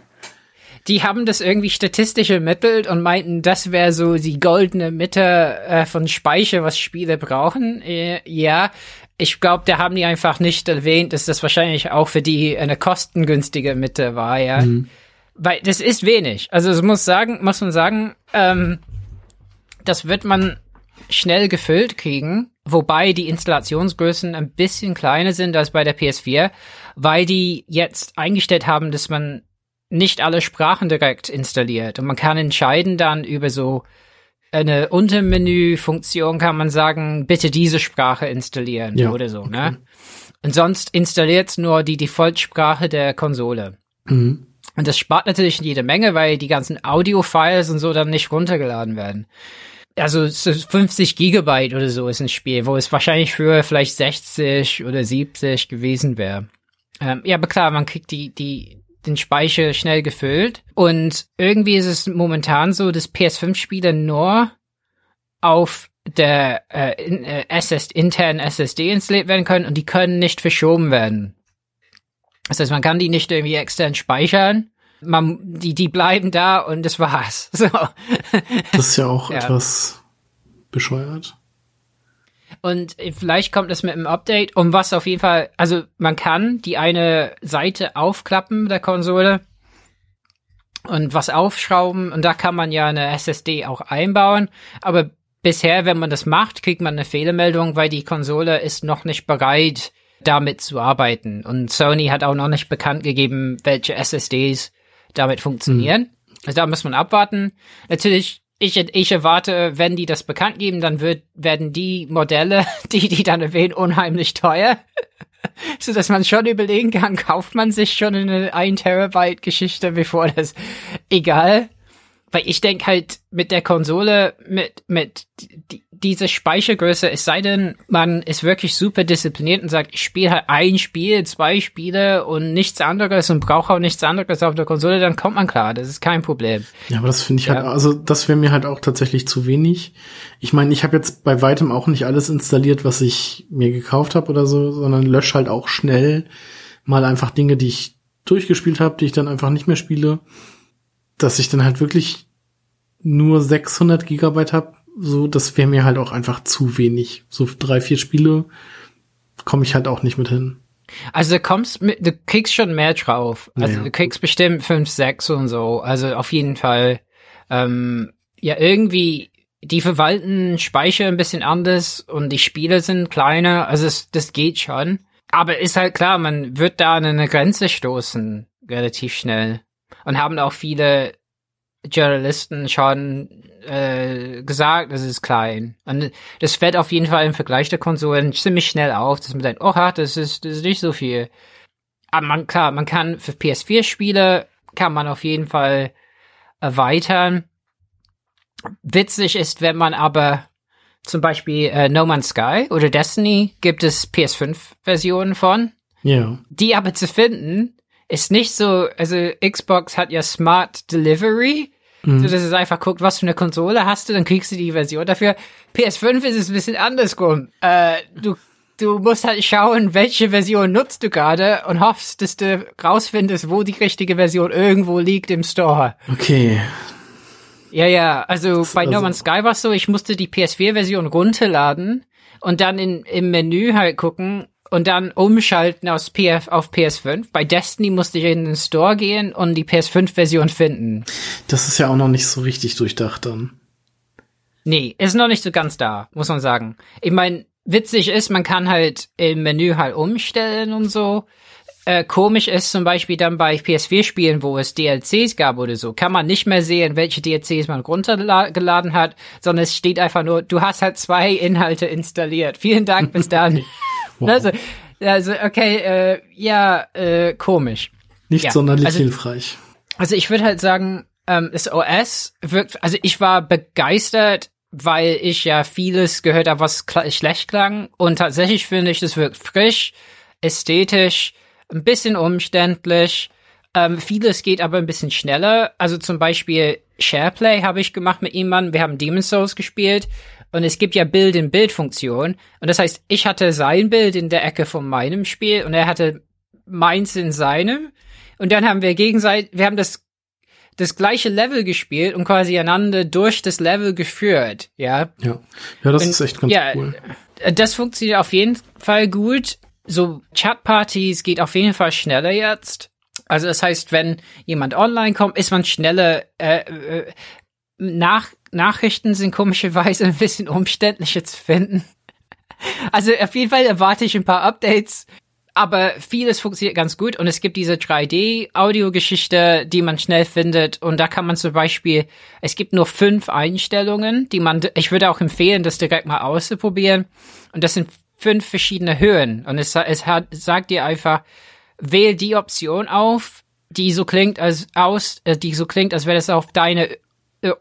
Die haben das irgendwie statistisch ermittelt und meinten, das wäre so die goldene Mitte äh, von Speicher, was Spiele brauchen. Äh, ja, ich glaube, da haben die einfach nicht erwähnt, dass das wahrscheinlich auch für die eine kostengünstige Mitte war, ja. Weil das ist wenig. Also es muss sagen, muss man sagen, ähm, das wird man schnell gefüllt kriegen, wobei die Installationsgrößen ein bisschen kleiner sind als bei der PS4, weil die jetzt eingestellt haben, dass man nicht alle Sprachen direkt installiert und man kann entscheiden dann über so eine Untermenü-Funktion kann man sagen, bitte diese Sprache installieren Ja, oder so, ne? Und sonst installiert nur die Default-Sprache der Konsole. Mhm. Und das spart natürlich jede Menge, weil die ganzen Audio-Files und so dann nicht runtergeladen werden. Also so 50 Gigabyte oder so ist ein Spiel, wo es wahrscheinlich für vielleicht 60 oder 70 gewesen wäre. Ähm, ja, aber klar, man kriegt die, die, den Speicher schnell gefüllt. Und irgendwie ist es momentan so, dass PS5-Spiele nur auf der äh, in, äh, SS, internen SSD installiert werden können und die können nicht verschoben werden. Das heißt, man kann die nicht irgendwie extern speichern. Man, die, die bleiben da und das war's. So. Das ist ja auch Ja. etwas bescheuert. Und vielleicht kommt es mit einem Update, um was auf jeden Fall, also man kann die eine Seite aufklappen der Konsole und was aufschrauben und da kann man ja eine SSD auch einbauen, aber bisher, wenn man das macht, kriegt man eine Fehlermeldung, weil die Konsole ist noch nicht bereit, damit zu arbeiten. Und Sony hat auch noch nicht bekannt gegeben, welche SSDs damit funktionieren. Also da muss man abwarten. Natürlich, ich, ich erwarte, wenn die das bekannt geben, dann wird, werden die Modelle, die die dann erwähnen, unheimlich teuer. so dass man schon überlegen kann, kauft man sich schon eine 1 Terabyte Geschichte, bevor das egal. Weil ich denke halt mit der Konsole, mit, mit die, diese Speichergröße, es sei denn, man ist wirklich super diszipliniert und sagt, ich spiele halt ein Spiel, zwei Spiele und nichts anderes und brauche auch nichts anderes auf der Konsole, dann kommt man klar, das ist kein Problem. Ja, aber das finde ich halt, Ja. also das wäre mir halt auch tatsächlich zu wenig. Ich meine, ich habe jetzt bei weitem auch nicht alles installiert, was ich mir gekauft habe oder so, sondern lösche halt auch schnell mal einfach Dinge, die ich durchgespielt habe, die ich dann einfach nicht mehr spiele, dass ich dann halt wirklich nur 600 Gigabyte habe. So, das wäre mir halt auch einfach zu wenig. So drei, vier Spiele komme ich halt auch nicht mit hin. Also du kommst mit, du kriegst schon mehr drauf. Also Ja. du kriegst bestimmt fünf, sechs und so. Also auf jeden Fall. Ähm, ja, irgendwie, die verwalten Speicher ein bisschen anders und die Spiele sind kleiner. Also es, das geht schon. Aber ist halt klar, man wird da an eine Grenze stoßen, relativ schnell. Und haben auch viele Journalisten schon äh, gesagt, es ist klein. Und das fällt auf jeden Fall im Vergleich der Konsolen ziemlich schnell auf, dass man denkt, oh, das ist, das ist nicht so viel. Aber man, klar, man kann für PS4-Spiele kann man auf jeden Fall erweitern. Witzig ist, wenn man aber zum Beispiel äh, No Man's Sky oder Destiny gibt es PS5-Versionen von. Ja. Die aber zu finden, ist nicht so, also Xbox hat ja Smart Delivery, mhm. so dass es einfach guckt, was für eine Konsole hast du, dann kriegst du die Version dafür. PS5 ist es ein bisschen andersrum. Äh, du du musst halt schauen, welche Version nutzt du gerade und hoffst, dass du rausfindest, wo die richtige Version irgendwo liegt im Store. Okay. Ja, ja, also das, bei also, No Man's Sky war es so, ich musste die PS4-Version runterladen und dann in, im Menü halt gucken und dann umschalten aus PF auf PS5. Bei Destiny musste ich in den Store gehen und die PS5-Version finden. Das ist ja auch noch nicht so richtig durchdacht dann. Nee, ist noch nicht so ganz da, muss man sagen. Ich meine, witzig ist, man kann halt im Menü halt umstellen und so. Äh, komisch ist zum Beispiel dann bei PS4-Spielen, wo es DLCs gab oder so, kann man nicht mehr sehen, welche DLCs man runtergeladen hat, sondern es steht einfach nur, du hast halt zwei Inhalte installiert. Vielen Dank, bis dann. wow. also, also, okay, äh, ja, äh, komisch. Nicht ja. sonderlich also, hilfreich. Also ich würde halt sagen, ähm, das OS wirkt, also ich war begeistert weil ich ja vieles gehört habe, was schlecht klang. Und tatsächlich finde ich, das wirkt frisch, ästhetisch, ein bisschen umständlich. Ähm, vieles geht aber ein bisschen schneller. Also zum Beispiel Shareplay habe ich gemacht mit jemandem. Wir haben Demon's Souls gespielt. Und es gibt ja Bild-in-Bild-Funktion. Und das heißt, ich hatte sein Bild in der Ecke von meinem Spiel und er hatte meins in seinem. Und dann haben wir gegenseitig, wir haben das das gleiche Level gespielt und quasi einander durch das Level geführt, ja. Ja, ja das und, ist echt ganz ja, cool. Das funktioniert auf jeden Fall gut. So Chatpartys geht auf jeden Fall schneller jetzt. Also das heißt, wenn jemand online kommt, ist man schneller. Äh, äh, nach Nachrichten sind komischerweise ein bisschen umständlicher zu finden. Also auf jeden Fall erwarte ich ein paar Updates aber vieles funktioniert ganz gut und es gibt diese 3D-Audiogeschichte, die man schnell findet und da kann man zum Beispiel, es gibt nur fünf Einstellungen, die man, ich würde auch empfehlen, das direkt mal auszuprobieren und das sind fünf verschiedene Höhen und es, es hat, sagt dir einfach, wähl die Option auf, die so klingt als aus, äh, die so klingt, als wäre das auf deine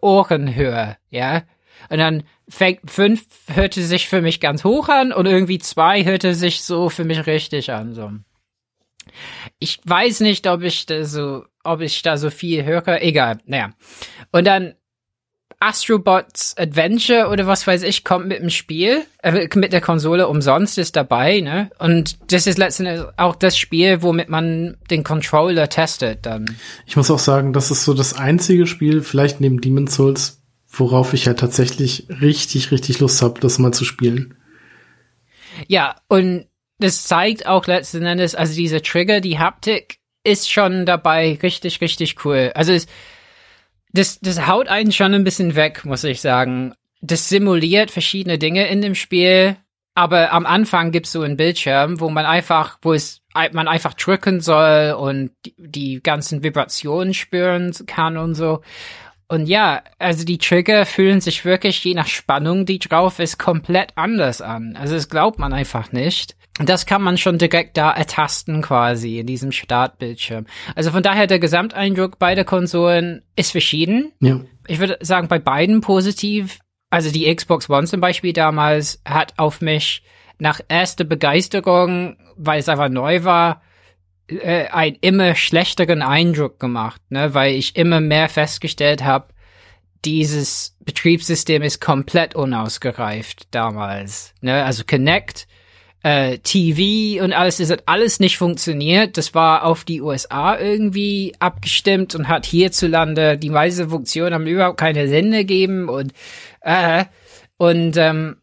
Ohrenhöhe, ja, und dann fängt fünf hörte sich für mich ganz hoch an und irgendwie zwei hörte sich so für mich richtig an. So. Ich weiß nicht, ob ich da so, ob ich da so viel höre. Egal, naja. Und dann Astrobots Adventure oder was weiß ich kommt mit dem Spiel, äh, mit der Konsole umsonst ist dabei, ne? Und das ist letztendlich auch das Spiel, womit man den Controller testet dann. Ich muss auch sagen, das ist so das einzige Spiel, vielleicht neben Demon's Souls, worauf ich ja tatsächlich richtig, richtig Lust habe, das mal zu spielen. Ja, und das zeigt auch letzten Endes, also diese Trigger, die Haptik ist schon dabei richtig, richtig cool. Also es, das, das haut einen schon ein bisschen weg, muss ich sagen. Das simuliert verschiedene Dinge in dem Spiel, aber am Anfang gibt's so einen Bildschirm, wo man einfach, wo es man einfach drücken soll und die, die ganzen Vibrationen spüren kann und so. Und ja, also die Trigger fühlen sich wirklich je nach Spannung, die drauf ist, komplett anders an. Also das glaubt man einfach nicht. Das kann man schon direkt da ertasten quasi in diesem Startbildschirm. Also von daher der Gesamteindruck beider Konsolen ist verschieden. Ja. Ich würde sagen, bei beiden positiv. Also die Xbox One zum Beispiel damals hat auf mich nach erster Begeisterung, weil es einfach neu war, äh, einen immer schlechteren Eindruck gemacht, ne, weil ich immer mehr festgestellt habe, dieses Betriebssystem ist komplett unausgereift damals. Ne? Also Connect, äh, TV und alles, das hat alles nicht funktioniert. Das war auf die USA irgendwie abgestimmt und hat hierzulande die meisten Funktionen haben überhaupt keine Sinn gegeben und äh, und ähm,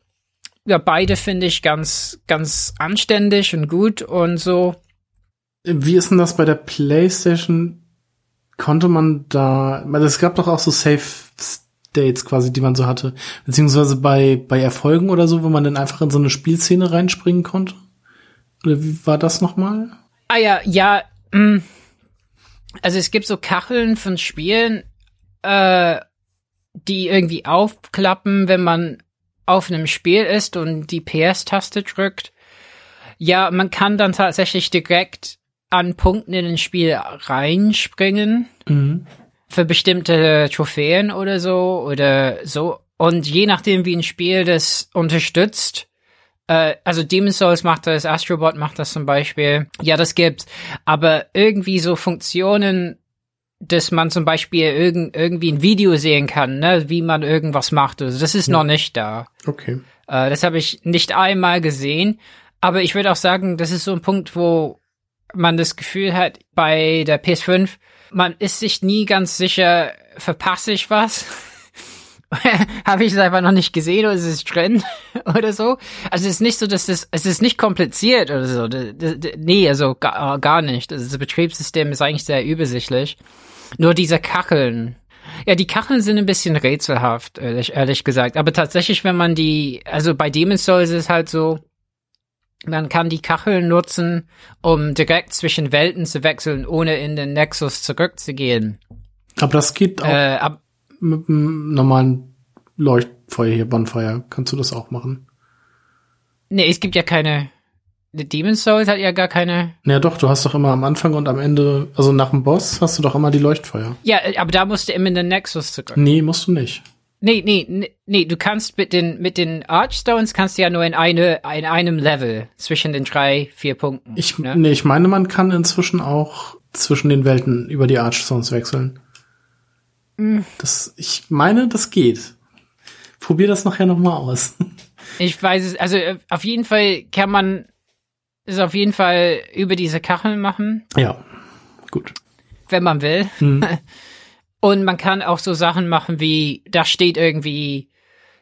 ja, beide finde ich ganz, ganz anständig und gut und so. Wie ist denn das bei der PlayStation? Konnte man da, weil es gab doch auch so Safe States quasi, die man so hatte, beziehungsweise bei bei Erfolgen oder so, wo man dann einfach in so eine Spielszene reinspringen konnte. Oder wie war das nochmal? Ah ja, ja. Mh. Mm. Also es gibt so Kacheln von Spielen, äh, die irgendwie aufklappen, wenn man auf einem Spiel ist und die PS-Taste drückt. Ja, man kann dann tatsächlich direkt an Punkten in ein Spiel reinspringen. Mhm. für bestimmte Trophäen oder so oder so. Und je nachdem, wie ein Spiel das unterstützt, äh, also Demon's Souls macht das, Astrobot macht das zum Beispiel. Ja, das gibt's. Aber irgendwie so Funktionen, dass man zum Beispiel irgend, irgendwie ein Video sehen kann, ne, wie man irgendwas macht. Also das ist ja. noch nicht da. Okay. Äh, das habe ich nicht einmal gesehen. Aber ich würde auch sagen, das ist so ein Punkt, wo man das Gefühl hat, bei der PS5, man ist sich nie ganz sicher, verpasse ich was? habe ich es einfach noch nicht gesehen oder ist es drin oder so. Also es ist nicht so, dass das, es ist nicht kompliziert oder so. Nee, also gar, gar nicht. Also das Betriebssystem ist eigentlich sehr übersichtlich. Nur diese Kacheln. Ja, die Kacheln sind ein bisschen rätselhaft, ehrlich, ehrlich gesagt. Aber tatsächlich, wenn man die, also bei Demon's Souls ist es halt so, man kann die Kacheln nutzen, um direkt zwischen Welten zu wechseln, ohne in den Nexus zurückzugehen. Aber das geht auch äh, ab mit einem normalen Leuchtfeuer hier, Bonfire. Kannst du das auch machen? Nee, es gibt ja keine. Demon's Souls hat ja gar keine. Ja, doch, du hast doch immer am Anfang und am Ende, also nach dem Boss, hast du doch immer die Leuchtfeuer. Ja, aber da musst du immer in den Nexus zurück. Nee, musst du nicht. Nee, nee, nee, du kannst mit den, mit den Archstones kannst du ja nur in eine, in einem Level zwischen den drei, vier Punkten. Ich, ne? nee, ich meine, man kann inzwischen auch zwischen den Welten über die Archstones wechseln. Mhm. Das, ich meine, das geht. Probier das nachher nochmal aus. Ich weiß es, also äh, auf jeden Fall kann man es auf jeden Fall über diese Kacheln machen. Ja, gut. Wenn man will. Mhm. Und man kann auch so Sachen machen wie, da steht irgendwie,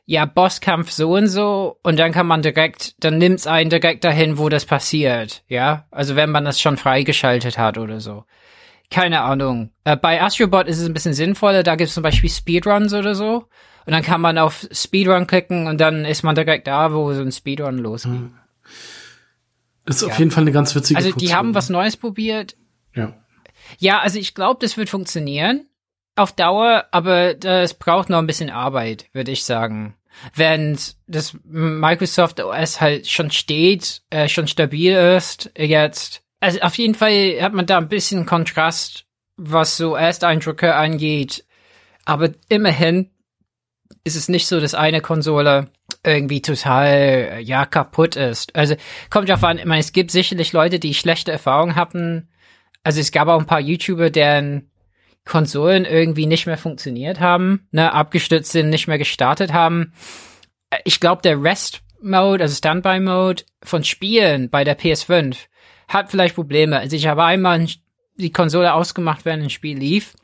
ja, Bosskampf so und so, und dann kann man direkt, dann nimmt's einen direkt dahin, wo das passiert, ja? Also wenn man das schon freigeschaltet hat oder so. Keine Ahnung. Äh, bei Astrobot ist es ein bisschen sinnvoller, da gibt's zum Beispiel Speedruns oder so. Und dann kann man auf Speedrun klicken und dann ist man direkt da, wo so ein Speedrun losgeht. Das ist ja. auf jeden Fall eine ganz witzige Also die haben was Neues probiert. Ja. Ja, also ich glaube, das wird funktionieren auf Dauer, aber das braucht noch ein bisschen Arbeit, würde ich sagen. Während das Microsoft OS halt schon steht, äh, schon stabil ist, jetzt. Also auf jeden Fall hat man da ein bisschen Kontrast, was so Ersteindrücke angeht. Aber immerhin ist es nicht so, dass eine Konsole irgendwie total, ja, kaputt ist. Also kommt ja an, ich meine, es gibt sicherlich Leute, die schlechte Erfahrungen hatten. Also es gab auch ein paar YouTuber, deren Konsolen irgendwie nicht mehr funktioniert haben, ne, abgestürzt sind, nicht mehr gestartet haben. Ich glaube, der Rest-Mode, also Standby-Mode von Spielen bei der PS5 hat vielleicht Probleme. Also ich habe einmal die Konsole ausgemacht, während ein Spiel lief.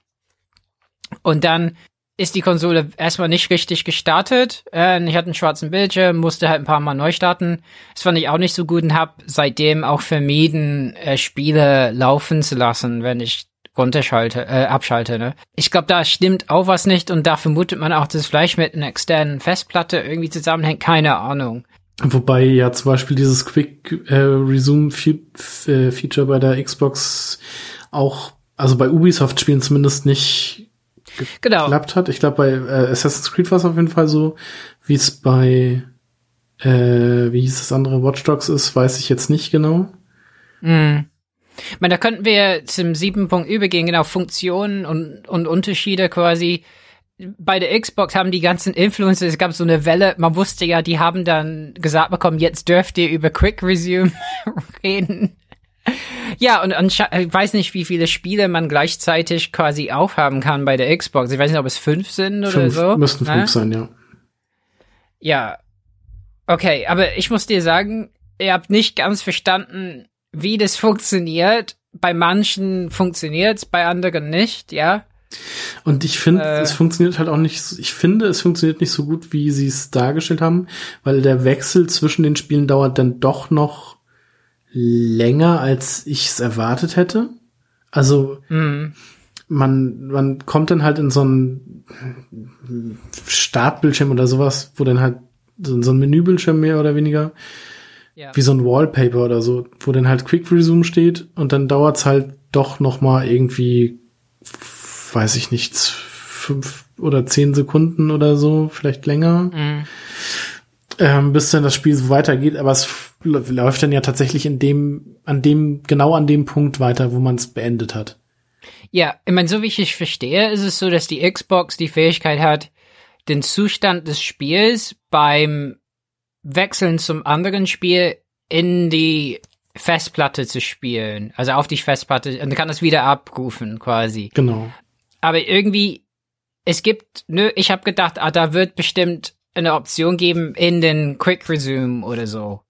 Und dann ist die Konsole erstmal nicht richtig gestartet. Äh, ich hatte einen schwarzen Bildschirm, musste halt ein paar Mal neu starten. Das fand ich auch nicht so gut und habe seitdem auch vermieden, äh, Spiele laufen zu lassen, wenn ich runterschalte, äh, abschalte, ne? Ich glaube, da stimmt auch was nicht und da vermutet man auch, dass es vielleicht mit einer externen Festplatte irgendwie zusammenhängt. Keine Ahnung. Wobei ja zum Beispiel dieses Quick äh, Resume äh, Feature bei der Xbox auch, also bei Ubisoft-Spielen zumindest nicht genau. geklappt hat. Ich glaube, bei äh, Assassin's Creed war es auf jeden Fall so, wie es bei, äh, wie hieß das andere, Watch Dogs ist, weiß ich jetzt nicht genau. Mhm. Ich meine, da könnten wir zum sieben Punkt übergehen, genau, Funktionen und, und Unterschiede quasi. Bei der Xbox haben die ganzen Influencers, es gab so eine Welle, man wusste ja, die haben dann gesagt bekommen, jetzt dürft ihr über Quick Resume reden. Ja, und ich weiß nicht, wie viele Spiele man gleichzeitig quasi aufhaben kann bei der Xbox. Ich weiß nicht, ob es fünf sind oder fünf, so. Müssten fünf ne? sein, ja. Ja. Okay, aber ich muss dir sagen, ihr habt nicht ganz verstanden, wie das funktioniert. Bei manchen funktioniert es, bei anderen nicht, ja. Und ich finde, äh, es funktioniert halt auch nicht, ich finde, es funktioniert nicht so gut, wie sie es dargestellt haben, weil der Wechsel zwischen den Spielen dauert dann doch noch länger, als ich es erwartet hätte. Also, mm. man, man kommt dann halt in so einen Startbildschirm oder sowas, wo dann halt so, so ein Menübildschirm mehr oder weniger ja. wie so ein Wallpaper oder so, wo dann halt Quick Resume steht und dann dauert's halt doch noch mal irgendwie, weiß ich nicht, fünf oder zehn Sekunden oder so, vielleicht länger, mhm. ähm, bis dann das Spiel so weitergeht. Aber es läuft dann ja tatsächlich in dem, an dem, genau an dem Punkt weiter, wo man es beendet hat. Ja, ich meine, so wie ich es verstehe, ist es so, dass die Xbox die Fähigkeit hat, den Zustand des Spiels beim Wechseln zum anderen Spiel in die Festplatte zu spielen. Also auf die Festplatte und kann das wieder abrufen quasi. Genau. Aber irgendwie, es gibt, nö, ich habe gedacht, ah, da wird bestimmt eine Option geben in den Quick Resume oder so.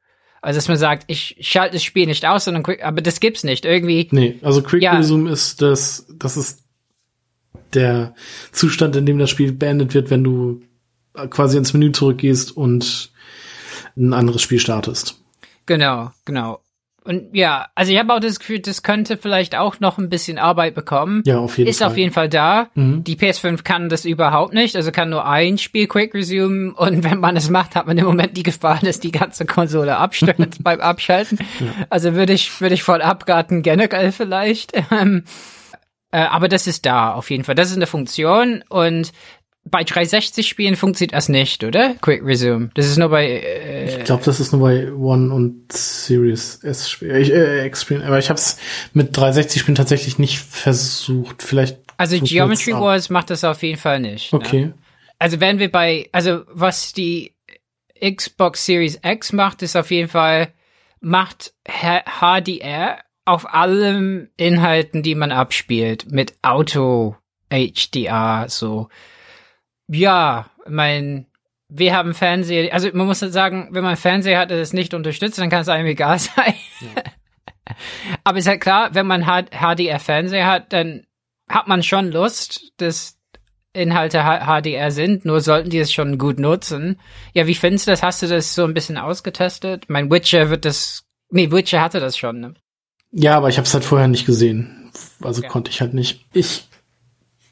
Also dass man sagt, ich schalte das Spiel nicht aus, sondern Quick, aber das gibt's nicht. Irgendwie. Nee, also Quick ja. Resume ist das, das ist der Zustand, in dem das Spiel beendet wird, wenn du quasi ins Menü zurückgehst und ein anderes Spiel startest. Genau, genau. Und ja, also ich habe auch das Gefühl, das könnte vielleicht auch noch ein bisschen Arbeit bekommen. Ja, auf jeden Ist Fall. auf jeden Fall da. Mhm. Die PS5 kann das überhaupt nicht, also kann nur ein Spiel Quick Resume und wenn man es macht, hat man im Moment die Gefahr, dass die ganze Konsole abstürzt beim Abschalten. Ja. Also würde ich, würde ich voll abgarten, generell vielleicht. Ähm, äh, aber das ist da auf jeden Fall. Das ist eine Funktion und bei 360-Spielen funktioniert das nicht, oder? Quick Resume. Das ist nur bei. Äh, ich glaube, das ist nur bei One und Series S Spielen. Äh, X-Spielen. Aber ich habe es mit 360-Spielen tatsächlich nicht versucht. Vielleicht. Also Geometry Wars macht das auf jeden Fall nicht. Ne? Okay. Ne? Also wenn wir bei, also was die Xbox Series X macht, ist auf jeden Fall macht HDR auf allen Inhalten, die man abspielt, mit Auto HDR so ja, mein, wir haben Fernseher, also man muss sagen, wenn man Fernseher hat, der das nicht unterstützt, dann kann es einem egal sein. Ja. Aber ist halt klar, wenn man HDR-Fernseher hat, dann hat man schon Lust, dass Inhalte HDR sind, nur sollten die es schon gut nutzen. Ja, wie findest du das? Hast du das so ein bisschen ausgetestet? Mein Witcher wird das, nee, Witcher hatte das schon, ne? Ja, aber ich habe es halt vorher nicht gesehen. Also ja. konnte ich halt nicht. Ich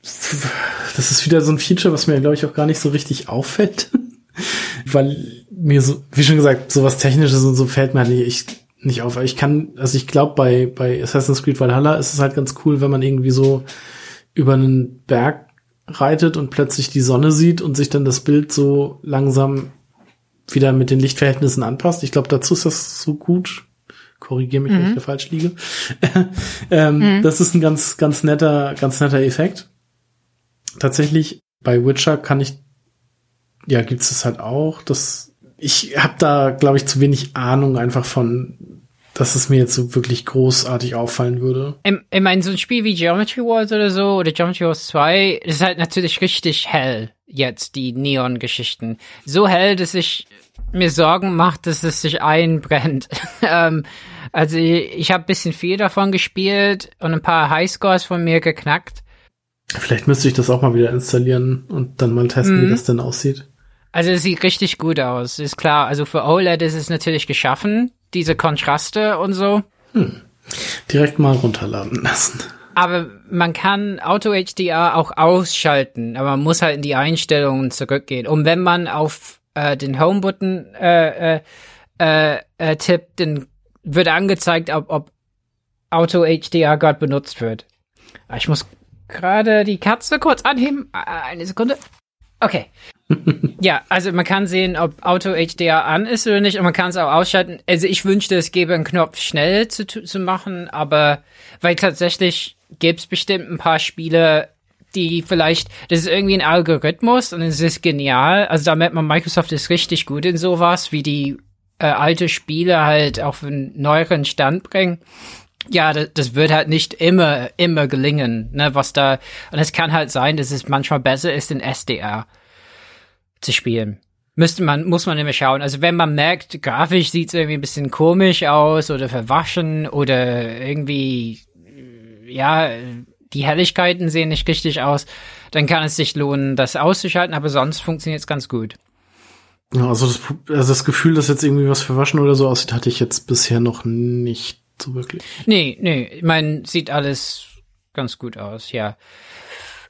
das ist wieder so ein Feature, was mir, glaube ich, auch gar nicht so richtig auffällt. Weil mir so, wie schon gesagt, sowas Technisches und so fällt mir halt nicht, nicht auf. Ich kann, also ich glaube, bei, bei Assassin's Creed Valhalla ist es halt ganz cool, wenn man irgendwie so über einen Berg reitet und plötzlich die Sonne sieht und sich dann das Bild so langsam wieder mit den Lichtverhältnissen anpasst. Ich glaube, dazu ist das so gut. Korrigiere mich, mhm. wenn ich da falsch liege. ähm, mhm. Das ist ein ganz, ganz netter, ganz netter Effekt tatsächlich bei Witcher kann ich, ja, gibt's das halt auch. Das, ich habe da, glaube ich, zu wenig Ahnung einfach von, dass es mir jetzt so wirklich großartig auffallen würde. Ich, ich meine, so ein Spiel wie Geometry Wars oder so oder Geometry Wars 2 ist halt natürlich richtig hell jetzt, die Neon-Geschichten. So hell, dass ich mir Sorgen macht, dass es sich einbrennt. ähm, also ich, ich habe bisschen viel davon gespielt und ein paar Highscores von mir geknackt. Vielleicht müsste ich das auch mal wieder installieren und dann mal testen, mhm. wie das denn aussieht. Also es sieht richtig gut aus, ist klar. Also für OLED ist es natürlich geschaffen, diese Kontraste und so. Hm. Direkt mal runterladen lassen. Aber man kann Auto HDR auch ausschalten, aber man muss halt in die Einstellungen zurückgehen. Und wenn man auf äh, den Home-Button äh, äh, äh, äh, tippt, dann wird angezeigt, ob, ob Auto HDR gerade benutzt wird. Ich muss gerade die Katze kurz anheben. Eine Sekunde. Okay. ja, also man kann sehen, ob Auto HDR an ist oder nicht und man kann es auch ausschalten. Also ich wünschte, es gäbe einen Knopf schnell zu, zu machen, aber weil tatsächlich gäbe es bestimmt ein paar Spiele, die vielleicht, das ist irgendwie ein Algorithmus und es ist genial. Also da merkt man, Microsoft ist richtig gut in sowas, wie die äh, alte Spiele halt auf einen neueren Stand bringen ja, das, das wird halt nicht immer, immer gelingen, ne, was da, und es kann halt sein, dass es manchmal besser ist, in SDR zu spielen. Müsste man, muss man immer schauen. Also wenn man merkt, grafisch sieht es irgendwie ein bisschen komisch aus oder verwaschen oder irgendwie, ja, die Helligkeiten sehen nicht richtig aus, dann kann es sich lohnen, das auszuschalten, aber sonst funktioniert es ganz gut. Also das, also das Gefühl, dass jetzt irgendwie was verwaschen oder so aussieht, hatte ich jetzt bisher noch nicht so wirklich. Nee, nee, ich meine, sieht alles ganz gut aus, ja.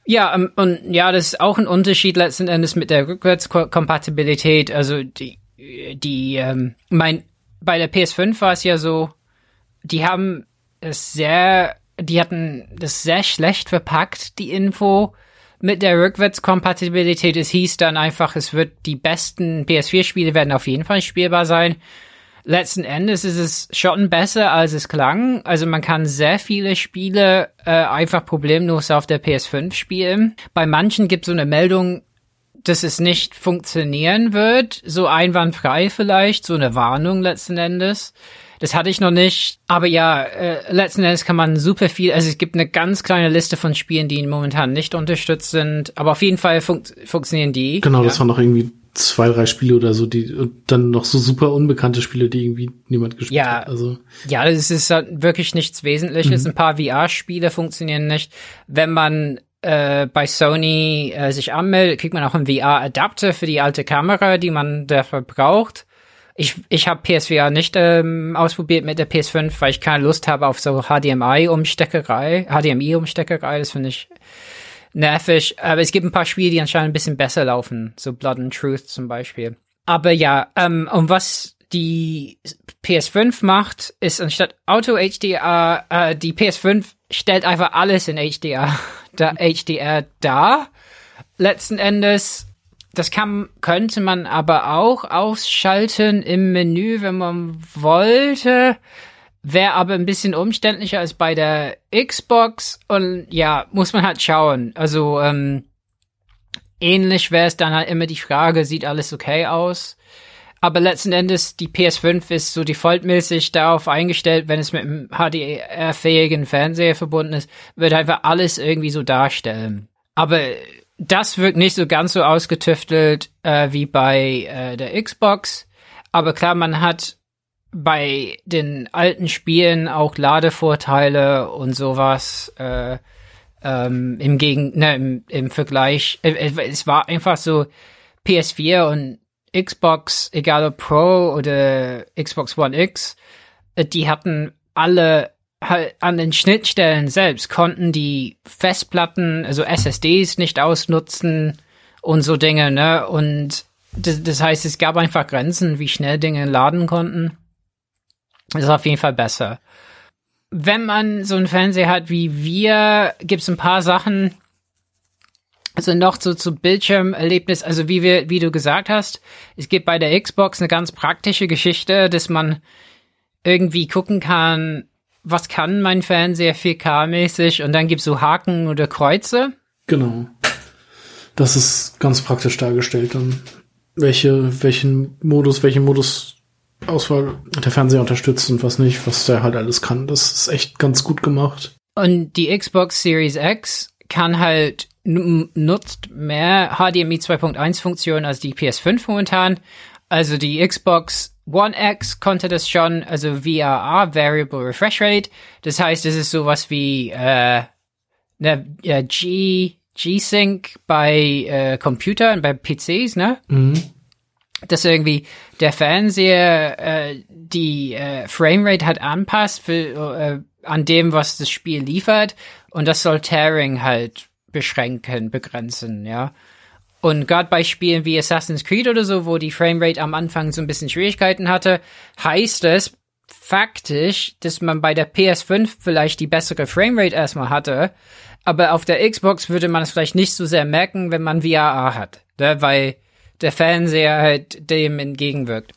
Ja, ähm, und ja, das ist auch ein Unterschied letzten Endes mit der Rückwärtskompatibilität. Also die, die, ähm, mein, bei der PS5 war es ja so, die haben es sehr, die hatten das sehr schlecht verpackt, die Info mit der Rückwärtskompatibilität. Es hieß dann einfach, es wird die besten PS4-Spiele werden auf jeden Fall spielbar sein. Letzten Endes ist es schon besser, als es klang. Also man kann sehr viele Spiele äh, einfach problemlos auf der PS5 spielen. Bei manchen gibt es so eine Meldung, dass es nicht funktionieren wird, so einwandfrei vielleicht, so eine Warnung letzten Endes. Das hatte ich noch nicht. Aber ja, äh, letzten Endes kann man super viel, also es gibt eine ganz kleine Liste von Spielen, die momentan nicht unterstützt sind, aber auf jeden Fall fun funktionieren die. Genau, ja. das waren noch irgendwie zwei, drei Spiele oder so, die und dann noch so super unbekannte Spiele, die irgendwie niemand gespielt ja, hat. Also ja, das ist halt wirklich nichts Wesentliches. Mhm. Ein paar VR-Spiele funktionieren nicht. Wenn man äh, bei Sony äh, sich anmeldet, kriegt man auch einen VR-Adapter für die alte Kamera, die man dafür braucht. Ich, ich habe PSVR nicht ähm, ausprobiert mit der PS5, weil ich keine Lust habe auf so HDMI-Umsteckerei, HDMI-Umsteckerei, das finde ich nervig. Aber es gibt ein paar Spiele, die anscheinend ein bisschen besser laufen, so Blood and Truth zum Beispiel. Aber ja, ähm, um was die PS5 macht, ist anstatt Auto HDR, äh, die PS5 stellt einfach alles in HDR, da, HDR dar. Letzten Endes, das kann, könnte man aber auch ausschalten im Menü, wenn man wollte. Wäre aber ein bisschen umständlicher als bei der Xbox und ja, muss man halt schauen. Also, ähm, ähnlich wäre es dann halt immer die Frage, sieht alles okay aus? Aber letzten Endes, die PS5 ist so defaultmäßig darauf eingestellt, wenn es mit einem HDR-fähigen Fernseher verbunden ist, wird einfach alles irgendwie so darstellen. Aber das wirkt nicht so ganz so ausgetüftelt äh, wie bei äh, der Xbox. Aber klar, man hat bei den alten Spielen auch Ladevorteile und sowas. Äh, ähm, Im Gegen, ne, im, im Vergleich. Äh, es war einfach so PS4 und Xbox, egal ob Pro oder Xbox One X, äh, die hatten alle halt an den Schnittstellen selbst konnten die Festplatten, also SSDs nicht ausnutzen und so Dinge, ne? Und das, das heißt, es gab einfach Grenzen, wie schnell Dinge laden konnten. Ist auf jeden Fall besser. Wenn man so einen Fernseher hat wie wir, gibt es ein paar Sachen, also noch so zu Bildschirmerlebnis, also wie wir, wie du gesagt hast, es gibt bei der Xbox eine ganz praktische Geschichte, dass man irgendwie gucken kann, was kann mein Fernseher 4K-mäßig und dann gibt's so Haken oder Kreuze. Genau. Das ist ganz praktisch dargestellt dann. Welche, welchen Modus, welchen Modus Auswahl der Fernseher unterstützt und was nicht, was der halt alles kann. Das ist echt ganz gut gemacht. Und die Xbox Series X kann halt nutzt mehr HDMI 2.1 Funktionen als die PS5 momentan. Also die Xbox One X konnte das schon, also VRA, Variable Refresh Rate. Das heißt, es ist sowas wie äh, ne, G, G-Sync bei äh, Computern, bei PCs, ne? Mhm. Dass irgendwie der Fernseher äh, die äh, Framerate hat anpasst für, äh, an dem, was das Spiel liefert. Und das soll Tearing halt beschränken, begrenzen, ja. Und gerade bei Spielen wie Assassin's Creed oder so, wo die Framerate am Anfang so ein bisschen Schwierigkeiten hatte, heißt es faktisch, dass man bei der PS5 vielleicht die bessere Framerate erstmal hatte, aber auf der Xbox würde man es vielleicht nicht so sehr merken, wenn man VRA hat, ne? weil der Fernseher halt dem entgegenwirkt.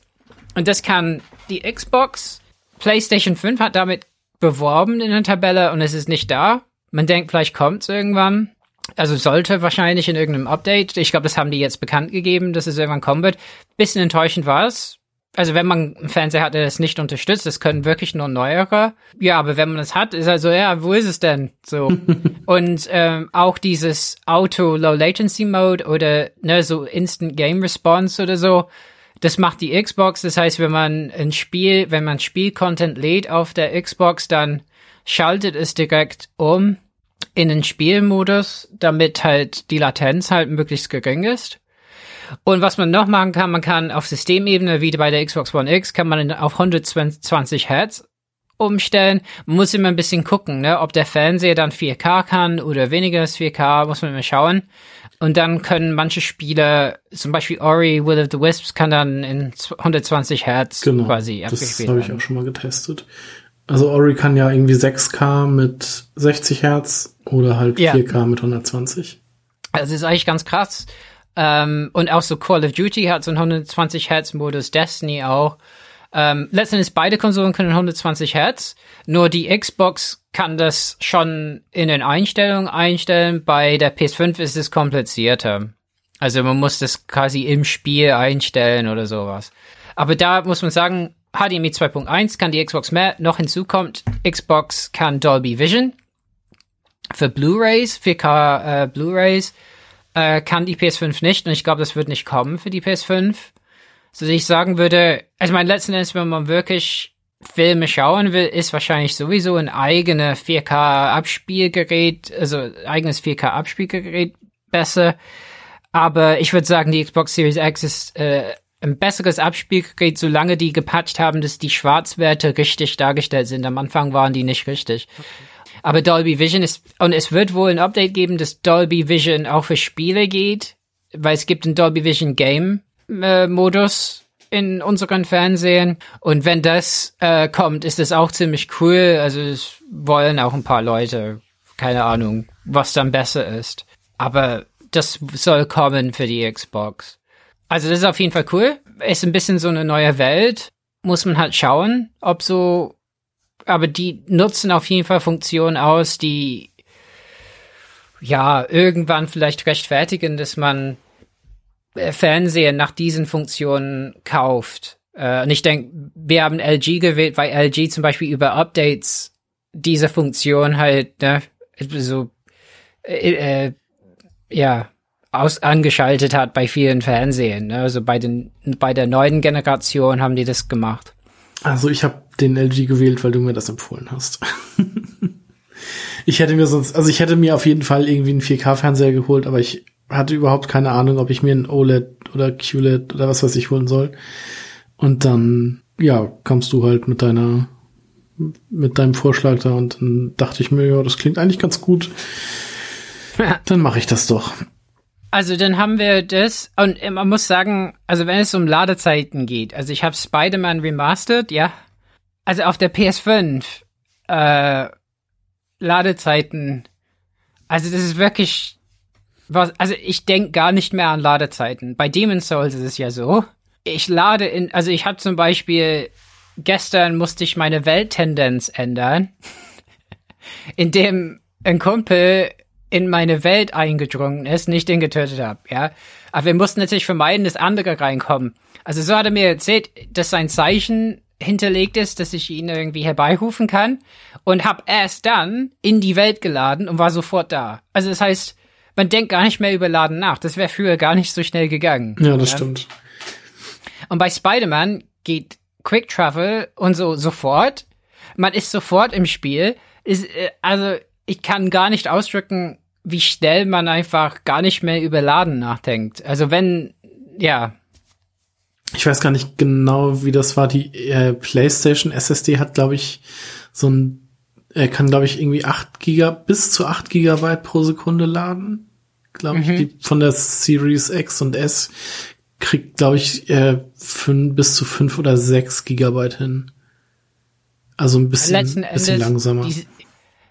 Und das kann die Xbox, PlayStation 5 hat damit beworben in der Tabelle und es ist nicht da. Man denkt, vielleicht kommt es irgendwann. Also sollte wahrscheinlich in irgendeinem Update. Ich glaube, das haben die jetzt bekannt gegeben, dass es irgendwann kommen wird. Bisschen enttäuschend war es. Also wenn man einen Fernseher hat, der das nicht unterstützt, das können wirklich nur neuere. Ja, aber wenn man es hat, ist also, ja, wo ist es denn? So. Und ähm, auch dieses Auto Low Latency Mode oder ne, so Instant Game Response oder so, das macht die Xbox. Das heißt, wenn man ein Spiel, wenn man Spielcontent lädt auf der Xbox, dann schaltet es direkt um in den Spielmodus, damit halt die Latenz halt möglichst gering ist. Und was man noch machen kann, man kann auf Systemebene, wie bei der Xbox One X, kann man auf 120 Hertz umstellen. Man muss immer ein bisschen gucken, ne, ob der Fernseher dann 4K kann oder weniger als 4K, muss man immer schauen. Und dann können manche Spiele, zum Beispiel Ori Will of the Wisps, kann dann in 120 Hertz genau, quasi abgespielt werden. Das habe ich auch schon mal getestet. Also Ori kann ja irgendwie 6K mit 60 Hertz oder halt ja. 4K mit 120. Also ist eigentlich ganz krass. Ähm, und auch so Call of Duty hat so einen 120 Hertz Modus, Destiny auch. Ähm, letztendlich beide Konsolen können 120 Hertz, nur die Xbox kann das schon in den Einstellungen einstellen. Bei der PS5 ist es komplizierter. Also man muss das quasi im Spiel einstellen oder sowas. Aber da muss man sagen, HDMI 2.1 kann die Xbox mehr. Noch hinzukommt, Xbox kann Dolby Vision für Blu-rays, 4K äh, Blu-rays äh, kann die PS5 nicht und ich glaube, das wird nicht kommen für die PS5. So dass ich sagen würde, also mein letzten Endes, wenn man wirklich Filme schauen will, ist wahrscheinlich sowieso ein eigenes 4K-Abspielgerät, also eigenes 4K-Abspielgerät besser. Aber ich würde sagen, die Xbox Series X ist äh, ein besseres Abspielgerät, solange die gepatcht haben, dass die Schwarzwerte richtig dargestellt sind. Am Anfang waren die nicht richtig. Okay. Aber Dolby Vision ist, und es wird wohl ein Update geben, dass Dolby Vision auch für Spiele geht, weil es gibt einen Dolby Vision Game äh, Modus in unseren Fernsehen. Und wenn das äh, kommt, ist das auch ziemlich cool. Also es wollen auch ein paar Leute, keine Ahnung, was dann besser ist. Aber das soll kommen für die Xbox. Also das ist auf jeden Fall cool. Ist ein bisschen so eine neue Welt. Muss man halt schauen, ob so aber die nutzen auf jeden Fall Funktionen aus, die ja irgendwann vielleicht rechtfertigen, dass man äh, Fernseher nach diesen Funktionen kauft. Äh, und ich denke, wir haben LG gewählt, weil LG zum Beispiel über Updates diese Funktion halt, ne, so, äh, äh, ja, aus, angeschaltet hat bei vielen Fernsehen. Ne? Also bei den, bei der neuen Generation haben die das gemacht. Also ich habe den LG gewählt, weil du mir das empfohlen hast. ich hätte mir sonst, also ich hätte mir auf jeden Fall irgendwie einen 4K-Fernseher geholt, aber ich hatte überhaupt keine Ahnung, ob ich mir ein OLED oder QLED oder was weiß ich holen soll. Und dann, ja, kamst du halt mit deiner, mit deinem Vorschlag da und dann dachte ich mir, ja, das klingt eigentlich ganz gut. dann mache ich das doch. Also dann haben wir das und man muss sagen, also wenn es um Ladezeiten geht, also ich habe Spider-Man remastered, ja. Also auf der PS5 äh, Ladezeiten, also das ist wirklich was, also ich denk gar nicht mehr an Ladezeiten. Bei Demon's Souls ist es ja so. Ich lade in, also ich habe zum Beispiel gestern musste ich meine Welttendenz ändern, indem ein Kumpel in meine Welt eingedrungen ist, nicht den getötet habe, ja. Aber wir mussten natürlich vermeiden, dass andere reinkommen. Also so hat er mir erzählt, dass sein Zeichen hinterlegt ist, dass ich ihn irgendwie herbeirufen kann und hab erst dann in die Welt geladen und war sofort da. Also das heißt, man denkt gar nicht mehr über Laden nach. Das wäre früher gar nicht so schnell gegangen. Ja, das ja? stimmt. Und bei Spider-Man geht Quick Travel und so sofort. Man ist sofort im Spiel. Ist, äh, also ich kann gar nicht ausdrücken, wie schnell man einfach gar nicht mehr über Laden nachdenkt. Also wenn, ja. Ich weiß gar nicht genau, wie das war. Die äh, PlayStation SSD hat, glaube ich, so ein, er kann, glaube ich, irgendwie acht Giga, bis zu acht Gigabyte pro Sekunde laden. Glaube ich, mhm. die von der Series X und S kriegt, glaube ich, äh, fünf, bis zu fünf oder sechs Gigabyte hin. Also ein bisschen, bisschen langsamer. Die,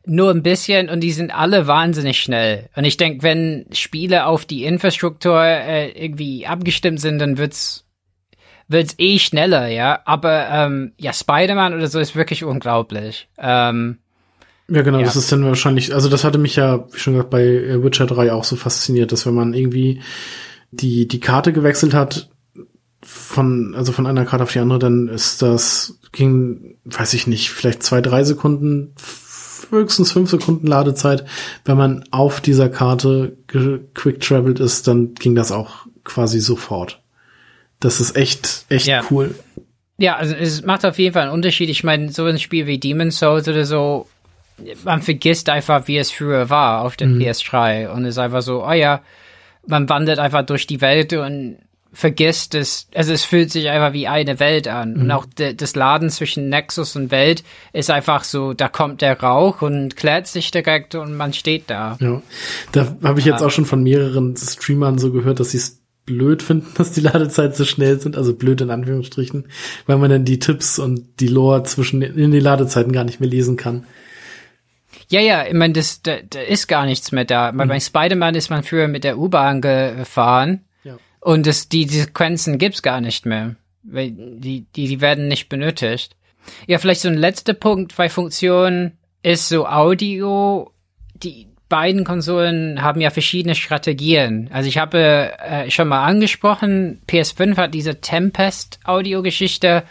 nur ein bisschen und die sind alle wahnsinnig schnell. Und ich denke, wenn Spiele auf die Infrastruktur äh, irgendwie abgestimmt sind, dann wird's wird's eh schneller, ja. Aber ähm, ja, Spider-Man oder so ist wirklich unglaublich. Ähm, ja, genau, ja. das ist dann wahrscheinlich, also das hatte mich ja, wie schon gesagt, bei äh, Witcher 3 auch so fasziniert, dass wenn man irgendwie die, die Karte gewechselt hat, von, also von einer Karte auf die andere, dann ist das, ging, weiß ich nicht, vielleicht zwei, drei Sekunden höchstens fünf Sekunden Ladezeit. Wenn man auf dieser Karte quick traveled ist, dann ging das auch quasi sofort. Das ist echt, echt ja. cool. Ja, also es macht auf jeden Fall einen Unterschied. Ich meine, so ein Spiel wie Demon's Souls oder so, man vergisst einfach, wie es früher war auf dem mhm. PS3 und es ist einfach so, oh ja, man wandert einfach durch die Welt und vergisst es, also es fühlt sich einfach wie eine Welt an. Mhm. Und auch de, das Laden zwischen Nexus und Welt ist einfach so, da kommt der Rauch und klärt sich direkt und man steht da. Ja, da habe ich jetzt auch schon von mehreren Streamern so gehört, dass sie es blöd finden, dass die Ladezeit so schnell sind, also blöd in Anführungsstrichen, weil man dann die Tipps und die Lore zwischen in den Ladezeiten gar nicht mehr lesen kann. Ja, ja, ich meine, das, da, da ist gar nichts mehr da. Mhm. Bei Spider-Man ist man früher mit der U-Bahn gefahren und das, die, die Sequenzen gibt's gar nicht mehr. die, die, die werden nicht benötigt. Ja, vielleicht so ein letzter Punkt bei Funktionen ist so Audio. Die beiden Konsolen haben ja verschiedene Strategien. Also ich habe äh, schon mal angesprochen, PS5 hat diese Tempest-Audio-Geschichte.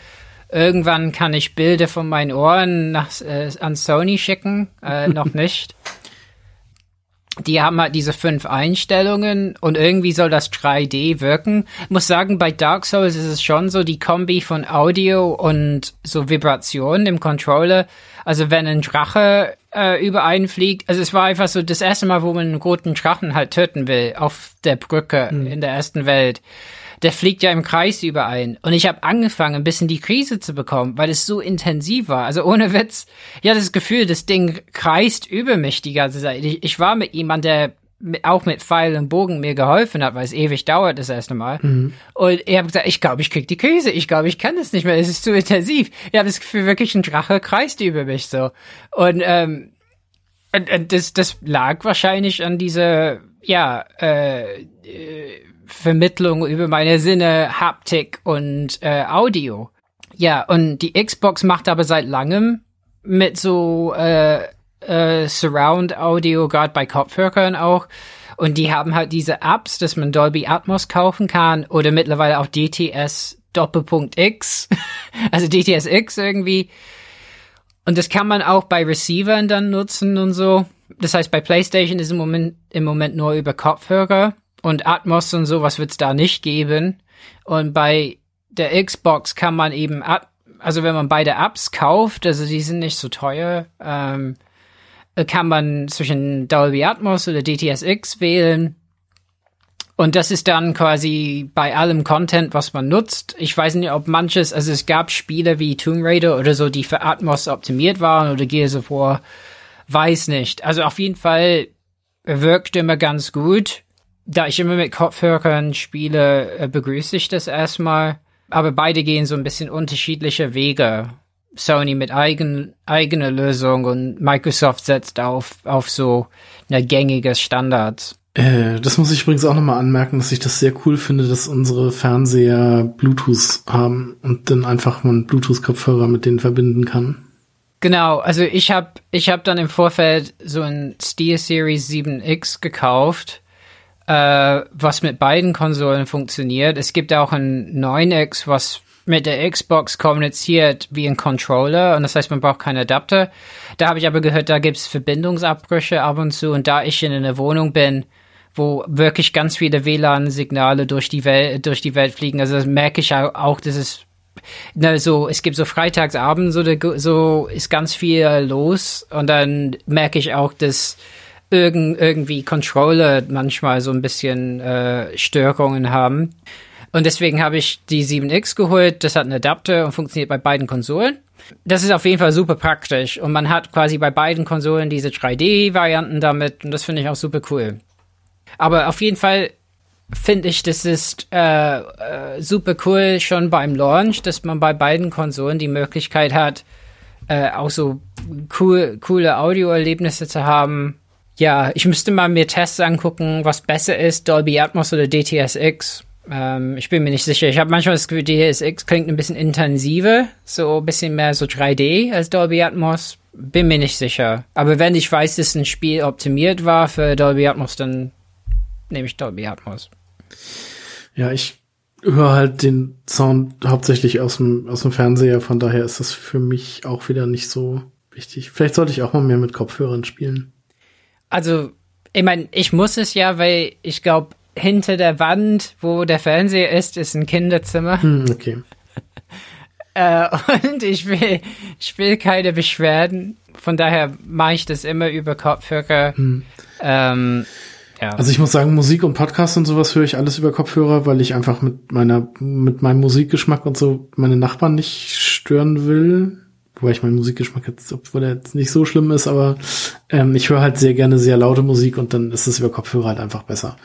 Irgendwann kann ich Bilder von meinen Ohren nach, äh, an Sony schicken, äh, noch nicht die haben halt diese fünf Einstellungen und irgendwie soll das 3D wirken. Ich muss sagen, bei Dark Souls ist es schon so die Kombi von Audio und so Vibration im Controller. Also wenn ein Drache äh, übereinfliegt, also es war einfach so das erste Mal, wo man einen roten Drachen halt töten will auf der Brücke mhm. in der ersten Welt der fliegt ja im Kreis überein. Und ich habe angefangen, ein bisschen die Krise zu bekommen, weil es so intensiv war. Also ohne Witz, ja, das Gefühl, das Ding kreist über mich die ganze Zeit. Ich, ich war mit jemand, der auch mit Pfeil und Bogen mir geholfen hat, weil es ewig dauert das erste Mal. Mhm. Und ich habe gesagt, ich glaube, ich krieg die Krise. Ich glaube, ich kann das nicht mehr. Es ist zu intensiv. Ich habe das Gefühl, wirklich ein Drache kreist über mich so. Und ähm, und, und das, das lag wahrscheinlich an dieser, ja, äh, äh Vermittlung über meine Sinne, Haptik und äh, Audio. Ja, und die Xbox macht aber seit langem mit so äh, äh, Surround Audio, gerade bei Kopfhörern auch. Und die haben halt diese Apps, dass man Dolby Atmos kaufen kann oder mittlerweile auch DTS Doppelpunkt X, also DTS X irgendwie. Und das kann man auch bei Receivern dann nutzen und so. Das heißt, bei PlayStation ist im Moment, im Moment nur über Kopfhörer und Atmos und sowas wird es da nicht geben. Und bei der Xbox kann man eben, also wenn man beide Apps kauft, also die sind nicht so teuer, ähm, kann man zwischen Dolby Atmos oder DTSX wählen. Und das ist dann quasi bei allem Content, was man nutzt. Ich weiß nicht, ob manches, also es gab Spiele wie Tomb Raider oder so, die für Atmos optimiert waren oder Gears of War. Weiß nicht. Also auf jeden Fall wirkt immer ganz gut da ich immer mit Kopfhörern spiele, äh, begrüße ich das erstmal. Aber beide gehen so ein bisschen unterschiedliche Wege. Sony mit eigen, eigener Lösung und Microsoft setzt auf, auf so eine gängiges Standard. Äh, das muss ich übrigens auch nochmal anmerken, dass ich das sehr cool finde, dass unsere Fernseher Bluetooth haben und dann einfach man Bluetooth-Kopfhörer mit denen verbinden kann. Genau, also ich habe ich hab dann im Vorfeld so ein SteelSeries 7X gekauft äh, was mit beiden Konsolen funktioniert. Es gibt auch ein 9X, was mit der Xbox kommuniziert wie ein Controller und das heißt, man braucht keinen Adapter. Da habe ich aber gehört, da gibt es Verbindungsabbrüche ab und zu und da ich in einer Wohnung bin, wo wirklich ganz viele WLAN-Signale durch die Welt durch die Welt fliegen, also das merke ich auch, dass es na, so, es gibt so Freitagsabend, so, so ist ganz viel los und dann merke ich auch, dass irgend, irgendwie Controller manchmal so ein bisschen äh, Störungen haben. Und deswegen habe ich die 7X geholt. Das hat einen Adapter und funktioniert bei beiden Konsolen. Das ist auf jeden Fall super praktisch. Und man hat quasi bei beiden Konsolen diese 3D-Varianten damit. Und das finde ich auch super cool. Aber auf jeden Fall finde ich, das ist äh, äh, super cool schon beim Launch, dass man bei beiden Konsolen die Möglichkeit hat, äh, auch so cool, coole Audioerlebnisse zu haben ja, ich müsste mal mir Tests angucken, was besser ist, Dolby Atmos oder DTSX. Ähm, ich bin mir nicht sicher. Ich habe manchmal das Gefühl, DTSX klingt ein bisschen intensiver, so ein bisschen mehr so 3D als Dolby Atmos. Bin mir nicht sicher. Aber wenn ich weiß, dass ein Spiel optimiert war für Dolby Atmos, dann nehme ich Dolby Atmos. Ja, ich höre halt den Sound hauptsächlich aus dem, aus dem Fernseher, von daher ist das für mich auch wieder nicht so wichtig. Vielleicht sollte ich auch mal mehr mit Kopfhörern spielen also, ich meine, ich muss es ja, weil ich glaube, hinter der Wand, wo der Fernseher ist, ist ein Kinderzimmer. Hm, okay. äh, und ich will, ich will keine Beschwerden. Von daher mache ich das immer über Kopfhörer. Hm. Ähm, ja. Also ich muss sagen, Musik und Podcast und sowas höre ich alles über Kopfhörer, weil ich einfach mit meiner, mit meinem Musikgeschmack und so meine Nachbarn nicht stören will. Wobei ich meinen Musikgeschmack jetzt, obwohl er jetzt nicht so schlimm ist, aber ähm, ich höre halt sehr gerne sehr laute Musik und dann ist es über Kopfhörer halt einfach besser.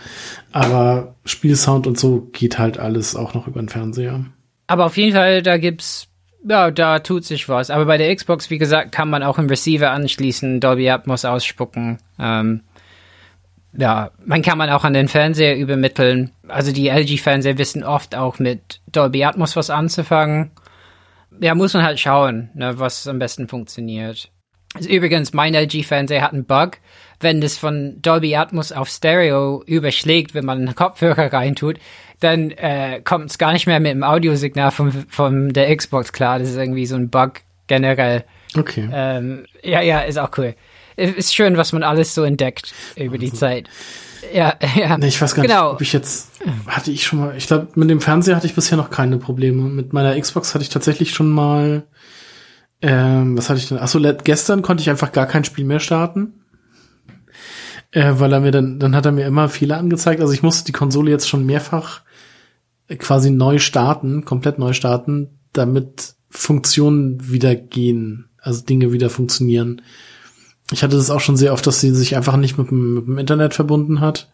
Aber Spielsound und so geht halt alles auch noch über den Fernseher. Aber auf jeden Fall, da gibt's, ja, da tut sich was. Aber bei der Xbox, wie gesagt, kann man auch im Receiver anschließen, Dolby Atmos ausspucken. Ähm, ja, man kann man auch an den Fernseher übermitteln. Also die LG-Fernseher wissen oft auch mit Dolby Atmos was anzufangen. Ja, muss man halt schauen, ne, was am besten funktioniert. Also übrigens, mein LG-Fernseher hat einen Bug. Wenn das von Dolby Atmos auf Stereo überschlägt, wenn man einen Kopfhörer reintut, dann äh, kommt es gar nicht mehr mit dem Audiosignal von, von der Xbox klar. Das ist irgendwie so ein Bug generell. Okay. Ähm, ja, ja, ist auch cool. Ist schön, was man alles so entdeckt über die also. Zeit. Ja, ja. Nee, ich weiß gar genau. nicht, ob ich jetzt, hatte ich schon mal, ich glaube, mit dem Fernseher hatte ich bisher noch keine Probleme. Mit meiner Xbox hatte ich tatsächlich schon mal, ähm, was hatte ich denn? Achso, gestern konnte ich einfach gar kein Spiel mehr starten. Äh, weil er mir dann, dann hat er mir immer Fehler angezeigt. Also ich musste die Konsole jetzt schon mehrfach quasi neu starten, komplett neu starten, damit Funktionen wieder gehen, also Dinge wieder funktionieren. Ich hatte das auch schon sehr oft, dass sie sich einfach nicht mit dem, mit dem Internet verbunden hat.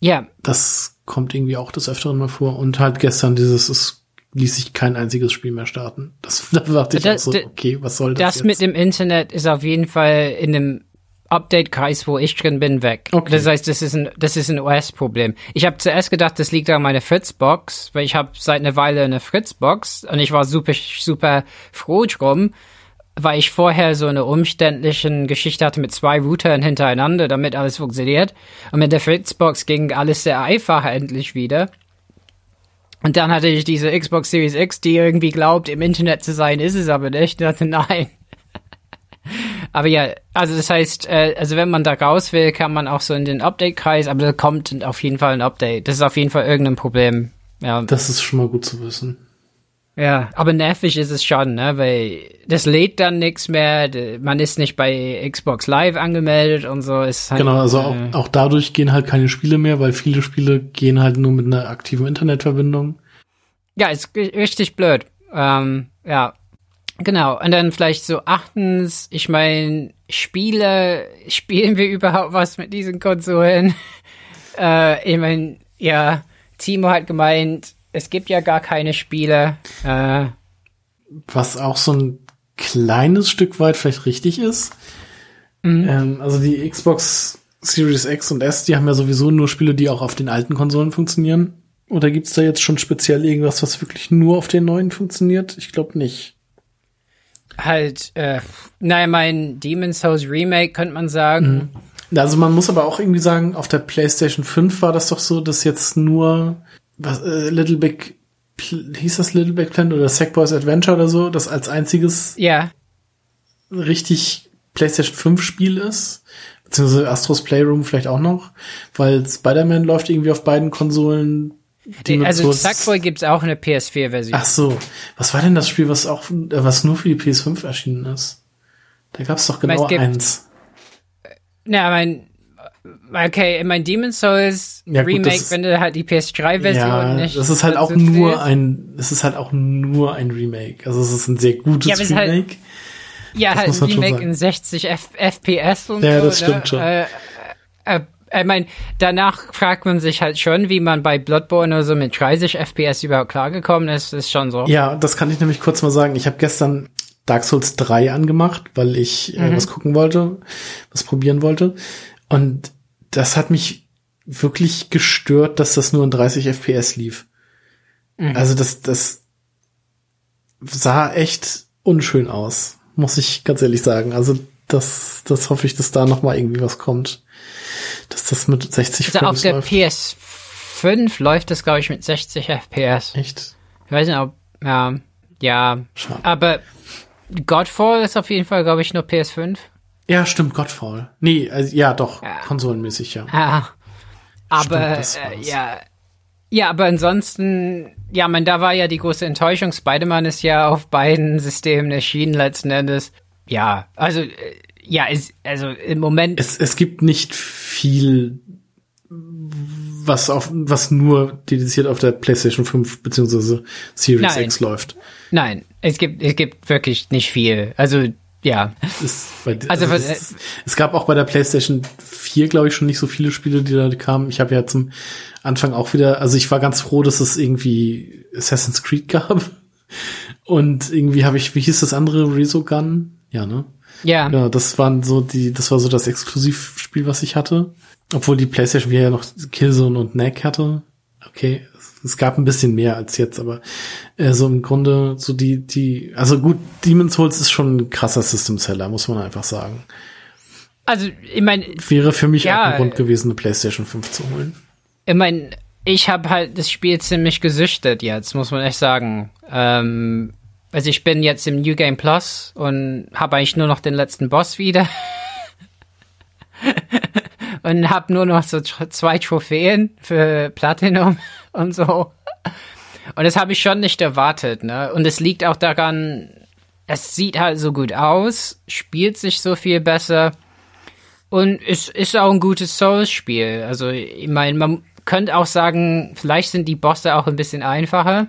Ja. Das kommt irgendwie auch des Öfteren mal vor. Und halt gestern dieses, es ließ sich kein einziges Spiel mehr starten. Das, da dachte ich das, auch so, okay, was soll das Das jetzt? mit dem Internet ist auf jeden Fall in dem Update-Kreis, wo ich drin bin, weg. Okay. Das heißt, das ist ein, das ist ein OS-Problem. Ich habe zuerst gedacht, das liegt an meiner Fritzbox, weil ich habe seit einer Weile eine Fritzbox und ich war super, super froh drum, weil ich vorher so eine umständliche Geschichte hatte mit zwei Routern hintereinander, damit alles funktioniert. Und mit der Fritzbox ging alles sehr einfach endlich wieder. Und dann hatte ich diese Xbox Series X, die irgendwie glaubt, im Internet zu sein, ist es aber nicht. Ich dachte, nein. aber ja, also das heißt, äh, also wenn man da raus will, kann man auch so in den Update-Kreis, aber da kommt auf jeden Fall ein Update. Das ist auf jeden Fall irgendein Problem. Ja. Das ist schon mal gut zu wissen. Ja, aber nervig ist es schon, ne? Weil das lädt dann nichts mehr, man ist nicht bei Xbox Live angemeldet und so. Ist halt, genau, also äh, auch, auch dadurch gehen halt keine Spiele mehr, weil viele Spiele gehen halt nur mit einer aktiven Internetverbindung. Ja, ist richtig blöd. Ähm, ja, genau. Und dann vielleicht so achtens, ich meine, Spiele, spielen wir überhaupt was mit diesen Konsolen? äh, ich meine, ja, Timo hat gemeint, es gibt ja gar keine Spiele. Äh, Was auch so ein kleines Stück weit vielleicht richtig ist. Mhm. Ähm, also die Xbox Series X und S, die haben ja sowieso nur Spiele, die auch auf den alten Konsolen funktionieren. Oder gibt's da jetzt schon speziell irgendwas, was wirklich nur auf den neuen funktioniert? Ich glaube nicht. Halt, äh, naja, mein Demon's Souls Remake könnte man sagen. Mhm. Also man muss aber auch irgendwie sagen, auf der PlayStation 5 war das doch so, dass jetzt nur was, äh, Little Big, hieß das Little Big Planet oder Sackboys Adventure oder so, das als einziges ja. richtig PlayStation 5 Spiel ist. Beziehungsweise Astros Playroom vielleicht auch noch, weil Spider-Man läuft irgendwie auf beiden Konsolen. Die also Sackboy gibt's auch eine PS4-Version. Ach so. Was war denn das Spiel, was auch, was nur für die PS5 erschienen ist? Da gab's doch genau eins. Na, mein, Okay, in mein Demon's Souls ja, gut, Remake, ist, wenn du halt die PS3-Version ja, nicht. Das ist halt auch nur willst. ein, es ist halt auch nur ein Remake. Also es ist ein sehr gutes ja, Remake. Halt, ja, das halt ein Remake in 60 F FPS und ja, so. Ja, das stimmt ne? schon. Äh, äh, ich meine, danach fragt man sich halt schon, wie man bei Bloodborne oder so mit 30 FPS überhaupt klargekommen ist. Ist schon so. Ja, das kann ich nämlich kurz mal sagen. Ich habe gestern Dark Souls 3 angemacht, weil ich äh, mhm. was gucken wollte, was probieren wollte. Und das hat mich wirklich gestört, dass das nur in 30 FPS lief. Mhm. Also das, das sah echt unschön aus, muss ich ganz ehrlich sagen. Also das, das hoffe ich, dass da noch mal irgendwie was kommt, dass das mit 60 also auf der läuft. PS5 läuft das glaube ich mit 60 FPS. Echt? Ich weiß nicht, ob ja, ja, Schade. aber Godfall ist auf jeden Fall glaube ich nur PS5. Ja, stimmt, Godfall. Nee, also, ja, doch, ja. konsolenmäßig, ja. ja. Aber, stimmt, äh, ja. Ja, aber ansonsten, ja, man, da war ja die große Enttäuschung. Spider-Man ist ja auf beiden Systemen erschienen letzten Endes. Ja, also, äh, ja, es, also im Moment. Es, es gibt nicht viel, was auf, was nur dediziert auf der PlayStation 5 beziehungsweise Series Nein. X läuft. Nein, es gibt, es gibt wirklich nicht viel. Also, ja. Es, also, also es, es, gab auch bei der PlayStation 4, glaube ich, schon nicht so viele Spiele, die da kamen. Ich habe ja zum Anfang auch wieder, also ich war ganz froh, dass es irgendwie Assassin's Creed gab. Und irgendwie habe ich, wie hieß das andere, Resogun? Ja, ne? Ja. Ja, das waren so die, das war so das Exklusivspiel, was ich hatte. Obwohl die PlayStation ja noch Killzone und Neck hatte. Okay, es gab ein bisschen mehr als jetzt, aber äh, so im Grunde so die, die, also gut, Demon's Souls ist schon ein krasser System Seller, muss man einfach sagen. Also, ich meine. Wäre für mich ja, auch ein Grund gewesen, eine PlayStation 5 zu holen. Ich meine, ich habe halt das Spiel ziemlich gesüchtet jetzt, muss man echt sagen. Ähm, also ich bin jetzt im New Game Plus und habe eigentlich nur noch den letzten Boss wieder. und habe nur noch so zwei Trophäen für Platinum und so. Und das habe ich schon nicht erwartet, ne? Und es liegt auch daran, es sieht halt so gut aus, spielt sich so viel besser und es ist auch ein gutes Souls-Spiel. Also, ich meine, man könnte auch sagen, vielleicht sind die Bosse auch ein bisschen einfacher.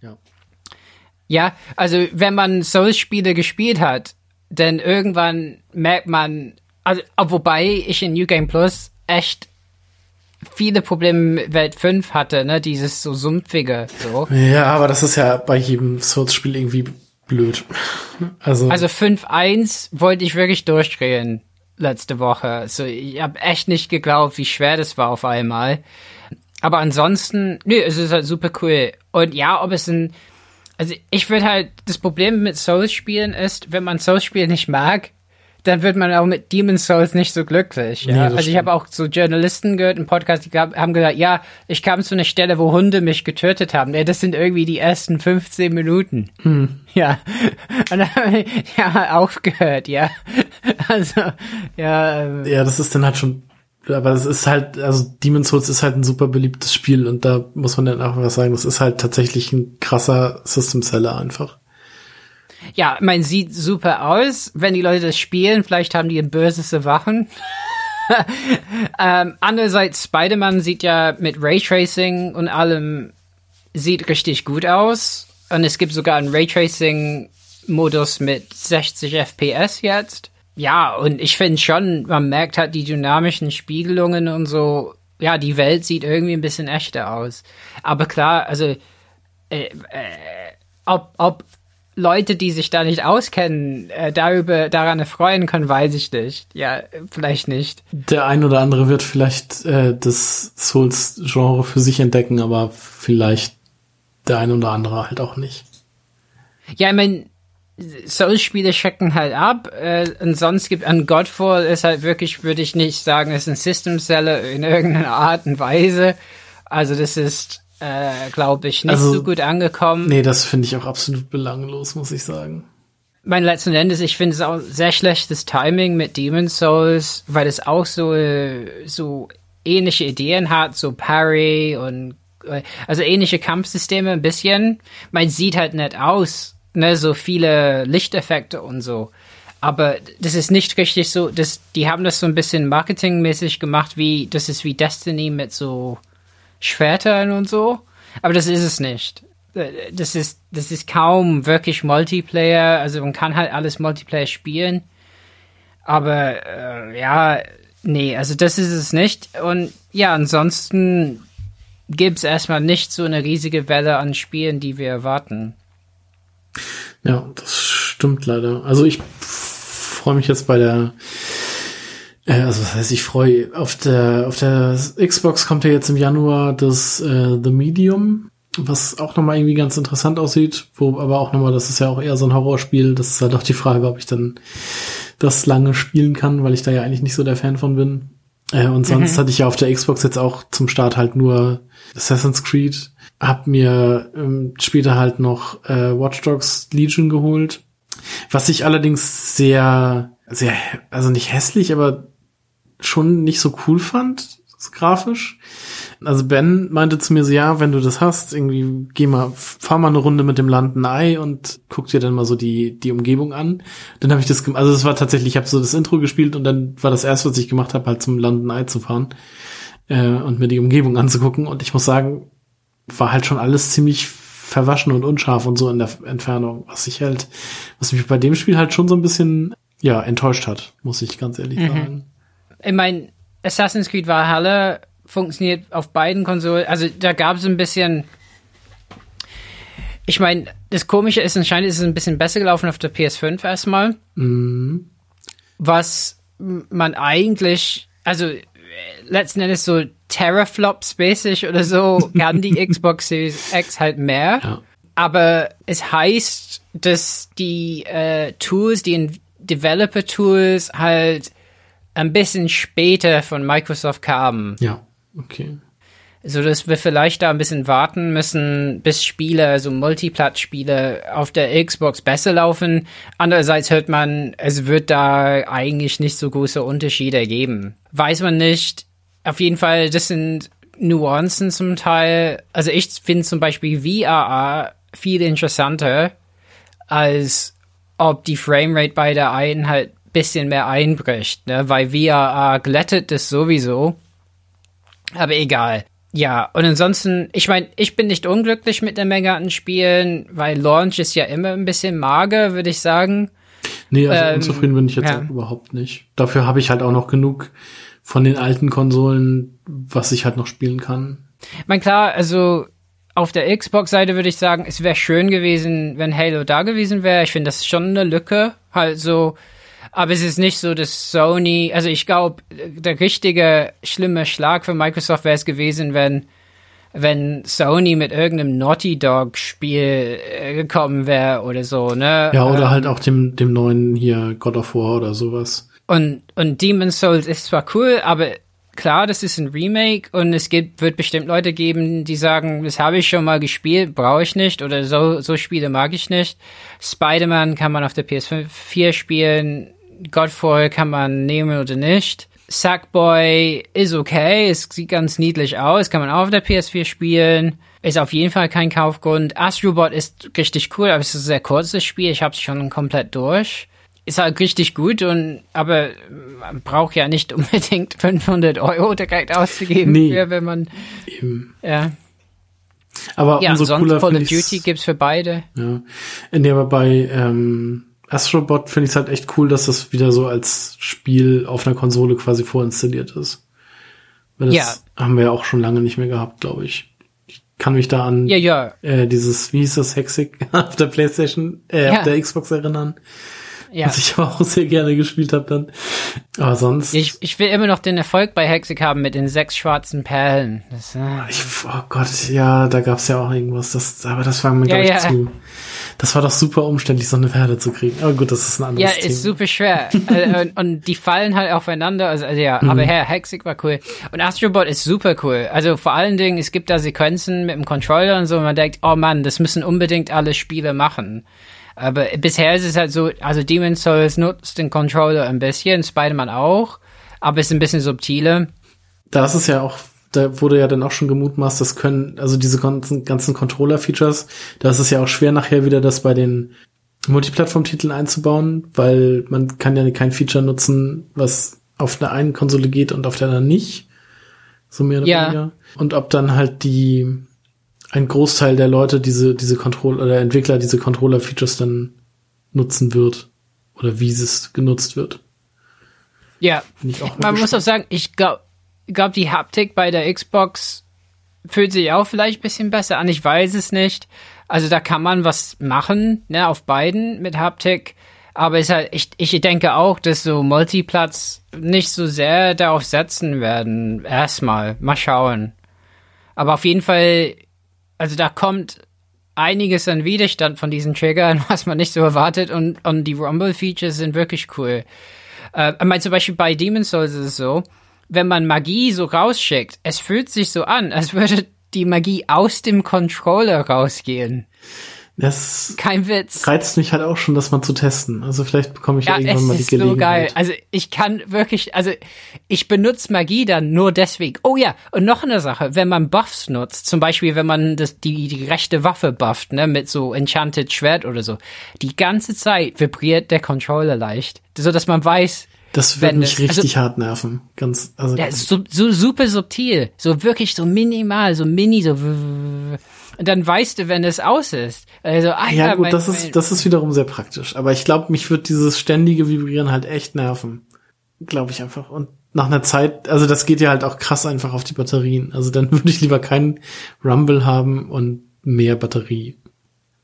Ja. Ja, also wenn man Souls-Spiele gespielt hat, dann irgendwann merkt man, also wobei ich in New Game Plus echt viele Probleme mit Welt 5 hatte, ne, dieses so sumpfige, so. Ja, aber das ist ja bei jedem Souls-Spiel irgendwie blöd. Also, also 5.1 wollte ich wirklich durchdrehen letzte Woche. So, ich habe echt nicht geglaubt, wie schwer das war auf einmal. Aber ansonsten, nö, es ist halt super cool. Und ja, ob es ein, also ich würde halt, das Problem mit Souls-Spielen ist, wenn man Souls-Spiele nicht mag, dann wird man auch mit Demon's Souls nicht so glücklich. Ja? Nee, also ich habe auch so Journalisten gehört, im Podcast, die haben gesagt, ja, ich kam zu einer Stelle, wo Hunde mich getötet haben. Ja, das sind irgendwie die ersten 15 Minuten. Hm. Ja. Und dann habe ich ja aufgehört, ja. Also, ja. Ähm. Ja, das ist dann halt schon aber es ist halt, also Demon's Souls ist halt ein super beliebtes Spiel und da muss man dann auch was sagen, das ist halt tatsächlich ein krasser System Seller einfach. Ja, man sieht super aus. Wenn die Leute das spielen, vielleicht haben die ein böses Wachen. ähm, andererseits, Spider-Man sieht ja mit Raytracing und allem sieht richtig gut aus. Und es gibt sogar einen Raytracing-Modus mit 60 FPS jetzt. Ja, und ich finde schon, man merkt halt die dynamischen Spiegelungen und so. Ja, die Welt sieht irgendwie ein bisschen echter aus. Aber klar, also, äh, äh, ob, ob Leute, die sich da nicht auskennen, äh, darüber daran erfreuen können, weiß ich nicht. Ja, vielleicht nicht. Der ein oder andere wird vielleicht äh, das Souls-Genre für sich entdecken, aber vielleicht der ein oder andere halt auch nicht. Ja, ich meine, Souls-Spiele checken halt ab. Äh, und sonst gibt an Godfall ist halt wirklich, würde ich nicht sagen, ist ein System-Seller in irgendeiner Art und Weise. Also das ist äh, glaube ich, nicht also, so gut angekommen. Nee, das finde ich auch absolut belanglos, muss ich sagen. Mein letzten Endes, ich finde es auch sehr schlechtes Timing mit Demon's Souls, weil es auch so, so ähnliche Ideen hat, so Parry und äh, also ähnliche Kampfsysteme ein bisschen. Man sieht halt nett aus, ne, so viele Lichteffekte und so. Aber das ist nicht richtig so, das, die haben das so ein bisschen marketingmäßig gemacht, wie, das ist wie Destiny mit so Schwertern und so. Aber das ist es nicht. Das ist, das ist kaum wirklich Multiplayer. Also man kann halt alles Multiplayer spielen. Aber äh, ja, nee, also das ist es nicht. Und ja, ansonsten gibt es erstmal nicht so eine riesige Welle an Spielen, die wir erwarten. Ja, das stimmt leider. Also ich freue mich jetzt bei der also was heißt, ich freue auf der auf der Xbox kommt ja jetzt im Januar das äh, The Medium, was auch nochmal irgendwie ganz interessant aussieht, wo aber auch nochmal, das ist ja auch eher so ein Horrorspiel, das ist halt auch die Frage, ob ich dann das lange spielen kann, weil ich da ja eigentlich nicht so der Fan von bin. Äh, und sonst mhm. hatte ich ja auf der Xbox jetzt auch zum Start halt nur Assassin's Creed, hab mir ähm, später halt noch äh, Watch Dogs Legion geholt, was ich allerdings sehr sehr also nicht hässlich, aber schon nicht so cool fand, grafisch. Also Ben meinte zu mir so, ja, wenn du das hast, irgendwie geh mal, fahr mal eine Runde mit dem Land Ei und guck dir dann mal so die, die Umgebung an. Dann habe ich das, also das war tatsächlich, ich habe so das Intro gespielt und dann war das erste, was ich gemacht habe, halt zum Land Ei zu fahren äh, und mir die Umgebung anzugucken. Und ich muss sagen, war halt schon alles ziemlich verwaschen und unscharf und so in der Entfernung, was ich halt, was mich bei dem Spiel halt schon so ein bisschen, ja, enttäuscht hat, muss ich ganz ehrlich mhm. sagen ich meine, Assassin's Creed Valhalla funktioniert auf beiden Konsolen. Also da gab es ein bisschen. Ich meine, das Komische ist, anscheinend ist es ein bisschen besser gelaufen auf der PS5 erstmal. Mhm. Was man eigentlich, also letzten Endes so Terraflops mäßig oder so kann die Xbox Series X halt mehr. Ja. Aber es heißt, dass die äh, Tools, die Developer Tools halt ein bisschen später von Microsoft kamen. Ja, okay. So dass wir vielleicht da ein bisschen warten müssen, bis Spiele, also Multiplat-Spiele auf der Xbox besser laufen. Andererseits hört man, es wird da eigentlich nicht so große Unterschiede geben. Weiß man nicht. Auf jeden Fall, das sind Nuancen zum Teil. Also ich finde zum Beispiel VRA viel interessanter, als ob die Framerate bei der einen halt bisschen mehr einbricht, ne? Weil VRA glättet das sowieso. Aber egal. Ja, und ansonsten, ich meine, ich bin nicht unglücklich mit der Menge an Spielen, weil Launch ist ja immer ein bisschen mager, würde ich sagen. Nee, also ähm, unzufrieden bin ich jetzt ja. überhaupt nicht. Dafür habe ich halt auch noch genug von den alten Konsolen, was ich halt noch spielen kann. Ich meine, klar, also auf der Xbox-Seite würde ich sagen, es wäre schön gewesen, wenn Halo da gewesen wäre. Ich finde, das ist schon eine Lücke. Halt so, aber es ist nicht so, dass Sony, also ich glaube, der richtige schlimme Schlag für Microsoft wäre es gewesen, wenn wenn Sony mit irgendeinem Naughty Dog Spiel äh, gekommen wäre oder so, ne? Ja, oder ähm, halt auch dem dem neuen hier God of War oder sowas. Und und Demon's Souls ist zwar cool, aber klar, das ist ein Remake und es gibt wird bestimmt Leute geben, die sagen, das habe ich schon mal gespielt, brauche ich nicht oder so so Spiele mag ich nicht. Spider-Man kann man auf der PS4 spielen, Godfall kann man nehmen oder nicht. Sackboy ist okay, es sieht ganz niedlich aus, kann man auch auf der PS4 spielen. Ist auf jeden Fall kein Kaufgrund. Astrobot ist richtig cool, aber es ist ein sehr kurzes Spiel. Ich habe es schon komplett durch. Ist halt richtig gut und aber man braucht ja nicht unbedingt 500 Euro direkt auszugeben, nee. für, wenn man Eben. ja. Aber ja, umso sonst cooler Call of Duty gibt's für beide. Ja, in der bei ähm, Astrobot finde ich es halt echt cool, dass das wieder so als Spiel auf einer Konsole quasi vorinstalliert ist. Weil das ja. haben wir ja auch schon lange nicht mehr gehabt, glaube ich. Ich kann mich da an ja, ja. Äh, dieses, wie hieß das, Hexig auf der Playstation, äh, ja. auf der Xbox erinnern. Ja. Was ich aber auch sehr gerne gespielt habe dann. Aber sonst. Ich, ich will immer noch den Erfolg bei Hexig haben mit den sechs schwarzen Perlen. Das, äh ich, oh Gott, ja, da gab's ja auch irgendwas. Das, aber das war mir, ja, glaube ich, zu. Das war doch super umständlich, so eine Pferde zu kriegen. Aber gut, das ist ein anderes Thema. Ja, ist super schwer. Äh, und, und, die fallen halt aufeinander. Also, also ja, mhm. aber Herr Hexig war cool. Und Astrobot ist super cool. Also vor allen Dingen, es gibt da Sequenzen mit dem Controller und so, und man denkt, oh Mann, das müssen unbedingt alle Spiele machen. Aber bisher ist es halt so, also Demon's Souls nutzt den Controller ein bisschen, Spider-Man auch, aber ist ein bisschen subtiler. Da ist es ja auch, da wurde ja dann auch schon gemutmaßt, das können, also diese ganzen, ganzen Controller-Features, da ist es ja auch schwer nachher wieder das bei den Multiplattform-Titeln einzubauen, weil man kann ja kein Feature nutzen, was auf der einen Konsole geht und auf der anderen nicht. So mehr oder ja. weniger. Und ob dann halt die, ein Großteil der Leute diese, diese Controller, oder Entwickler diese Controller-Features dann nutzen wird. Oder wie es genutzt wird. Ja, man gespannt. muss auch sagen, ich glaube, glaub, die Haptik bei der Xbox fühlt sich auch vielleicht ein bisschen besser an. Ich weiß es nicht. Also da kann man was machen, ne, auf beiden mit Haptik. Aber ist halt, ich, ich denke auch, dass so Multiplatz nicht so sehr darauf setzen werden. Erstmal. Mal schauen. Aber auf jeden Fall also da kommt einiges an Widerstand von diesen Triggern, was man nicht so erwartet und, und die Rumble-Features sind wirklich cool. Äh, ich meine, zum Beispiel bei Demon's Souls ist es so, wenn man Magie so rausschickt, es fühlt sich so an, als würde die Magie aus dem Controller rausgehen. Das Kein Witz. reizt mich halt auch schon, das mal zu testen. Also vielleicht bekomme ich ja, irgendwann mal die Gelegenheit. Es ist so geil. Also ich kann wirklich, also ich benutze Magie dann nur deswegen. Oh ja, und noch eine Sache, wenn man Buffs nutzt, zum Beispiel wenn man das, die, die rechte Waffe bufft, ne, mit so Enchanted Schwert oder so, die ganze Zeit vibriert der Controller leicht, so dass man weiß, das wird mich es, richtig also, hart nerven. Ganz, also. Ja, so, so super subtil. So wirklich so minimal, so mini, so und dann weißt du, wenn es aus ist. Also, ah, ja, ja gut, mein, das ist, das ist wiederum sehr praktisch. Aber ich glaube, mich wird dieses ständige Vibrieren halt echt nerven. Glaube ich einfach. Und nach einer Zeit, also das geht ja halt auch krass einfach auf die Batterien. Also dann würde ich lieber keinen Rumble haben und mehr Batterie.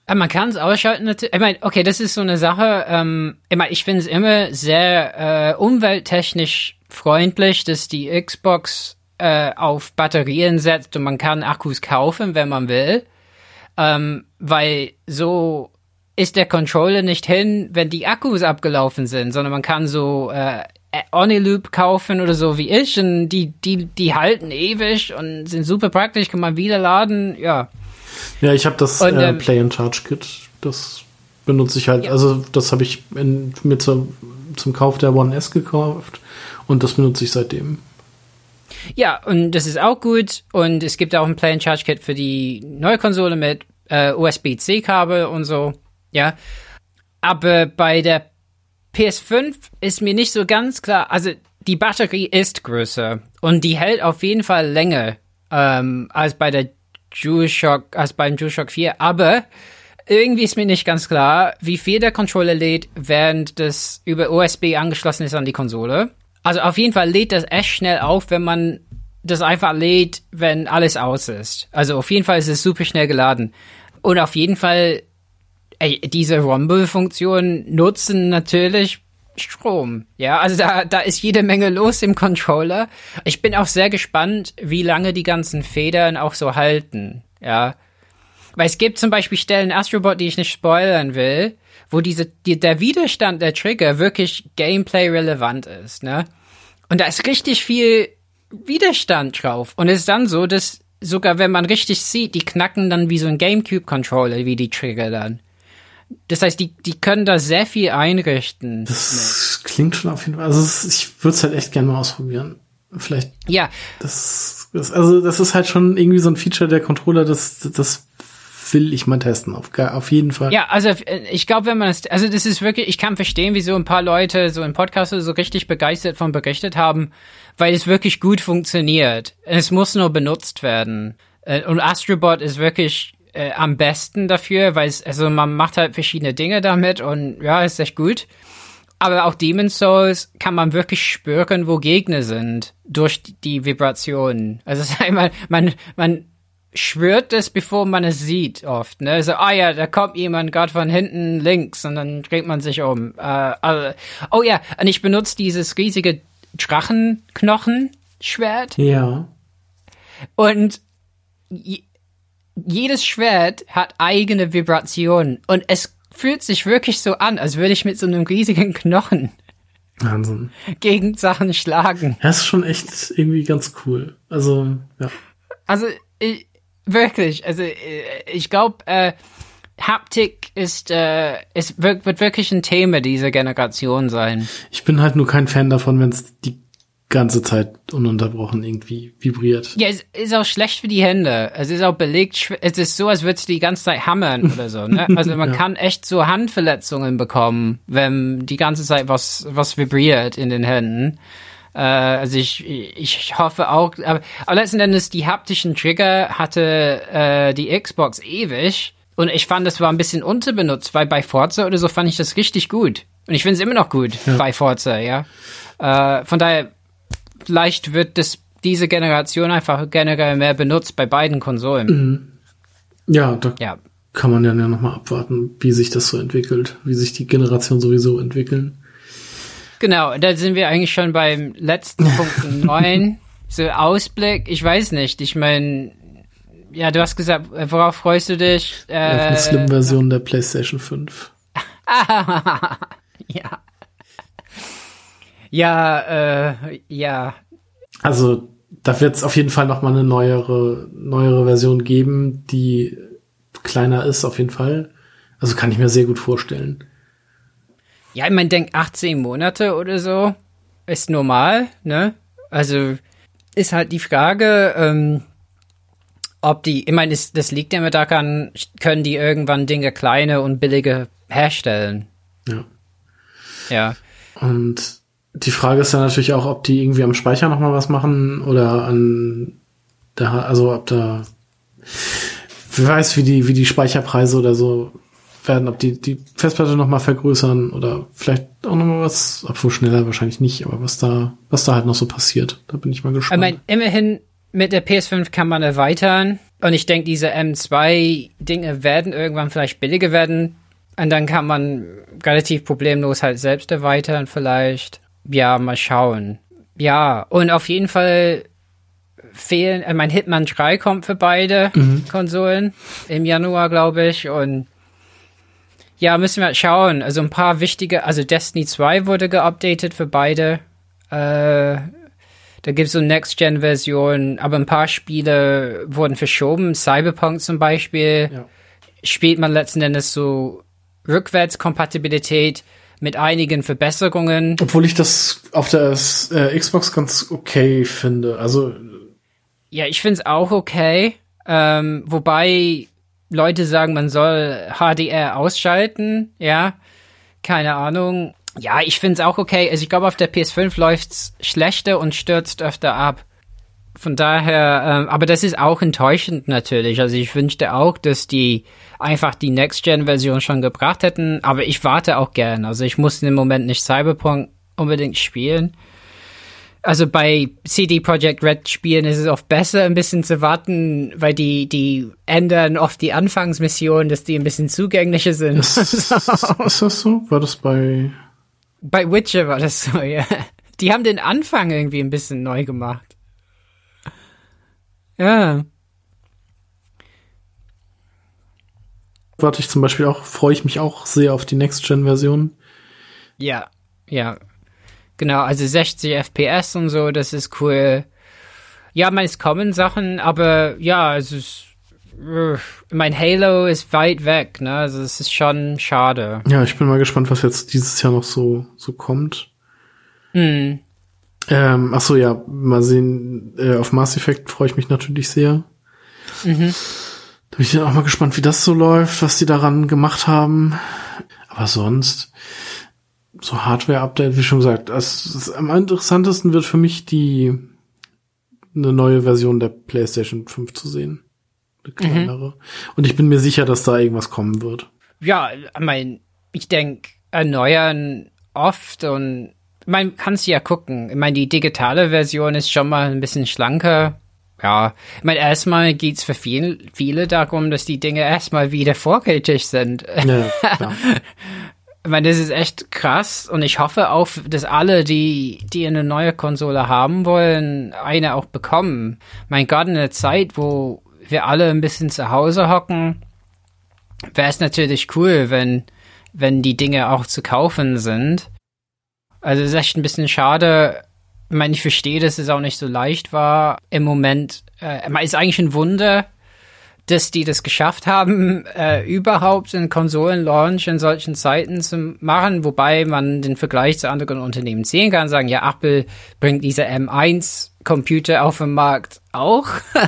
Man kann es ausschalten natürlich. Ich meine, okay, das ist so eine Sache. Ähm, ich meine, ich finde es immer sehr äh, umwelttechnisch freundlich, dass die Xbox äh, auf Batterien setzt und man kann Akkus kaufen, wenn man will. Ähm, weil so ist der Controller nicht hin, wenn die Akkus abgelaufen sind, sondern man kann so äh, Oniloop kaufen oder so wie ich und die, die, die halten ewig und sind super praktisch, kann man wieder laden, ja. Ja, ich habe das und, äh, ähm, Play and Charge Kit, das benutze ich halt, ja. also das habe ich in, mir zur, zum Kauf der One S gekauft und das benutze ich seitdem. Ja, und das ist auch gut und es gibt auch ein Play and Charge Kit für die neue Konsole mit äh, USB-C-Kabel und so, ja. Aber bei der PS5 ist mir nicht so ganz klar, also die Batterie ist größer und die hält auf jeden Fall länger ähm, als bei der DualShock, als beim DualShock 4, aber irgendwie ist mir nicht ganz klar, wie viel der Controller lädt, während das über USB angeschlossen ist an die Konsole. Also auf jeden Fall lädt das echt schnell auf, wenn man das einfach lädt, wenn alles aus ist. Also auf jeden Fall ist es super schnell geladen. Und auf jeden Fall ey, diese Rumble-Funktion nutzen natürlich Strom. Ja, also da, da ist jede Menge los im Controller. Ich bin auch sehr gespannt, wie lange die ganzen Federn auch so halten. Ja. Weil es gibt zum Beispiel Stellen Astrobot, die ich nicht spoilern will, wo diese, die, der Widerstand der Trigger wirklich Gameplay relevant ist, ne? Und da ist richtig viel Widerstand drauf. Und es ist dann so, dass sogar wenn man richtig sieht, die knacken dann wie so ein Gamecube-Controller, wie die Trigger dann. Das heißt, die, die können da sehr viel einrichten. Das mit. klingt schon auf jeden Fall. Also ich würde es halt echt gerne mal ausprobieren. Vielleicht. Ja. Das, das, also das ist halt schon irgendwie so ein Feature der Controller, das, das will ich mal testen, auf, auf jeden Fall. Ja, also ich glaube, wenn man es, also das ist wirklich, ich kann verstehen, wieso ein paar Leute so im Podcast so richtig begeistert von berichtet haben, weil es wirklich gut funktioniert. Es muss nur benutzt werden. Äh, und Astrobot ist wirklich äh, am besten dafür, weil es, also man macht halt verschiedene Dinge damit und ja, ist echt gut. Aber auch Demon's Souls kann man wirklich spüren, wo Gegner sind durch die Vibrationen. Also es ist einmal, man, man schwört es, bevor man es sieht, oft. Ne? So, ah ja, da kommt jemand gerade von hinten links und dann dreht man sich um. Äh, also, oh ja, und ich benutze dieses riesige Drachenknochenschwert. Ja. Und jedes Schwert hat eigene Vibrationen und es fühlt sich wirklich so an, als würde ich mit so einem riesigen Knochen Wahnsinn. gegen Sachen schlagen. Das ist schon echt irgendwie ganz cool. Also, ja. Also, ich, wirklich, also ich glaube, äh, Haptik ist, äh, ist wird, wird wirklich ein Thema dieser Generation sein. Ich bin halt nur kein Fan davon, wenn es die ganze Zeit ununterbrochen irgendwie vibriert. Ja, es ist auch schlecht für die Hände. Es ist auch belegt, es ist so, als würdest du die ganze Zeit hammern oder so. Ne? Also man ja. kann echt so Handverletzungen bekommen, wenn die ganze Zeit was, was vibriert in den Händen. Äh, also ich, ich hoffe auch, aber, aber letzten Endes die haptischen Trigger hatte äh, die Xbox ewig. Und ich fand, das war ein bisschen unterbenutzt, weil bei Forza oder so fand ich das richtig gut. Und ich finde es immer noch gut ja. bei Forza, ja. Äh, von daher vielleicht wird das diese Generation einfach generell mehr benutzt bei beiden Konsolen. Mhm. Ja, da ja. kann man ja nochmal abwarten, wie sich das so entwickelt, wie sich die Generation sowieso entwickeln. Genau, da sind wir eigentlich schon beim letzten Punkt 9. So Ausblick, ich weiß nicht, ich meine, ja, du hast gesagt, worauf freust du dich? Äh, Auf eine Slim-Version der PlayStation 5. ja. Ja, äh, ja. Also da wird es auf jeden Fall noch mal eine neuere, neuere Version geben, die kleiner ist auf jeden Fall. Also kann ich mir sehr gut vorstellen. Ja, man denkt 18 Monate oder so ist normal, ne? Also ist halt die Frage, ähm, ob die, ich meine, das, das liegt ja immer daran, können die irgendwann Dinge kleine und billige herstellen. Ja. Ja. Und die Frage ist dann natürlich auch, ob die irgendwie am Speicher nochmal was machen oder an da, also ob da, wer weiß, wie die, wie die Speicherpreise oder so werden, ob die die Festplatte nochmal vergrößern oder vielleicht auch nochmal was, obwohl schneller wahrscheinlich nicht, aber was da, was da halt noch so passiert, da bin ich mal gespannt. Ich meine, immerhin mit der PS5 kann man erweitern. Und ich denke, diese M2-Dinge werden irgendwann vielleicht billiger werden. Und dann kann man relativ problemlos halt selbst erweitern vielleicht. Ja, mal schauen. Ja, und auf jeden Fall fehlen, äh, mein Hitman 3 kommt für beide mhm. Konsolen im Januar, glaube ich. Und ja, müssen wir schauen. Also ein paar wichtige, also Destiny 2 wurde geupdatet für beide. Äh, da gibt es so Next-Gen-Version, aber ein paar Spiele wurden verschoben. Cyberpunk zum Beispiel ja. spielt man letzten Endes so Rückwärtskompatibilität mit einigen Verbesserungen. Obwohl ich das auf der äh, Xbox ganz okay finde. Also ja, ich finde es auch okay. Ähm, wobei Leute sagen, man soll HDR ausschalten. Ja, keine Ahnung. Ja, ich finde es auch okay. Also ich glaube, auf der PS5 läuft's schlechter und stürzt öfter ab. Von daher, ähm, aber das ist auch enttäuschend natürlich. Also ich wünschte auch, dass die einfach die Next-Gen-Version schon gebracht hätten. Aber ich warte auch gern. Also ich muss im Moment nicht Cyberpunk unbedingt spielen. Also bei CD Projekt Red Spielen ist es oft besser, ein bisschen zu warten, weil die, die ändern oft die Anfangsmission, dass die ein bisschen zugänglicher sind. Ist, ist das so? War das bei bei Witcher war das so, ja. Die haben den Anfang irgendwie ein bisschen neu gemacht. Ja. Warte ich zum Beispiel auch, freue ich mich auch sehr auf die Next-Gen-Version. Ja, ja. Genau, also 60 FPS und so, das ist cool. Ja, es kommen Sachen, aber ja, es ist mein Halo ist weit weg, ne? Also es ist schon schade. Ja, ich bin mal gespannt, was jetzt dieses Jahr noch so so kommt. Mhm. Ähm, ach so, ja, mal sehen. Äh, auf Mass Effect freue ich mich natürlich sehr. Mhm. Da bin ich dann auch mal gespannt, wie das so läuft, was die daran gemacht haben. Aber sonst so Hardware-Update, wie schon gesagt, das am interessantesten wird für mich die eine neue Version der PlayStation 5 zu sehen eine kleinere. Mhm. Und ich bin mir sicher, dass da irgendwas kommen wird. Ja, ich meine, ich denke, erneuern oft und man kann es ja gucken. Ich meine, die digitale Version ist schon mal ein bisschen schlanker. Ja, ich meine, erstmal geht's für viel, viele darum, dass die Dinge erstmal wieder vorrätig sind. Ja, klar. meine, das ist echt krass und ich hoffe auch, dass alle, die, die eine neue Konsole haben wollen, eine auch bekommen. Mein Gott, in der Zeit, wo wir alle ein bisschen zu Hause hocken, wäre es natürlich cool, wenn, wenn die Dinge auch zu kaufen sind. Also es ist echt ein bisschen schade. Ich meine, ich verstehe, dass es auch nicht so leicht war. Im Moment äh, ist eigentlich ein Wunder, dass die das geschafft haben, äh, überhaupt einen Konsolenlaunch in solchen Zeiten zu machen, wobei man den Vergleich zu anderen Unternehmen sehen kann, sagen, ja, Apple bringt diese M1 Computer auf den Markt auch.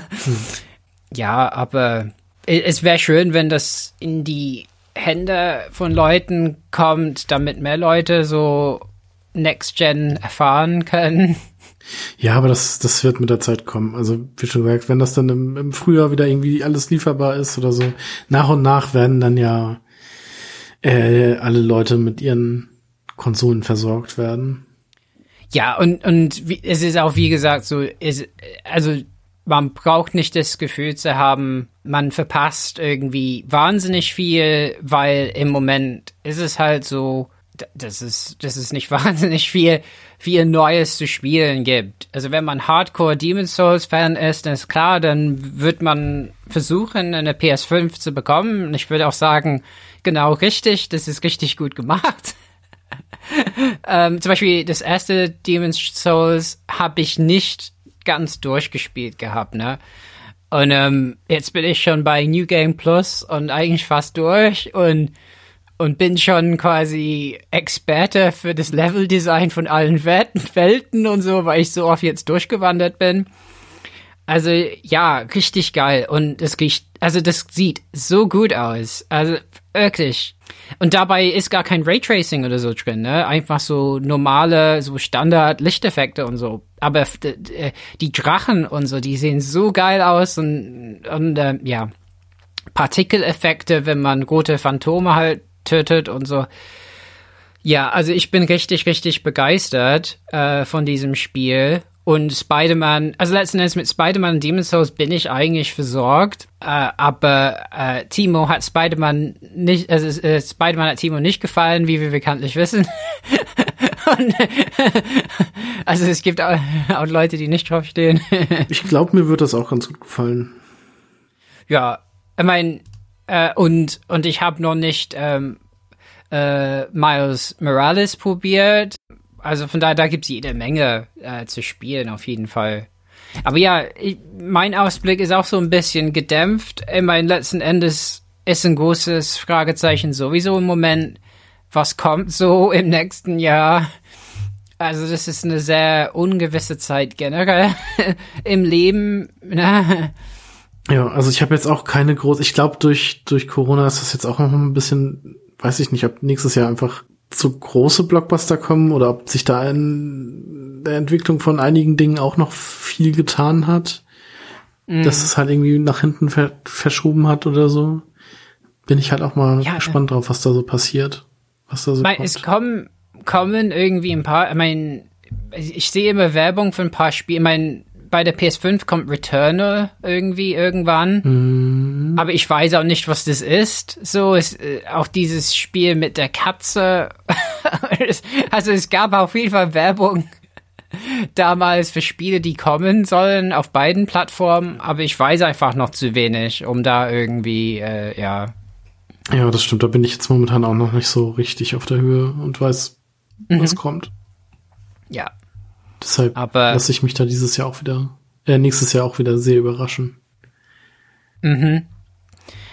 Ja, aber es wäre schön, wenn das in die Hände von Leuten kommt, damit mehr Leute so Next Gen erfahren können. Ja, aber das, das wird mit der Zeit kommen. Also, wie schon gesagt, wenn das dann im, im Frühjahr wieder irgendwie alles lieferbar ist oder so, nach und nach werden dann ja äh, alle Leute mit ihren Konsolen versorgt werden. Ja, und, und wie, es ist auch, wie gesagt, so, ist, also man braucht nicht das Gefühl zu haben, man verpasst irgendwie wahnsinnig viel, weil im Moment ist es halt so, dass es, dass es nicht wahnsinnig viel, viel Neues zu spielen gibt. Also wenn man Hardcore Demon's Souls Fan ist, dann ist klar, dann wird man versuchen, eine PS5 zu bekommen. Und ich würde auch sagen, genau richtig, das ist richtig gut gemacht. ähm, zum Beispiel das erste Demon's Souls habe ich nicht ganz durchgespielt gehabt, ne? Und ähm, jetzt bin ich schon bei New Game Plus und eigentlich fast durch und und bin schon quasi Experte für das Leveldesign von allen Welten und so, weil ich so oft jetzt durchgewandert bin. Also ja, richtig geil und es riecht, also das sieht so gut aus. Also wirklich und dabei ist gar kein Raytracing oder so drin, ne? Einfach so normale, so Standard-Lichteffekte und so. Aber die Drachen und so, die sehen so geil aus und, und äh, ja, Partikeleffekte, wenn man rote Phantome halt tötet und so. Ja, also ich bin richtig, richtig begeistert äh, von diesem Spiel. Und Spider-Man, also letzten Endes mit Spider-Man und Demon's Souls bin ich eigentlich versorgt. Äh, aber äh, Timo hat Spider-Man nicht, also äh, Spider-Man hat Timo nicht gefallen, wie wir bekanntlich wissen. und, also es gibt auch, auch, Leute, die nicht drauf stehen. ich glaube, mir wird das auch ganz gut gefallen. Ja, ich meine, äh, und, und ich habe noch nicht ähm, äh, Miles Morales probiert. Also von daher, da gibt es jede Menge äh, zu spielen, auf jeden Fall. Aber ja, ich, mein Ausblick ist auch so ein bisschen gedämpft. Meine, letzten Endes ist ein großes Fragezeichen sowieso im Moment, was kommt so im nächsten Jahr. Also das ist eine sehr ungewisse Zeit generell im Leben. Ne? Ja, also ich habe jetzt auch keine große, ich glaube durch durch Corona ist das jetzt auch noch ein bisschen, weiß ich nicht, ob nächstes Jahr einfach zu große Blockbuster kommen oder ob sich da in der Entwicklung von einigen Dingen auch noch viel getan hat, mhm. dass es halt irgendwie nach hinten ver verschoben hat oder so. Bin ich halt auch mal ja, gespannt drauf, was da so passiert. Was da so mein. Es kommen, kommen irgendwie ein paar, ich meine, ich sehe immer Werbung für ein paar Spiele. Ich meine, bei der PS5 kommt Returnal irgendwie irgendwann. Mm. Aber ich weiß auch nicht, was das ist. So ist äh, auch dieses Spiel mit der Katze. also es gab auf jeden Fall Werbung damals für Spiele, die kommen sollen auf beiden Plattformen. Aber ich weiß einfach noch zu wenig, um da irgendwie, äh, ja. Ja, das stimmt. Da bin ich jetzt momentan auch noch nicht so richtig auf der Höhe und weiß, was mhm. kommt. Ja, Deshalb lasse ich mich da dieses Jahr auch wieder, äh, nächstes Jahr auch wieder sehr überraschen. Mhm.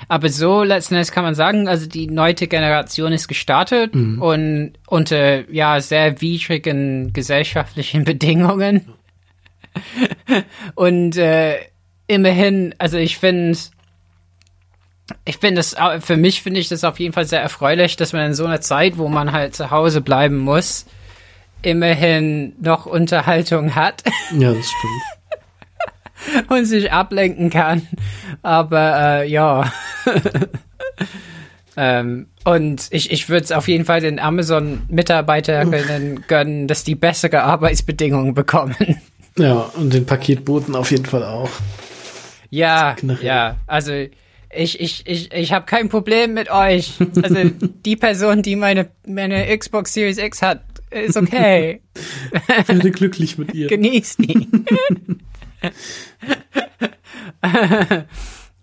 Aber so letzten Endes kann man sagen, also die neunte Generation ist gestartet mhm. und unter ja sehr widrigen gesellschaftlichen Bedingungen. und äh, immerhin, also ich finde, ich finde das für mich finde ich das auf jeden Fall sehr erfreulich, dass man in so einer Zeit, wo man halt zu Hause bleiben muss, immerhin noch Unterhaltung hat. Ja, das stimmt. und sich ablenken kann. Aber äh, ja. ähm, und ich, ich würde es auf jeden Fall den Amazon-Mitarbeiterinnen gönnen, dass die bessere Arbeitsbedingungen bekommen. Ja, und den Paketboten auf jeden Fall auch. Ja, ja, also ich, ich, ich, ich habe kein Problem mit euch. Also die Person, die meine, meine Xbox Series X hat, ist okay. Werde glücklich mit ihr. Genieß die.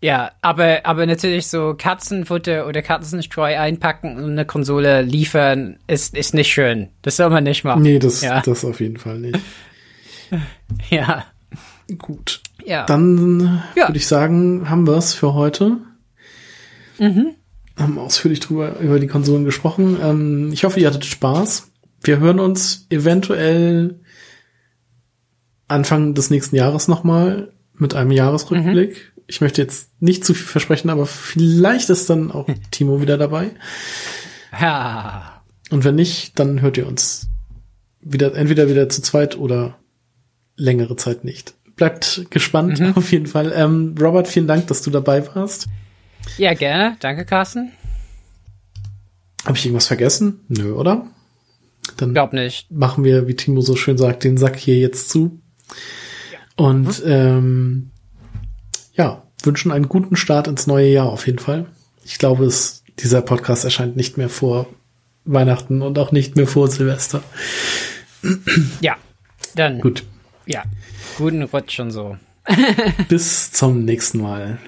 ja, aber, aber natürlich so Katzenfutter oder Katzenstreu einpacken und eine Konsole liefern ist, ist nicht schön. Das soll man nicht machen. Nee, das, ja. das auf jeden Fall nicht. ja. Gut. Ja. Dann ja. würde ich sagen, haben wir es für heute. Mhm. Haben ausführlich drüber über die Konsolen gesprochen. Ähm, ich hoffe, ihr hattet Spaß wir hören uns eventuell Anfang des nächsten Jahres nochmal mit einem Jahresrückblick. Mhm. Ich möchte jetzt nicht zu viel versprechen, aber vielleicht ist dann auch Timo wieder dabei. Ja. Und wenn nicht, dann hört ihr uns wieder, entweder wieder zu zweit oder längere Zeit nicht. Bleibt gespannt mhm. auf jeden Fall. Ähm, Robert, vielen Dank, dass du dabei warst. Ja, gerne. Danke, Carsten. Habe ich irgendwas vergessen? Nö, oder? Dann Glaub nicht. machen wir, wie Timo so schön sagt, den Sack hier jetzt zu. Ja. Und mhm. ähm, ja, wünschen einen guten Start ins neue Jahr auf jeden Fall. Ich glaube, es, dieser Podcast erscheint nicht mehr vor Weihnachten und auch nicht mehr vor Silvester. Ja, dann. Gut. Ja, guten Rutsch und so. bis zum nächsten Mal.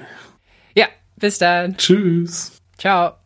Ja, bis dann. Tschüss. Ciao.